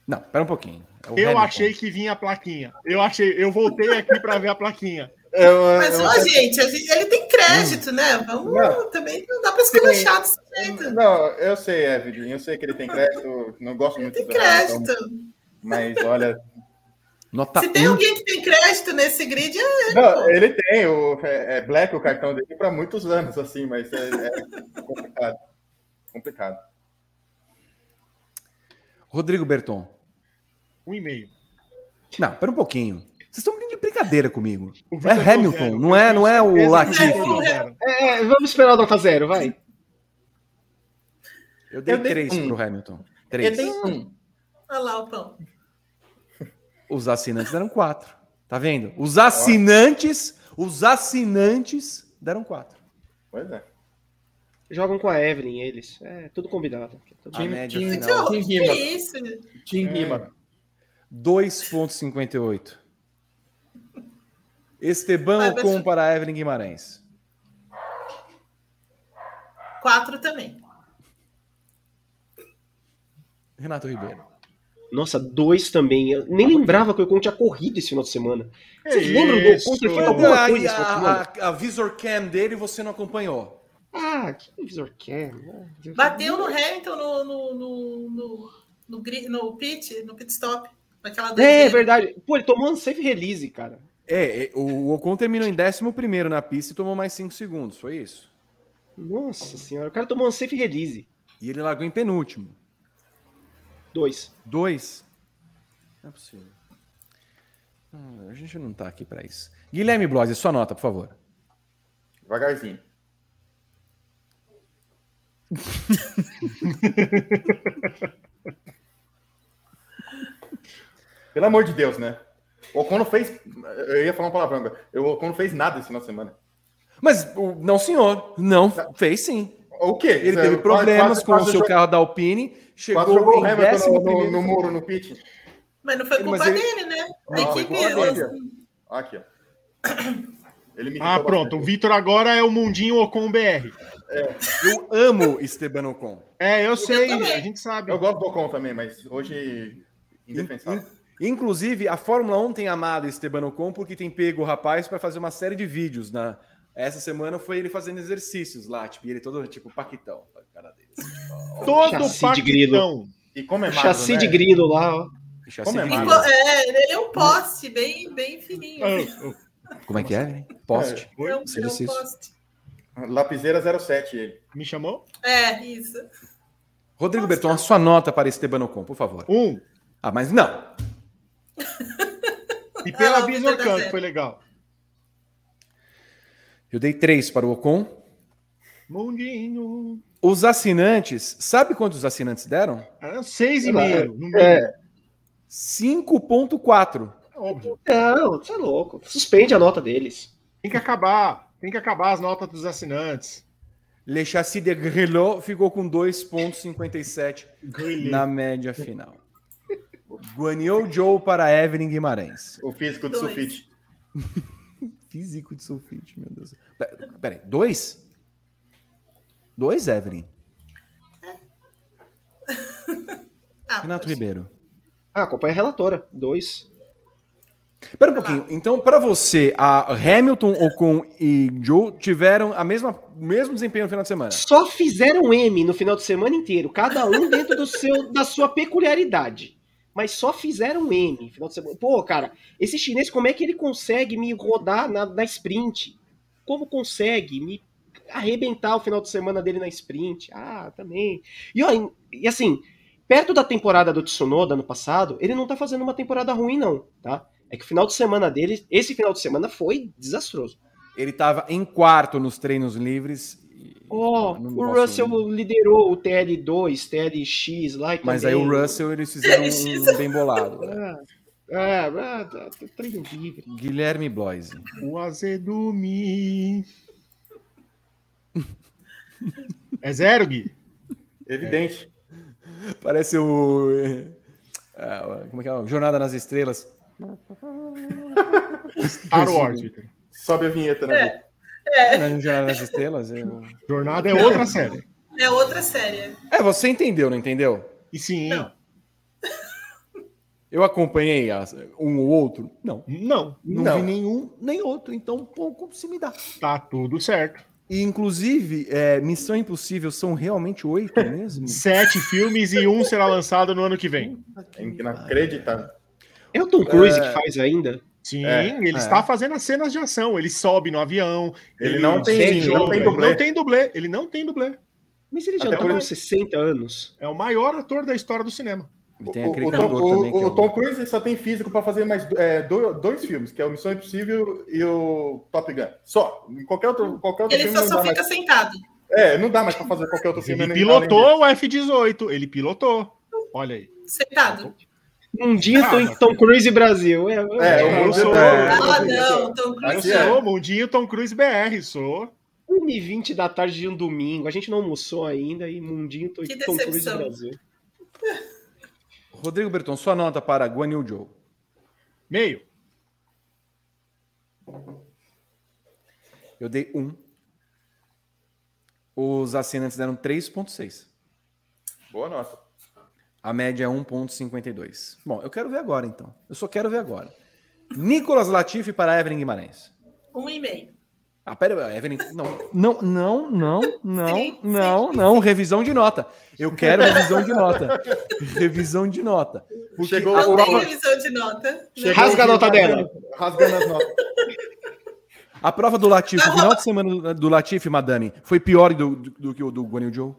Não, pera um pouquinho. É Eu Hamilton. achei que vinha a plaquinha. Eu achei, eu voltei aqui para ver a plaquinha. Eu, Mas, eu- ó, gente, ele tem crédito, né? Vamos Não. também não dá pra esculachar desse jeito. Não, eu sei, Evelyn, eu sei que ele tem crédito, não gosto muito Tem do Hamilton, crédito. mas olha, Nota Se tem 1. alguém que tem crédito nesse grid, é ele. não, ele tem, o, é, é Black o cartão dele para muitos anos, assim, mas é, é complicado. Complicado. Rodrigo Berton. Um e meio. Não, pera um pouquinho. Vocês estão de brincadeira comigo. O É Hamilton, zero. não é, não é o que Latifi. o deu zero. É, vamos esperar a nota zero, vai. Eu dei Eu dei 3 um. pro Hamilton. Ele 3. tem um. Olha lá o pão. Os assinantes deram 4. Tá vendo? Os assinantes, os assinantes deram 4. Pois é. Jogam com a Evelyn, eles. É, tudo combinado. Tudo A média time- final Que rima? isso? Tim Rima. 2.58. Esteban Ocon vai. para Evelyn Guimarães. Quatro também. Renato Ribeiro. Nossa, dois também. Eu nem lembrava que o Ocon tinha corrido esse final de semana. Vocês Que lembram do Ocon ter isso? feito alguma a, coisa esse final de semana? a- a visor cam dele você não acompanhou. Ah, que visor quer? né? Bateu no Hamilton no, no, no, no, no, no pit, no pit stop. Naquela É, doideira. verdade. Pô, ele tomou um safe release, cara. É, é, o Ocon terminou em 11 na pista e tomou mais 5 segundos, foi isso. Nossa senhora, o cara tomou um safe release. E ele largou em penúltimo. Dois. 2. Não é possível. Hum, a gente não tá aqui pra isso. Guilherme Bloise, sua nota, por favor. Devagarzinho. (laughs) Pelo amor de Deus, né? O Ocon não fez. Eu ia falar uma palavra, agora. o Ocon não fez nada esse final de semana. Mas, não, senhor. Não, fez sim. O quê? Ele teve Quase- problemas quase- com quase o seu jogou- carro da Alpine, chegou jogou o Hamilton no, no, no muro, no pit. Mas não foi culpa ele- dele, né? A Não, equipe. os- dele. Aqui, ó. Ele me Ah, pronto. bastante. O Vitor agora é o Mundinho Ocon BR. Eu amo Esteban Ocon. É, eu sei, também. a gente sabe. Eu gosto do Ocon também, mas hoje. Indefensável. Inclusive, a Fórmula 1 tem amado Esteban Ocon porque tem pego o rapaz para fazer uma série de vídeos. Na... Essa semana foi ele fazendo exercícios lá, tipo, e ele todo tipo paquitão. Cara dele, assim, tipo, ó, Todo Chassi de grilo. paquitão. E como é magro, Chassi né? de grilo lá, ó. chassi Como é de magro? grilo. É, ele é um poste, bem, bem fininho. Ah, ah, Como é que é? Poste. É um, é um exercício. poste. Lapiseira 07, ele. Me chamou? É, isso. Rodrigo Berton, a sua nota para Esteban Ocon, por favor. Um. Ah, mas não. (laughs) E pela Ah, o Visor zero. foi legal. Eu dei três para o Ocon. Mundinho. Os assinantes, sabe quantos assinantes deram? Era seis e lá, meio. É. 5.4. Óbvio. Não, você é louco. Suspende a nota deles. Tem que acabar. Tem que acabar as notas dos assinantes. Le Chassis de Grelot ficou com 2.57 Grilê. na média final. Guanyu Joe para Evelyn Guimarães. O físico do sulfite. Físico de sulfite, meu Deus. Pe- Peraí, dois? Dois, Evelyn? (laughs) Ah, Renato Ribeiro. Ah, acompanha a relatora. Dois. Espera um pouquinho. Então, para você, a Hamilton, Ocon e Joe tiveram a mesma mesmo desempenho no final de semana? Só fizeram M no final de semana inteiro, cada um dentro do seu, da sua peculiaridade. Mas só fizeram M final de semana. Pô, cara, esse chinês, como é que ele consegue me rodar na, na sprint? Como consegue me arrebentar o final de semana dele na sprint? Ah, também. E, ó, e assim, perto da temporada do Tsunoda ano passado, ele não tá fazendo uma temporada ruim, não, tá? É que o final de semana dele, esse final de semana foi desastroso. Ele estava em quarto nos treinos livres. Ó, oh, o Russell liderou o TL2, TLX lá. Mas também... aí o Russell eles fizeram um bem bolado. Né? É, é, é, treino livre. Guilherme Bloise. O azedume. é zero, Gui? Evidente. É. Parece o. É, como é que é? Jornada nas Estrelas. Star Wars. Sobe a vinheta, né? É. é. Jornada nas Estrelas. Eu... Jornada é outra série. É outra série. É, você entendeu, não entendeu? E sim. Não. Eu acompanhei um ou outro? Não. Não. Não, não. vi nenhum nem outro. Então, pouco se me dá. Tá tudo certo. E, inclusive, é, Missão Impossível são realmente oito mesmo? Sete filmes e um será lançado no ano que vem. Inacreditável. É o Tom Cruise é... que faz ainda? Sim, é, ele é. está fazendo as cenas de ação. Ele sobe no avião. Ele, ele não, tem, jogo, não tem dublê. Não tem dublê. Ele não tem dublê. Mas ele já está com 60 anos. É o maior ator da história do cinema. O, o, Tom, o, o Tom, Cruise só tem físico para fazer mais é, dois, dois, filmes, que é o Missão Impossível e o Top Gun. Só. Em qualquer outro, qualquer outro ele filme. Ele só, só fica mais... sentado. É, não dá mais para fazer qualquer outro filme. Ele pilotou o F-18. Ele pilotou. Olha aí. Sentado. Mundinho ah, Tom, Tom Cruise Brasil. É, é, eu sou. Ah, não, Tom Cruise. Eu sou, Mundinho Tom Cruise BR, sou. 1h20 da tarde de um domingo, a gente não almoçou ainda e Mundinho Tom, Tom Cruise Brasil. Rodrigo Berton, sua nota para Guan Yu Zhou. Meio. Eu dei um. Os assinantes deram 3,6. Boa nota. A média é 1,52. Bom, eu quero ver agora, então. Eu só quero ver agora. Nicolas Latifi para Evelyn Guimarães. Um e meio. Ah, pera, Evelyn. Não, não, não, não, não, (laughs) sim, não, sim, não. Sim. Revisão de nota. Eu quero revisão de nota. revisão de nota. Porque Chegou a prova... revisão de nota. Rasga a nota dela. Rasgando as notas. A prova do Latifi, o final de semana do Latifi, madame, foi pior do, do, do que o do Guanyu Joe?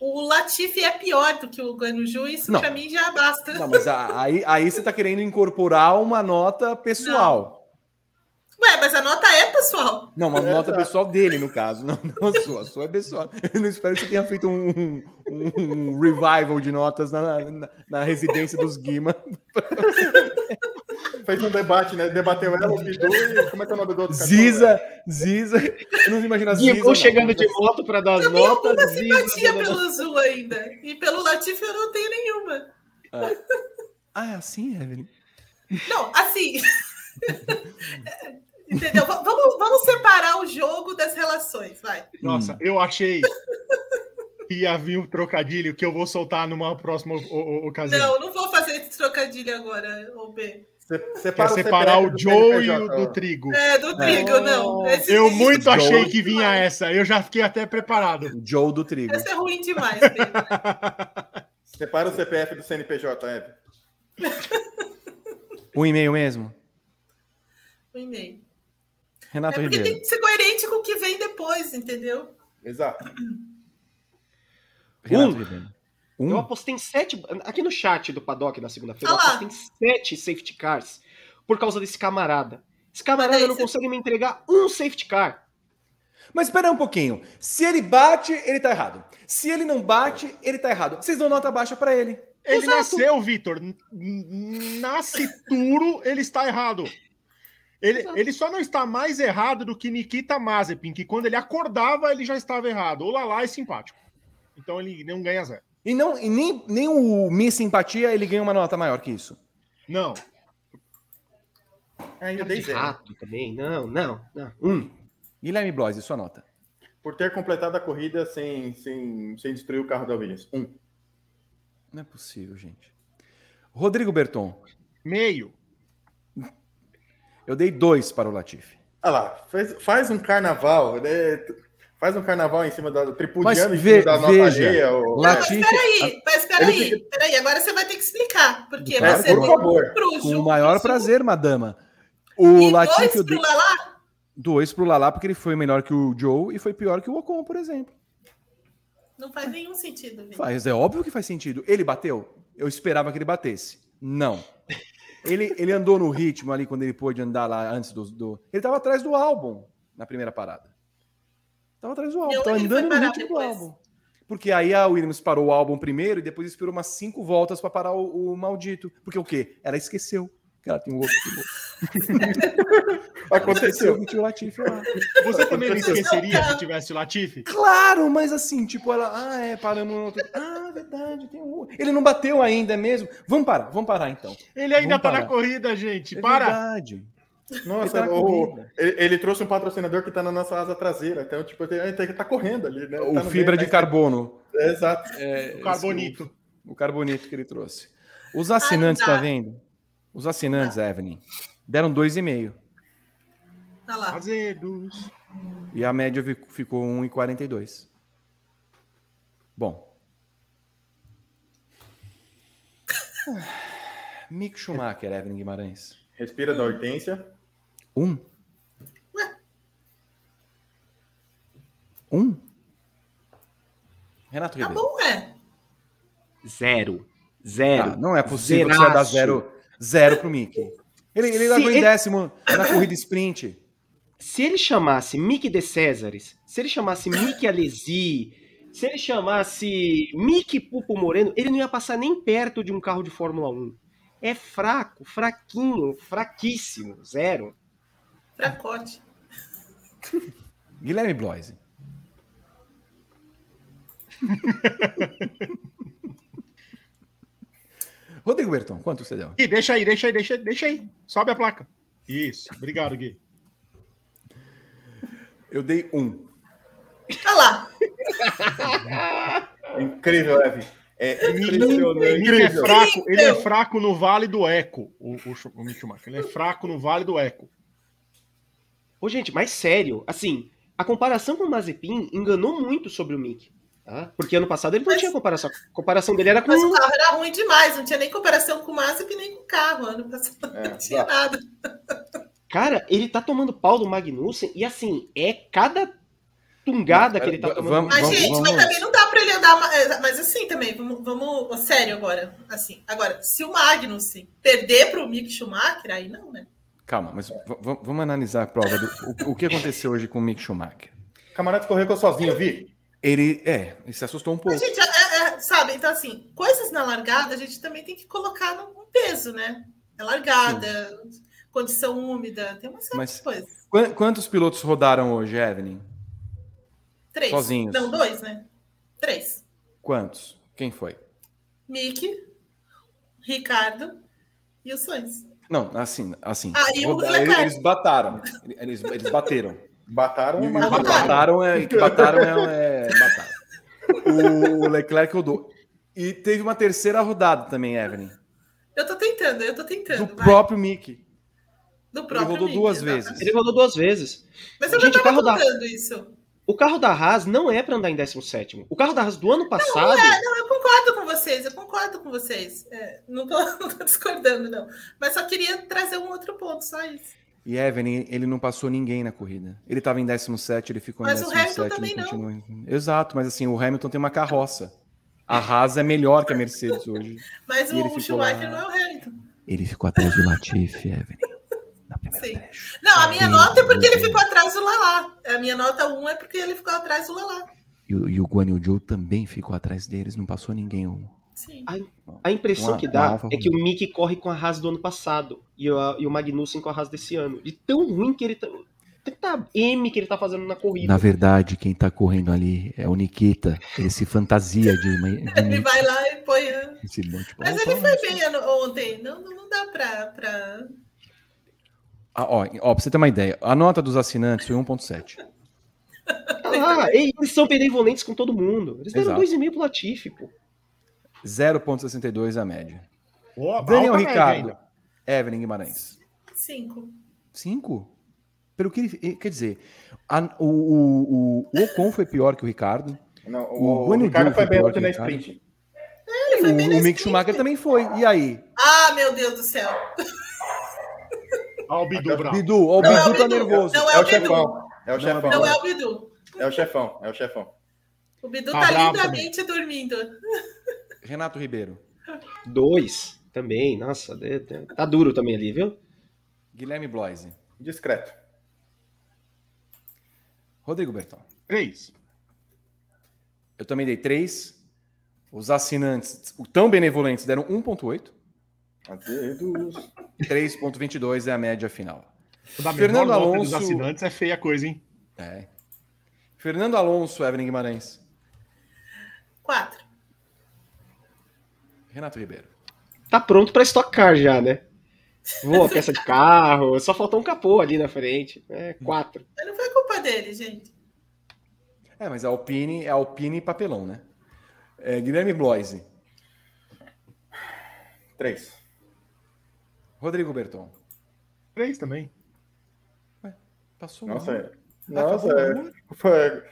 O Latifi é pior do que o Guanuju, isso para mim já basta. Não, mas aí, aí você está querendo incorporar uma nota pessoal. Não. Ué, mas a nota é pessoal. Não, uma é, nota tá. pessoal dele, no caso. Não, não a sua. A sua é pessoal. Eu não espero que você tenha feito um, um, um revival de notas na, na, na residência dos Guima. (laughs) fez um debate, né? Debateu ela, o Bidu e como é que é o nome do outro? Ziza, Ziza. Eu não imagino a Ziza. chegando de moto para dar as notas. Eu simpatia pelo Azul ainda. E pelo Latif eu não tenho nenhuma. Ah, ah é assim, Evelyn? Não, assim. (laughs) Entendeu? Vamos, vamos separar o jogo das relações, vai. Nossa, hum. eu achei que havia um trocadilho que eu vou soltar numa próxima ocasião. Não, não vou fazer esse trocadilho agora, OB. Separa Quer separar o, o Joe e o do trigo. É, do trigo, é. não. Esse eu muito achei que vinha essa. Eu já fiquei até preparado. O Joe do trigo. Essa é ruim demais. (laughs) Separa o CPF do CNPJ, Eve. um e-mail mesmo? Um e-mail. Renato é Ribeiro. tem que ser coerente com o que vem depois, entendeu? Exato. Renato um. Ribeiro. Um? Eu apostei em sete. Aqui no chat do Paddock na segunda-feira, eu apostei em sete safety cars por causa desse camarada. Esse camarada não consegue me entregar um safety car. Mas espera um pouquinho. Se ele bate, ele tá errado. Se ele não bate, ele tá errado. Vocês dão nota baixa para ele. Ele Exato. nasceu, Vitor. Nascituro, ele está errado. Ele, ele só não está mais errado do que Nikita Mazepin, que quando ele acordava, ele já estava errado. O Lala é simpático. Então ele não ganha zero. E, não, e nem, nem o Miss Simpatia ele ganha uma nota maior que isso. Não. Ainda dei rato também. Não, não, não. Um. Guilherme Bloise, sua nota. Por ter completado a corrida sem, sem, sem destruir o carro da Williams. Um. Não é possível, gente. Rodrigo Berton, Meio. eu dei dois para o Latifi. Olha lá, faz, faz um carnaval, né? Faz um carnaval em cima da Mas tripudiando em cima da nota veja, alheia. o- Não, mas peraí, mas peraí, peraí, agora você vai ter que explicar, porque Claro, você por favor. um Com o maior prazer, madama. O E Latifi eu dois pro Lalá? dois pro Lalá, porque ele foi melhor que o Joe e foi pior que o Ocon, por exemplo. Não faz nenhum sentido. Faz, é óbvio que faz sentido. Ele bateu? Eu esperava que ele batesse. Não. Ele, ele andou no ritmo ali quando ele pôde andar lá antes do. do... Ele estava atrás do álbum na primeira parada. Tava atrás do álbum, Eu- tava andando no parar ritmo do álbum. Porque aí a Williams parou o álbum primeiro e depois esperou umas cinco voltas para parar o, o maldito. Porque o quê? Ela esqueceu que ela tem um outro piloto. (laughs) Aconteceu. o Latifi lá. Você também não esqueceria se tivesse o Latifi? Claro, mas assim, tipo, ela, ah, é, paramos no outro. Ah, verdade, tem um. Ele não bateu ainda, é mesmo? Vamos parar, vamos parar então. Ele ainda Vamos tá parar. na corrida, gente. É Para! verdade. Nossa, Ele tá o- ele, ele trouxe um patrocinador que tá na nossa asa traseira. Então, tipo, ele tá- tá correndo ali, né? O Tá fibra meio, de tá- carbono. É, Exato. É, O Carbonito. esse- O, o carbonito que ele trouxe. Os assinantes, Ah, tá vendo? Os assinantes, Evelyn, deram 2,5. Olha lá. Azedos. E a média fi- ficou 1,42. Bom. (laughs) Mick Schumacher, Evelyn Guimarães. Respira da hortência. Um? Um? Renato Tá Ribeiro. bom, é. Zero. Zero. Ah, não é possível que você dar Zeraço. zero, zero pro Mickey. Ele, ele Se largou em ele- décimo na (coughs) corrida sprint. Se ele chamasse Mick de Césares, se ele chamasse Mick Alesi, se ele chamasse Mick Pupo Moreno, ele não ia passar nem perto de um carro de Fórmula 1. É fraco, fraquinho, fraquíssimo, zero. Fracote. (laughs) Guilherme Bloise. (laughs) Rodrigo Berton, quanto você deu? Gui, deixa aí, deixa aí, deixa aí, deixa aí. Sobe a placa. Isso. Obrigado, Gui. Eu dei um. Olha lá. (laughs) Incrível, Evan. É impressionante. é fraco, ele é fraco no Vale do Eco, o, o, o Mick Schumacher. Ele é fraco no Vale do Eco. Ô, gente, mas sério, assim, a comparação com o Mazepin enganou muito sobre o Mick. Tá? Porque ano passado ele não Mas- tinha comparação. A comparação dele era com. Mas o carro era ruim demais, não tinha nem comparação com o Mazepin nem com o carro. Ano passado É, não tinha tá. nada. Cara, ele tá tomando pau do Magnussen e assim, é cada tungada que ele tá tomando. vamos- Mas, vamos- gente, vamos- mas também não dá pra ele andar. é, Mas assim também, vamos, vamos. Sério agora. Assim, agora, se o Magnussen perder pro Mick Schumacher, aí não, né? Calma, mas vamos analisar a prova. Do, o, o que aconteceu hoje com o Mick Schumacher? O camarada escorregou sozinho, vi. Ele, é, ele se assustou um pouco. Mas, gente, é- é- sabe? Então, assim, coisas na largada a gente também tem que colocar num peso, né? É largada, condição úmida, tem uma série Mas- de coisas. Quan- Quantos pilotos rodaram hoje, Evelyn? Três. sozinhos. Não, dois, né? Três. Quantos? Quem foi? Mick, Ricardo e o Sainz. Não, assim, assim. Ah, e roda- Leclerc. eles bataram. Eles, eles bateram. Bataram, E- mas bataram. Bataram é. Que (laughs) bataram é. é bataram. O Leclerc rodou. E teve uma terceira rodada também, Evelyn. Eu tô tentando, eu tô tentando. Do vai. próprio Mickey. Do Ele próprio rodou Mick, duas exatamente. vezes. Ele rodou duas vezes. Mas eu Gente, já tava carro da- contando isso. O carro da Haas não é pra andar em 17. O carro da Haas do ano passado. Não, eu concordo com vocês, eu concordo com vocês. É, não, tô, (laughs) não tô discordando, não. Mas só queria trazer um outro ponto, só isso. E Evelyn, ele não passou ninguém na corrida. Ele estava em 17, ele ficou Mas em o 17. Hamilton ele também continua em- Exato, mas assim, o Hamilton tem uma carroça. A Haas é melhor que a Mercedes hoje. Mas E ele o, ficou Schumacher lá. não é o Hamilton. Ele ficou atrás do Latifi, Evelyn. Não, a minha Sim. nota é porque ele ficou atrás do Lalá. A minha nota 1 é porque ele ficou atrás do Lalá. E, o- e o Guan Yu Zhou também ficou atrás deles, não passou ninguém. um. Sim. A impressão Uma- que dá é que o Mick corre com a Haas do ano passado e o, e o Magnussen com a Haas desse ano. De tão ruim que ele tá. Tanta M que ele tá fazendo na corrida. Na verdade, quem tá correndo ali é o Nikita. Ele se fantasia de, uma- de (laughs) Ele Mickey. vai lá e põe. a- monte. Mas ele foi bem ontem. Não, não não dá pra. pra... Ah, ó, ó, pra você ter uma ideia, a nota dos assinantes foi 1.7. Ah, (laughs) eles são benevolentes com todo mundo. Eles deram Exato. 2,5 pro Latifi, pô. 0,62 é a média. Pô, Daniel Ricardo. Evelyn Guimarães. Cinco. 5? Pelo que ele. Quer dizer, a- o, o, o, Ocon foi pior que o Ricardo. Não, O o, o Ricardo foi foi bem pior ontem que na sprint. Ele foi bem O, o Mick Schumacher também foi. E aí? Ah, meu Deus do céu. Olha o Bidu. Bidu, ó, o Não é o Bidu tá Bidu, nervoso. não É é o o Bidu. É o Não, chefão. Não é o Bidu. É o chefão. É o chefão. O Bidu Tá tá, bravo lindamente dormindo. Renato Ribeiro. Dois também. Nossa, tá duro também ali, viu? Guilherme Bloise. Discreto. Rodrigo Berton. Três. Eu também dei 3. Os assinantes, o tão benevolentes, deram 1,8. Adeus. 3,22 é a média final. Da Fernando nota dos Alonso- assinantes é feia a coisa, hein? É. Fernando Alonso, Evelyn Guimarães. Quatro. Renato Ribeiro. Tá pronto pra Stock Car já, né? Boa (laughs) peça de carro, só faltou um capô ali na frente. É, quatro. Mas não foi culpa dele, gente. É, mas a Alpine é Alpine e papelão, né? É, Guilherme Bloise. Três. Rodrigo Berton. Três também. Passou Nossa, é. Nossa, é. Foi.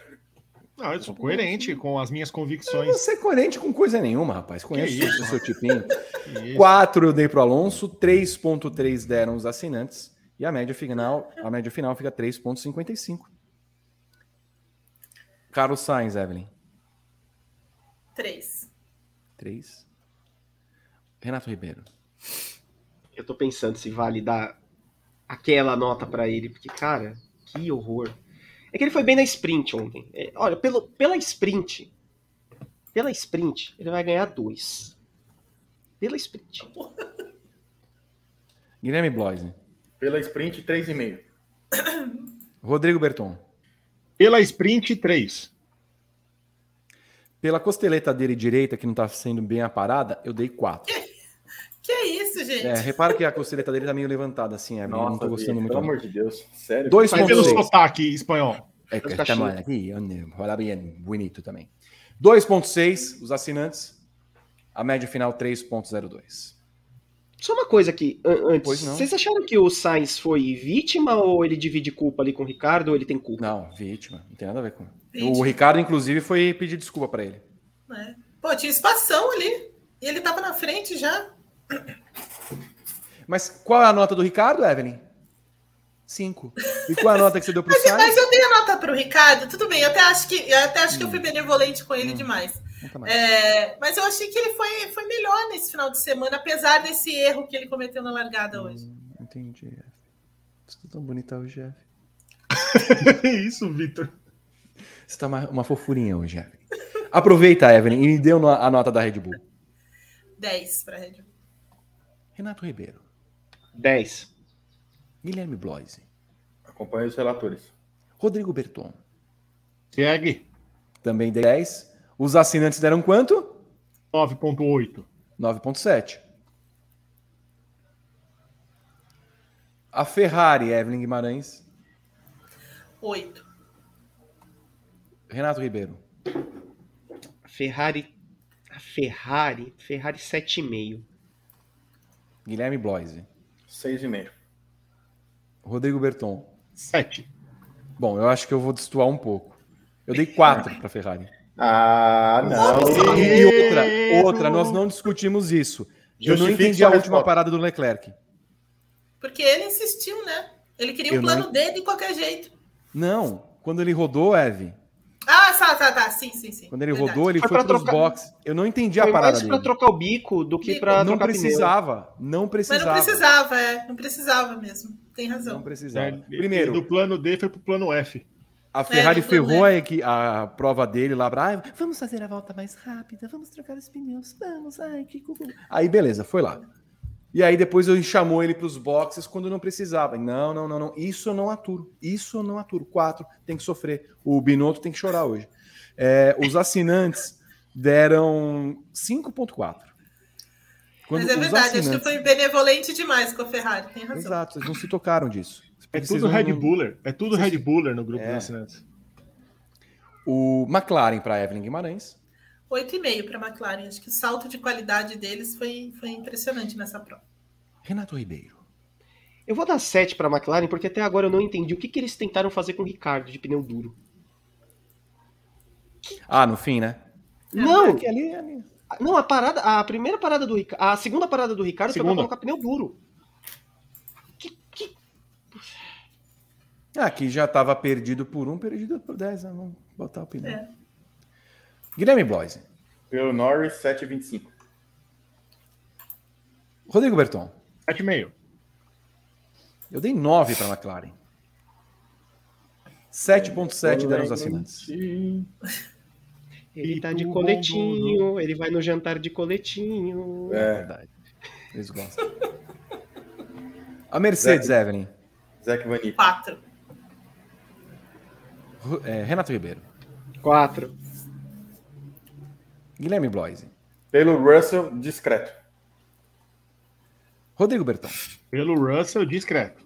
Não, eu sou coerente com as minhas convicções. Você é coerente com coisa nenhuma, rapaz. Conheço o seu tipinho. (laughs) 4 eu dei pro Alonso, 3.3 deram os assinantes e a média final, a média final fica 3.55. Carlos Sainz, Evelyn. Três. 3. Renato Ribeiro. Eu tô pensando se vale dar aquela nota pra ele, porque, cara, que horror. É que ele foi bem na sprint ontem. É, olha, pelo, pela sprint, pela sprint, ele vai ganhar dois. Pela sprint. (laughs) Guilherme Bloise. Pela sprint, três e meio. (coughs) Rodrigo Berton. Pela sprint, três. Pela costeleta dele direita, que não tá sendo bem aparada, eu dei 4. (laughs) É gente? É, repara que a costeleta dele tá meio levantada assim, Evelyn. eu não tô gostando muito. Pelo amor de Deus. Sério. Dois Faz pelo 2.6. sotaque espanhol. É que cachorros. aqui, olha bem, bonito também. 2.6, os assinantes. A média final 3.02. Só uma coisa aqui, antes. Vocês acharam que o Sainz foi vítima ou ele divide culpa ali com o Ricardo ou ele tem culpa? Não, vítima, não tem nada a ver com. Vítima. O Ricardo, inclusive, foi pedir desculpa pra ele. É. Pô, tinha espação ali. E ele tava na frente já. Mas qual é a nota do Ricardo, Evelyn? 5. E qual é a nota que você deu pro Mas, Sainz? mas eu dei a nota pro Ricardo, tudo bem. Eu até acho que, eu até acho que eu fui benevolente com ele demais. Não tá mais. É, mas eu achei que ele foi, foi melhor nesse final de semana, apesar desse erro que ele cometeu na largada hoje. Entendi. Você tá tão bonita hoje, F. (laughs) Isso, Vitor. Você tá uma, uma fofurinha hoje, Evelyn. Aproveita, Evelyn, e me deu a nota da Red Bull. 10 para Red Bull. Renato Ribeiro. 10. Guilherme Bloise. Acompanha os relatores. Rodrigo Berton. Segue. Também 10. Os assinantes deram quanto? 9.8. 9.7. A Ferrari, Evelyn Guimarães. 8. Renato Ribeiro. A Ferrari. A Ferrari. Ferrari 7,5. Guilherme Bloise. Seis e meio. Rodrigo Berton. 7. Bom, eu acho que eu vou destoar um pouco. Eu dei 4 para Ferrari. Ah, não. E outra, outra, nós não discutimos isso. Eu não Justifique entendi a última resposta. parada do Leclerc. Porque ele insistiu, né? Ele queria o plano não- dele de qualquer jeito. Não, quando ele rodou, Eve, tá, tá, tá. Sim, sim, sim. quando ele Verdade. rodou, ele Foi foi, pra para os trocar- boxes. Eu não entendi a Foi parada mais pra dele. trocar o bico do que Bico. pra Não trocar pneu. precisava, não Mas precisava. não precisava, é. Não precisava mesmo. Tem razão. Não precisava. É, Do Primeiro, plano D foi pro plano F. a Ferrari É, do plano ferrou a, equi- a prova dele lá. pra, "Ai, vamos fazer a volta mais rápida, vamos trocar os pneus, vamos, ai, que cucu." Aí, beleza, foi lá. E aí depois eu chamou ele para os boxes quando não precisava. Não, não, não, não. Isso eu não aturo. Isso eu não aturo. Quatro, tem que sofrer. O Binotto tem que chorar hoje. É, os assinantes deram 5,4. Quando Mas é os verdade, acho que assinantes- foi benevolente demais com a Ferrari. Tem razão. Exato, vocês não se tocaram disso. É Vocês tudo não- Red Buller. É tudo Red Buller no grupo É. dos assinantes. O McLaren para Evelyn Guimarães. 8,5 para a McLaren. Acho que o salto de qualidade deles foi, foi impressionante nessa prova. Renato Ribeiro. Eu vou dar 7 para a McLaren porque até agora eu não entendi o que, que eles tentaram fazer com o Ricardo de pneu duro. Ah, no fim, né? Não, É que ali, ali. não, a parada, a primeira parada do Ricardo, a segunda parada do Ricardo foi Segunda. pra colocar pneu duro. Que, que Ah, que já estava perdido por um, perdido por 10. né? Vamos botar o pneu. É. Guilherme Bloise. Pelo Norris, 7,25. Rodrigo Berton. 7,5. Eu dei 9 para a McLaren. 7,7 deram os assinantes. Ele tá E de tu, coletinho, ele vai no jantar de coletinho. É É, verdade. Eles gostam. A Mercedes, Evelyn. Zac Vanille. 4. Ru- é, Renato Ribeiro. 4. Guilherme Bloise. Pelo Russell, discreto. Rodrigo Berton. Pelo Russell, discreto.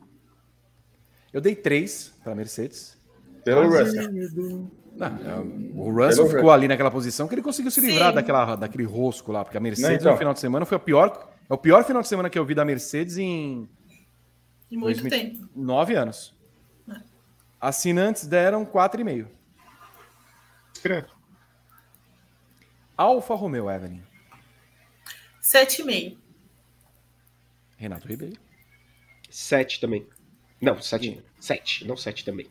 Eu dei 3 para a Mercedes. Pelo Russell. Não, é, o Russell Pelo ficou Russell. ali naquela posição que ele conseguiu se livrar Sim. daquela, daquele rosco lá, porque a Mercedes Não, então. no final de semana foi o pior, é o pior final de semana que eu vi da Mercedes em Em muito 2000. tempo. nove anos. Assinantes deram 4,5. Discreto. Alfa Romeo, Evelyn. 7,5. Renato Ribeiro. 7 também. Não, 7. 7, não 7 também.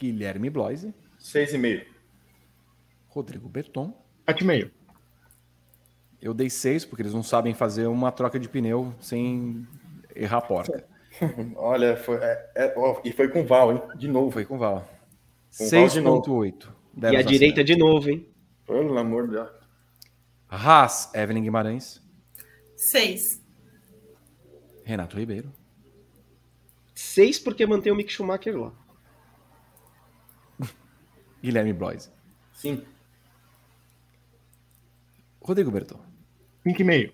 Guilherme Bloise. 6,5. Rodrigo Berton. 7,5. Eu dei 6, porque eles não sabem fazer uma troca de pneu sem errar a porca. (laughs) Olha, foi, é- é- ó, e foi com Val, hein? De novo. Foi com Val. Com Val de novo. 6,8. E a direita de novo, hein? Pelo amor de Deus. Haas, Evelyn Guimarães. 6. Renato Ribeiro. 6 porque mantém o Mick Schumacher lá. Guilherme Bloise. Sim. Rodrigo Berton. 5,5.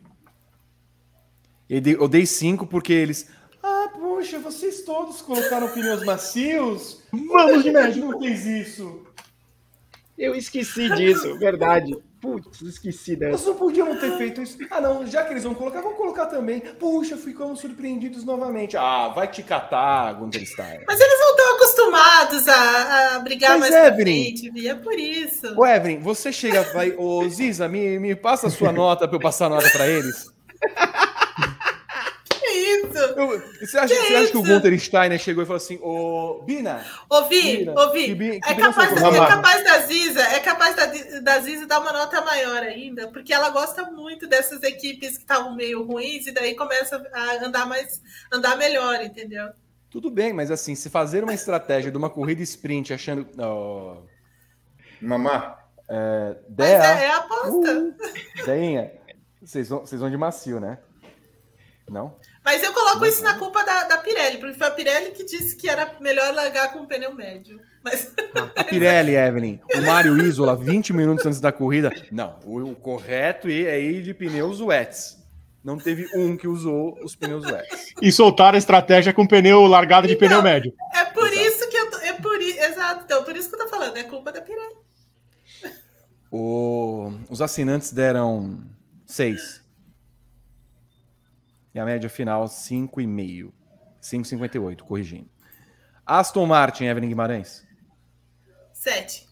Eu dei- Eu dei 5 porque eles. Ah, poxa, vocês todos colocaram pneus macios? Vamos de médio. não fez isso. Eu esqueci disso, verdade. Putz, esqueci dessa. Nós não podíamos ter feito isso. Ah, não, já que eles vão colocar, vamos colocar também. Puxa, ficamos surpreendidos novamente. Ah, vai te catar, Gunter Steiner. Mas eles não estão acostumados a, a brigar Mas, mais pra Evelyn. frente, Vi, é por isso. Ô, Evelyn, você chega, vai. Ô, Ziza, me, me passa a sua nota pra eu passar a nota pra eles. (laughs) Eu- você acha, Que você acha que o? Gunter Steiner chegou e falou assim: Ô, Bina, Ouvi, Mira, ouvi. bi- É capaz, você é capaz da Ziza, é capaz da, da Ziza dar uma nota maior ainda, porque ela gosta muito dessas equipes que estavam meio ruins e daí começa a andar mais, andar melhor, entendeu? tudo bem, mas assim, se fazer uma estratégia de uma corrida sprint achando. ó, Mamá. Mas Dea, é, é a aposta. (laughs) Deinha, vocês vão, vocês vão de macio, né? Não? Mas eu coloco isso na culpa da, da Pirelli, porque foi a Pirelli que disse que era melhor largar com o pneu médio. Mas A (laughs) Pirelli, Evelyn, o Mário Isola, 20 minutos antes da corrida. Não, o, o correto é ir de pneus wets. Não teve um que usou os pneus wets. E soltaram a estratégia com pneu largada de pneu médio. é por Exato. isso que eu tô, é por exato, então por isso que eu tô falando, é culpa da Pirelli. O- os assinantes deram 6. E a média final, 5,5. 5,58, corrigindo. Aston Martin, Evelyn Guimarães. Sete.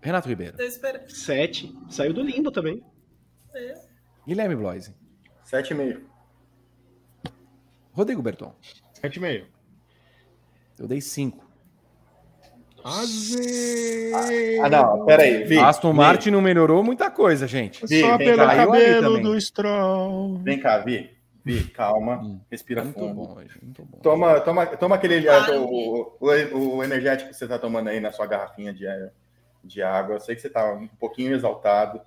Renato Ribeiro. Tô esperando. 7. Saiu do limbo também. É. Guilherme Bloise. 7,5. Rodrigo Berton. 7,5. Eu dei 5. Ah, não, peraí. Vi, Aston Vi, Martin não melhorou muita coisa, gente. Vi, Só vem pelo cá, cabelo do Stroll. Vem cá, Vi. Vi, calma. Hum. Respira Muito fundo. bom muito bom. Toma, toma, toma aquele Claro. o, o, o energético que você tá tomando aí na sua garrafinha de, de água. Eu sei que você tá um pouquinho exaltado,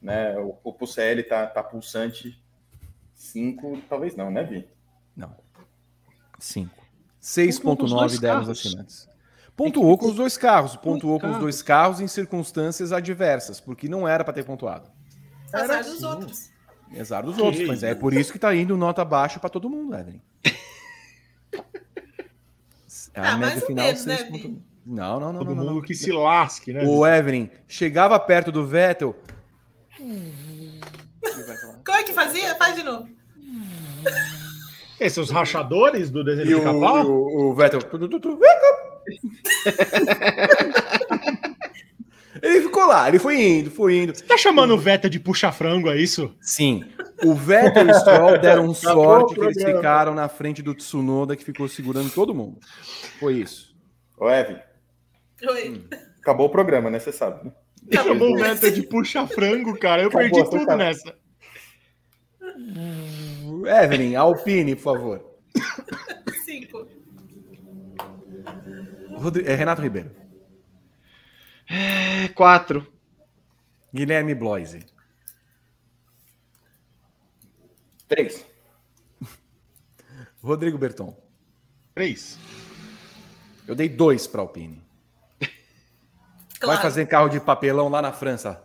né? O, o Pucelli tá, tá pulsante. Cinco, talvez não, né, Vi? Não. 5. Pontuou com os 6,9 dois deram os carros. assinantes. Pontuou com os dois carros. Pontuou com os dois carros em circunstâncias adversas, porque não era para ter pontuado. Azar dos assim. outros. Azar dos outros, mas é por isso que tá indo nota baixa para todo mundo, Evelyn. A Ah, média final menos, né, 6,9. Não, não, não. Todo não, mundo não. que se lasque, né? O Evelyn chegava perto do Vettel. Como é que fazia? Faz de novo. Esses os rachadores do desenho E do o, o, o Vettel. (laughs) ele ficou lá, ele foi indo, foi indo. Tá chamando o Veta de puxa-frango, é isso? Sim, o Vettel e o Stroll deram (laughs) sorte que eles ficaram na frente do Tsunoda que ficou segurando todo mundo. Foi isso. Ô, Evan, Oi. acabou o programa, né? Você sabe. né? Chamou o Veta de puxa-frango, cara. Eu Acabou, perdi tudo cara. nessa. Evelyn, Alpine, por favor. Cinco. Rodri- é, Renato Ribeiro. É, quatro. Guilherme Bloise. Três. (laughs) Rodrigo Berton. Três. Eu dei dois para Alpine. (laughs) Claro. Vai fazer carro de papelão lá na França.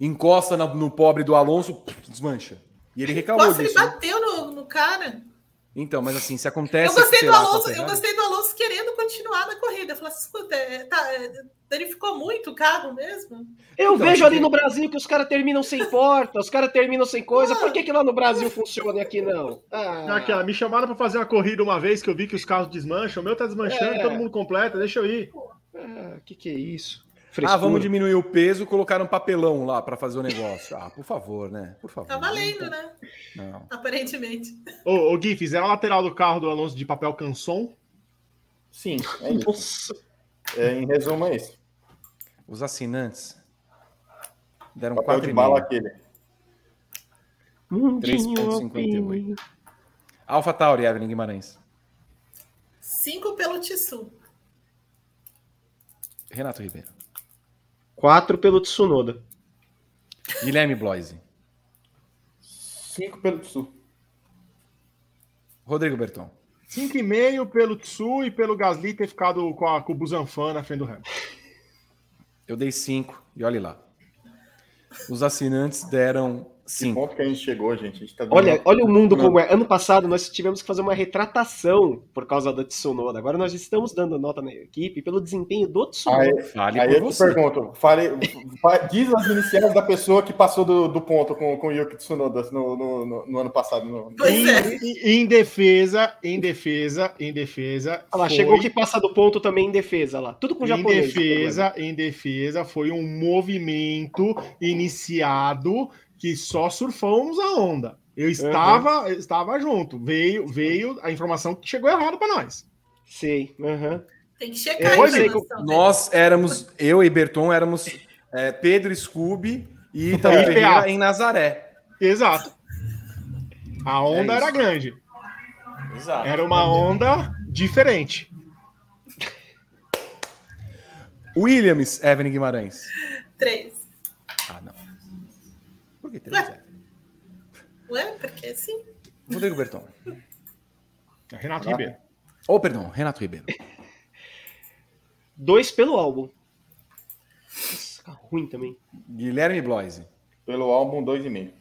Encosta no, no pobre do Alonso, (tsk) desmancha. E ele reclamou Nossa, ele disso. né? bateu no, no cara. Então, mas assim, se acontece. Eu gostei do lá, Alonso, eu gostei do Alonso querendo continuar na corrida. Eu falei assim, escuta, é, tá, é, danificou muito o carro mesmo? Eu Então, vejo ali no Brasil que os caras terminam sem porta, os caras terminam sem coisa. Por que, que lá no Brasil funciona e aqui não? Ah, Aqui, ó, me chamaram pra fazer uma corrida uma vez que eu vi que os carros desmancham. O meu tá desmanchando, É. todo mundo completa, deixa eu ir. ah, que que é isso? Ah, Frescura. vamos diminuir o peso, colocar um papelão lá para fazer o negócio. Ah, por favor, né? Por favor. Tá valendo, né? Não. Aparentemente. Ô, ô Gui, fizeram a lateral do carro do Alonso de papel canson? Sim, é isso. É, em resumo, é isso. Os assinantes deram Papel de 4,5. bala aquele. Mundinho 3,58. Alpine. Alpha Tauri, Evelyn Guimarães. Cinco pelo Tissu. Renato Ribeiro. Quatro pelo Tsunoda. Guilherme Bloise. Cinco pelo Sul. Rodrigo Berton. 5,5 pelo Tsu e pelo Gasly ter ficado com, a, com o Busanfan na frente do Hamilton. Eu dei 5 e olhe lá. Os assinantes deram Que 5. ponto que a gente chegou, gente. A gente tá Olha, uma- olha o mundo como é. Ano passado nós tivemos que fazer uma retratação por causa da Tsunoda. Agora nós estamos dando nota na equipe pelo desempenho do Tsunoda. Aí, Fale aí eu te você. pergunto, fale, fa- diz as iniciais da pessoa que passou do, do ponto com, com o Yuki Tsunoda no, no, no- no ano passado. no- Em, é. em- em defesa, em defesa, em defesa. Olha lá, foi- chegou que passa do ponto também em defesa lá. Tudo com Em japonês. defesa, em defesa, foi um movimento iniciado que só surfamos a onda. Eu estava, eu estava junto. Veio, veio a informação que chegou errado para nós. Sei. aham. Tem que checar Eu a sei né? Nós éramos, eu e Berton éramos é, Pedro Scooby e É. Ferreira em Nazaré. Exato. A onda É era grande. Exato. Era uma onda diferente. Williams, Evelyn Guimarães. Três. Por que três? Evelyn? Ué, porque sim. Rodrigo Berton. Renato Ribeiro. Oh, perdão, Renato Ribeiro. Dois pelo álbum. Nossa, tá ruim também. Guilherme Bloise. Pelo álbum 2,5.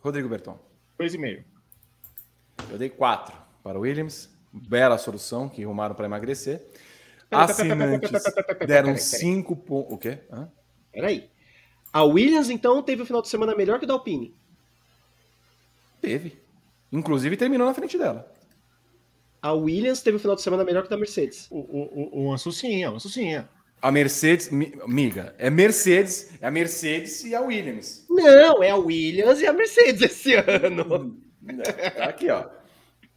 Rodrigo Berton. Dois e meio. Eu dei quatro para o Williams. Bela solução que arrumaram para emagrecer. Assinantes deram cinco pontos. O quê? Hã? Peraí. A Williams, então, teve o final de semana melhor que o da Alpine. Teve. Inclusive terminou na frente dela. A Williams teve o final de semana melhor que o da Mercedes. O, o, o, o Ansucinha, o Ansucinha. A Mercedes, mi- miga, é Mercedes, é a Mercedes e a Williams. Não, é a Williams e a Mercedes esse ano. Tá aqui, ó.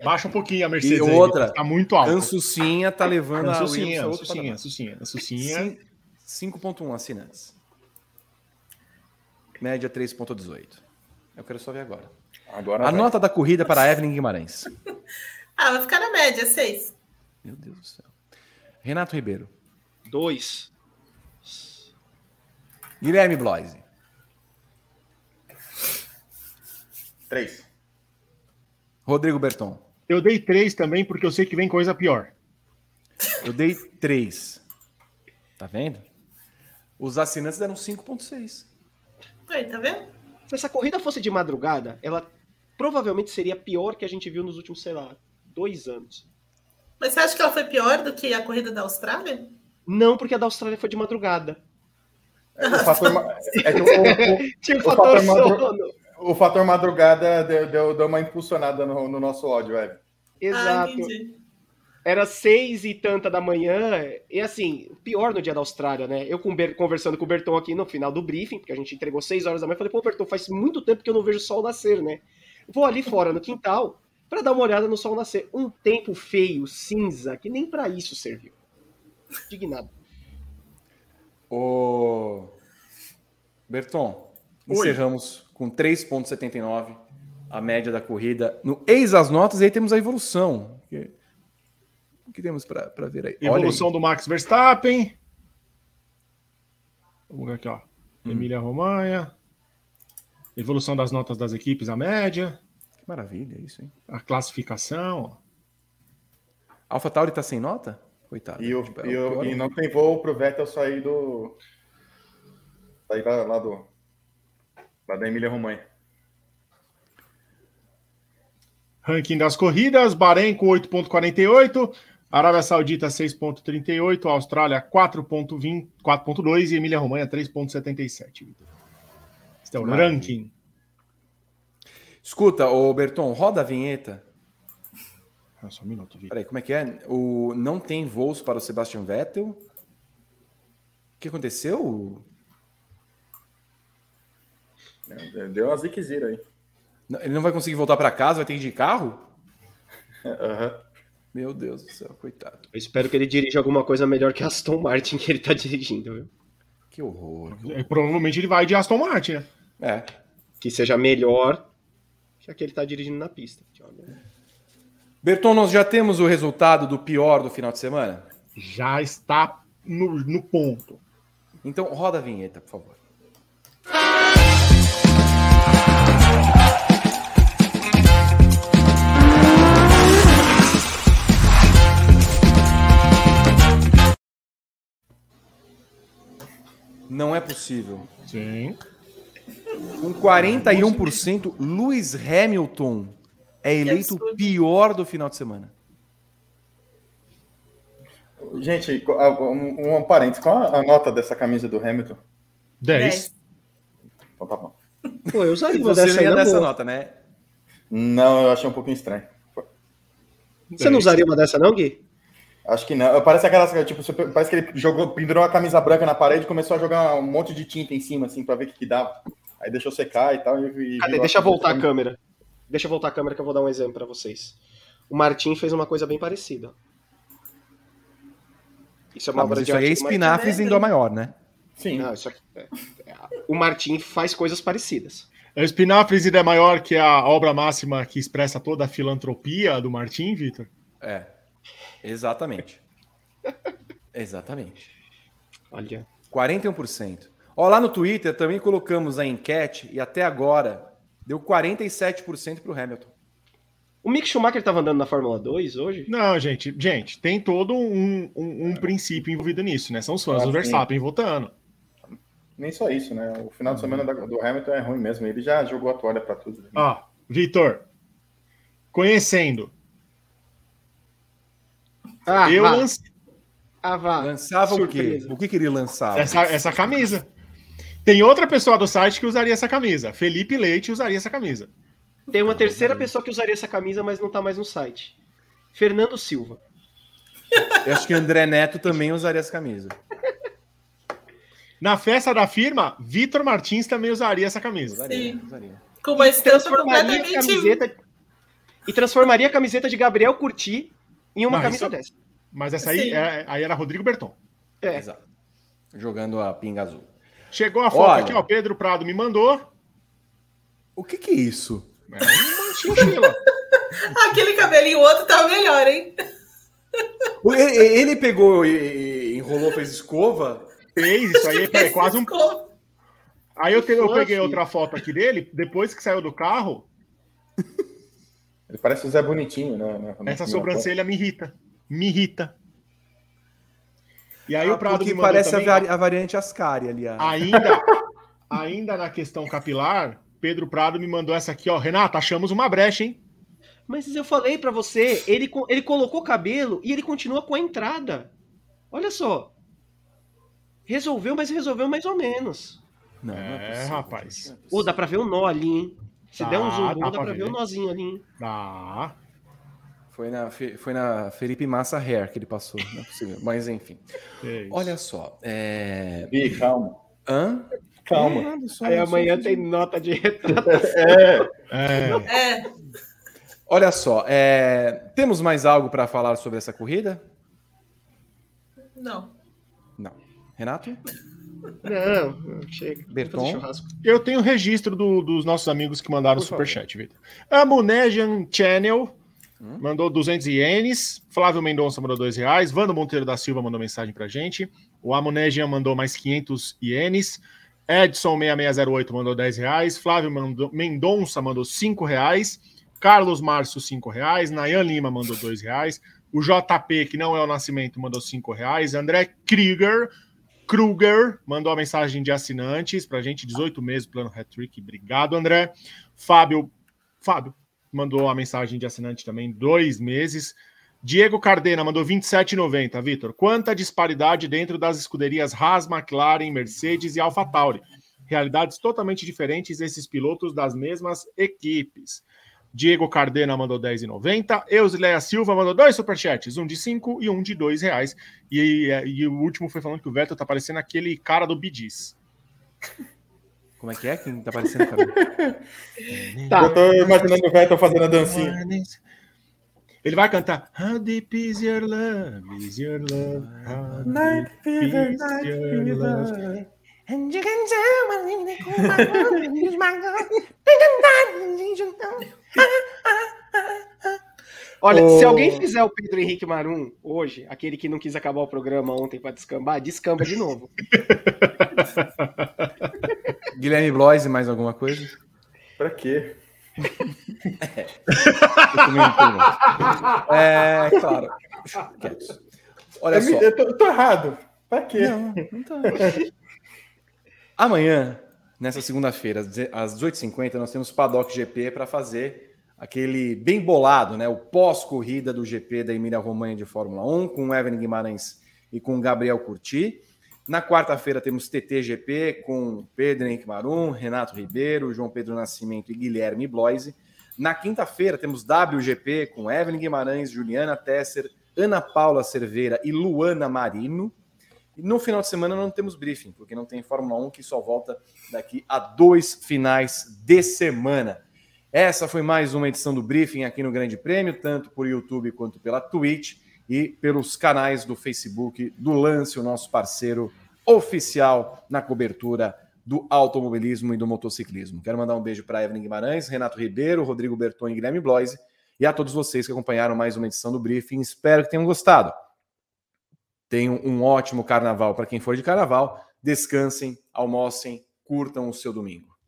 Baixa um pouquinho a Mercedes. E aí, outra, Tá muito alto. Ansucinha tá levando a Williams Ansucinha, a outro Ansucinha. Ansucinha, Ansucinha. Cin- 5.1 assinantes. Média 3.18. Eu quero só ver agora. Agora A vai. nota da corrida para Evelyn Guimarães. (laughs) Ah, vai ficar na média, seis. Meu Deus do céu. Renato Ribeiro. Dois. Guilherme Bloise. Três. Rodrigo Berton. Eu dei três também, porque eu sei que vem coisa pior. Eu dei 3. Tá vendo? Os assinantes deram 5.6. Aí, tá vendo? Se essa corrida fosse de madrugada, ela provavelmente seria pior que a gente viu nos últimos, sei lá, dois anos. Mas você acha que ela foi pior do que a corrida da Austrália? Não, porque a da Austrália foi de madrugada. O fator, (laughs) é que o, o- Tinha o O fator madru- o fator madrugada deu, deu, deu uma impulsionada no, no nosso ódio, velho. Ah, Exato. entendi. Era seis e tanta da manhã. E assim, pior no dia da Austrália, né? Eu conversando com o Berton aqui no final do briefing, porque a gente entregou seis horas da manhã, falei, pô, Berton, faz muito tempo que eu não vejo o sol nascer, né? Vou ali fora no quintal para dar uma olhada no sol nascer. Um tempo feio, cinza, que nem para isso serviu. Indignado. Ô. Berton, Oi. encerramos com 3,79 a média da corrida. No Eis as Notas, e aí temos a evolução. Que, temos para ver aí? Olha aí. Evolução do Max Verstappen. Vamos ver aqui, ó. Hum. Emília Romanha. Evolução das notas das equipes, a média. Que maravilha isso, hein? A classificação. Alpha Tauri tá sem nota? Coitado. E, o, Tipo, é e, o o- pior. e não tem voo pro Vettel sair do. sair lá, lá do. lá da Emília Romanha. Ranking das corridas: Bahrein com 8,48. Arábia Saudita 6,38. Austrália 4,20 4,2. E Emília Romanha 3,77. Vitor. Este é o Maravilha. ranking. Escuta, ô Berton, roda a vinheta. Ah, só um minuto, Vitor. Peraí, como é que é? O, não tem voos para o Sebastian Vettel. O que aconteceu? Deu uma ziquezira aí. Ele não vai conseguir voltar para casa, vai ter que ir de carro? (laughs) Aham. Meu Deus do céu, coitado. Eu espero que ele dirija alguma coisa melhor que a Aston Martin que ele tá dirigindo, viu? Que horror. que É, Provavelmente ele vai de Aston Martin, né? É. Que seja melhor que a que ele tá dirigindo na pista. Berton, nós já temos o resultado do pior do final de semana? Já está no, no ponto. Então roda a vinheta, por favor. Não é possível. Sim. Com 41%, Lewis Hamilton é eleito o pior do final de semana. Gente, um, um parênteses, qual a nota dessa camisa do Hamilton? 10. Então tá bom. Pô, eu usaria uma Você dessa ia dessa boa. nota, né? Não, eu achei um pouquinho estranho. Você não usaria uma dessa não, Gui? Acho que não. Parece aquelas, tipo, parece que ele jogou, pendurou a camisa branca na parede e começou a jogar um monte de tinta em cima, assim, pra ver o que, que dava. Aí deixou secar e tal. E, e Cadê? Deixa eu voltar a câmera. Deixa eu voltar a câmera que eu vou dar um exemplo pra vocês. O Martin fez uma coisa bem parecida. Isso é uma Ah, obra mas de isso aí é Martin. espinafres em dó maior, né? Sim. Não, isso aqui, é- é- o Martin faz coisas parecidas. A Espinafres ainda é maior que a obra máxima que expressa toda a filantropia do Martim, Vitor? É. Exatamente. Exatamente. Olha. 41%. Ó, lá no Twitter também colocamos a enquete e até agora deu 47% para o Hamilton. O Mick Schumacher estava andando na Fórmula 2 hoje? Não, gente, gente, tem todo um, um- um princípio envolvido nisso, né? São os fãs Ah, do sim. Verstappen votando. Nem só isso, né? O final de semana da- do Hamilton é ruim mesmo. Ele já jogou a toalha pra tudo. Ó, Vitor, conhecendo, Ah, eu Ah, vá. Lançava Surpresa. o quê? O que, que ele lançava? essa, essa camisa. Tem outra pessoa do site que usaria essa camisa. Felipe Leite usaria essa camisa. Tem uma terceira pessoa que usaria essa camisa, mas não tá mais no site. Fernando Silva. Eu acho que André Neto também usaria essa camisa. (laughs) Na festa da firma, Vitor Martins também usaria essa camisa. Usaria, Sim. usaria. Com uma estampa Transformaria completamente. camiseta e transformaria a camiseta de Gabriel Curti em uma Não, camisa isso- dessa. Mas essa aí, é- aí era Rodrigo Berton. É. Exato. Jogando a pinga azul. Chegou a foto Olha. aqui, ó. Pedro Prado me mandou. O que que é isso? É uma chinchila. (laughs) Aquele cabelinho outro tá melhor, hein? O- e- e- Ele pegou e enrolou, fez escova. Fez isso aí, é quase um. Aí eu, te- eu peguei outra foto aqui dele, depois que saiu do carro, Ele parece o Zé Bonitinho, né? na- essa sobrancelha me irrita. Me irrita. E aí o Prado Ah, Porque me mandou parece a, também, a variante Ascari, aliás. Ainda, ainda na questão capilar, Pedro Prado me mandou essa aqui, ó. Renata, achamos uma brecha, hein? Mas eu falei pra você, ele, ele colocou cabelo e ele continua com a entrada. Olha só. Resolveu, mas resolveu mais ou menos. Não, não É, possível, rapaz. não é Ô, dá pra ver um nó ali, hein? Se Dá, der um zoom, dá dá, pra pra ver ver. um nozinho ali, hein? Ah, Foi na, foi na Felipe Massa Hair que ele passou, não é possível. Mas enfim. é. Olha só. É... Ih, calma. Hã? Calma. Nada, só- Aí amanhã tem nota de retrato. É, É, É, Olha só, é, temos mais algo para falar sobre essa corrida? não. Não. Renato? Não, chega. Berton? eu tenho registro do- dos nossos amigos que mandaram superchat, Vitor. A Munesian Channel Hum? mandou 200 ienes. Flávio Mendonça mandou 2 reais. Vando Monteiro da Silva mandou mensagem pra gente. O Amunesian mandou mais 500 ienes. Edson6608 mandou 10 reais. Flávio mandou- Mendonça mandou 5 reais. Carlos Márcio, 5 reais. Nayan Lima mandou 2 reais. O JP, que não é o Nascimento, mandou 5 reais. André Krieger, Kruger, mandou a mensagem de assinantes pra gente, 18 meses, plano hat-trick. Obrigado, André. Fábio, Fábio mandou a mensagem de assinante também, dois meses. Diego Cardena mandou 27,90. Vitor, quanta disparidade dentro das escuderias Haas, McLaren, Mercedes e AlphaTauri. Realidades totalmente diferentes esses pilotos das mesmas equipes. Diego Cardena mandou 10,90. Eusleia Silva mandou dois superchats, um de 5 e um de 2 reais. E, e o último foi falando que o Vettel tá parecendo aquele cara do Bidis. Como é que é? Quem tá aparecendo, cara? Tá. eu tô imaginando o Vettel fazendo a dancinha. Ele vai cantar How deep is your love? Is your love? How Night fever, night fever. And you can tell my name, they call my God, use my God. Olha, Ô. se alguém fizer o Pedro Henrique Marum hoje, aquele que não quis acabar o programa ontem pra descambar, descamba de novo. (laughs) Guilherme Bloise, mais alguma coisa? Pra quê? (laughs) Pergunto. É, claro. Olha Eu, me- só. eu tô, eu tô errado. Pra quê? Não, não tá. Amanhã, nessa segunda-feira, às deze- às 18h50, nós temos Paddock GP para fazer aquele bem bolado, né? O pós-corrida do GP da Emília-Romanha de Fórmula 1, com o Evan Guimarães e com o Gabriel Curti. Na quarta-feira temos TTGP com Pedro Henrique Marum, Renato Ribeiro, João Pedro Nascimento e Guilherme Bloise. Na quinta-feira temos WGP com Evelyn Guimarães, Juliana Tesser, Ana Paula Cerveira e Luana Marino. E no final de semana não temos briefing, porque não tem Fórmula 1 que só volta daqui a dois finais de semana. Essa foi mais uma edição do briefing aqui no Grande Prêmio, tanto por YouTube quanto pela Twitch e pelos canais do Facebook do Lance, o nosso parceiro oficial na cobertura do automobilismo e do motociclismo. Quero mandar um beijo para Evelyn Guimarães, Renato Ribeiro, Rodrigo Berton e Guilherme Bloise e a todos vocês que acompanharam mais uma edição do briefing. Espero que tenham gostado. Tenham um ótimo carnaval para quem for de carnaval. Descansem, almocem, curtam o seu domingo.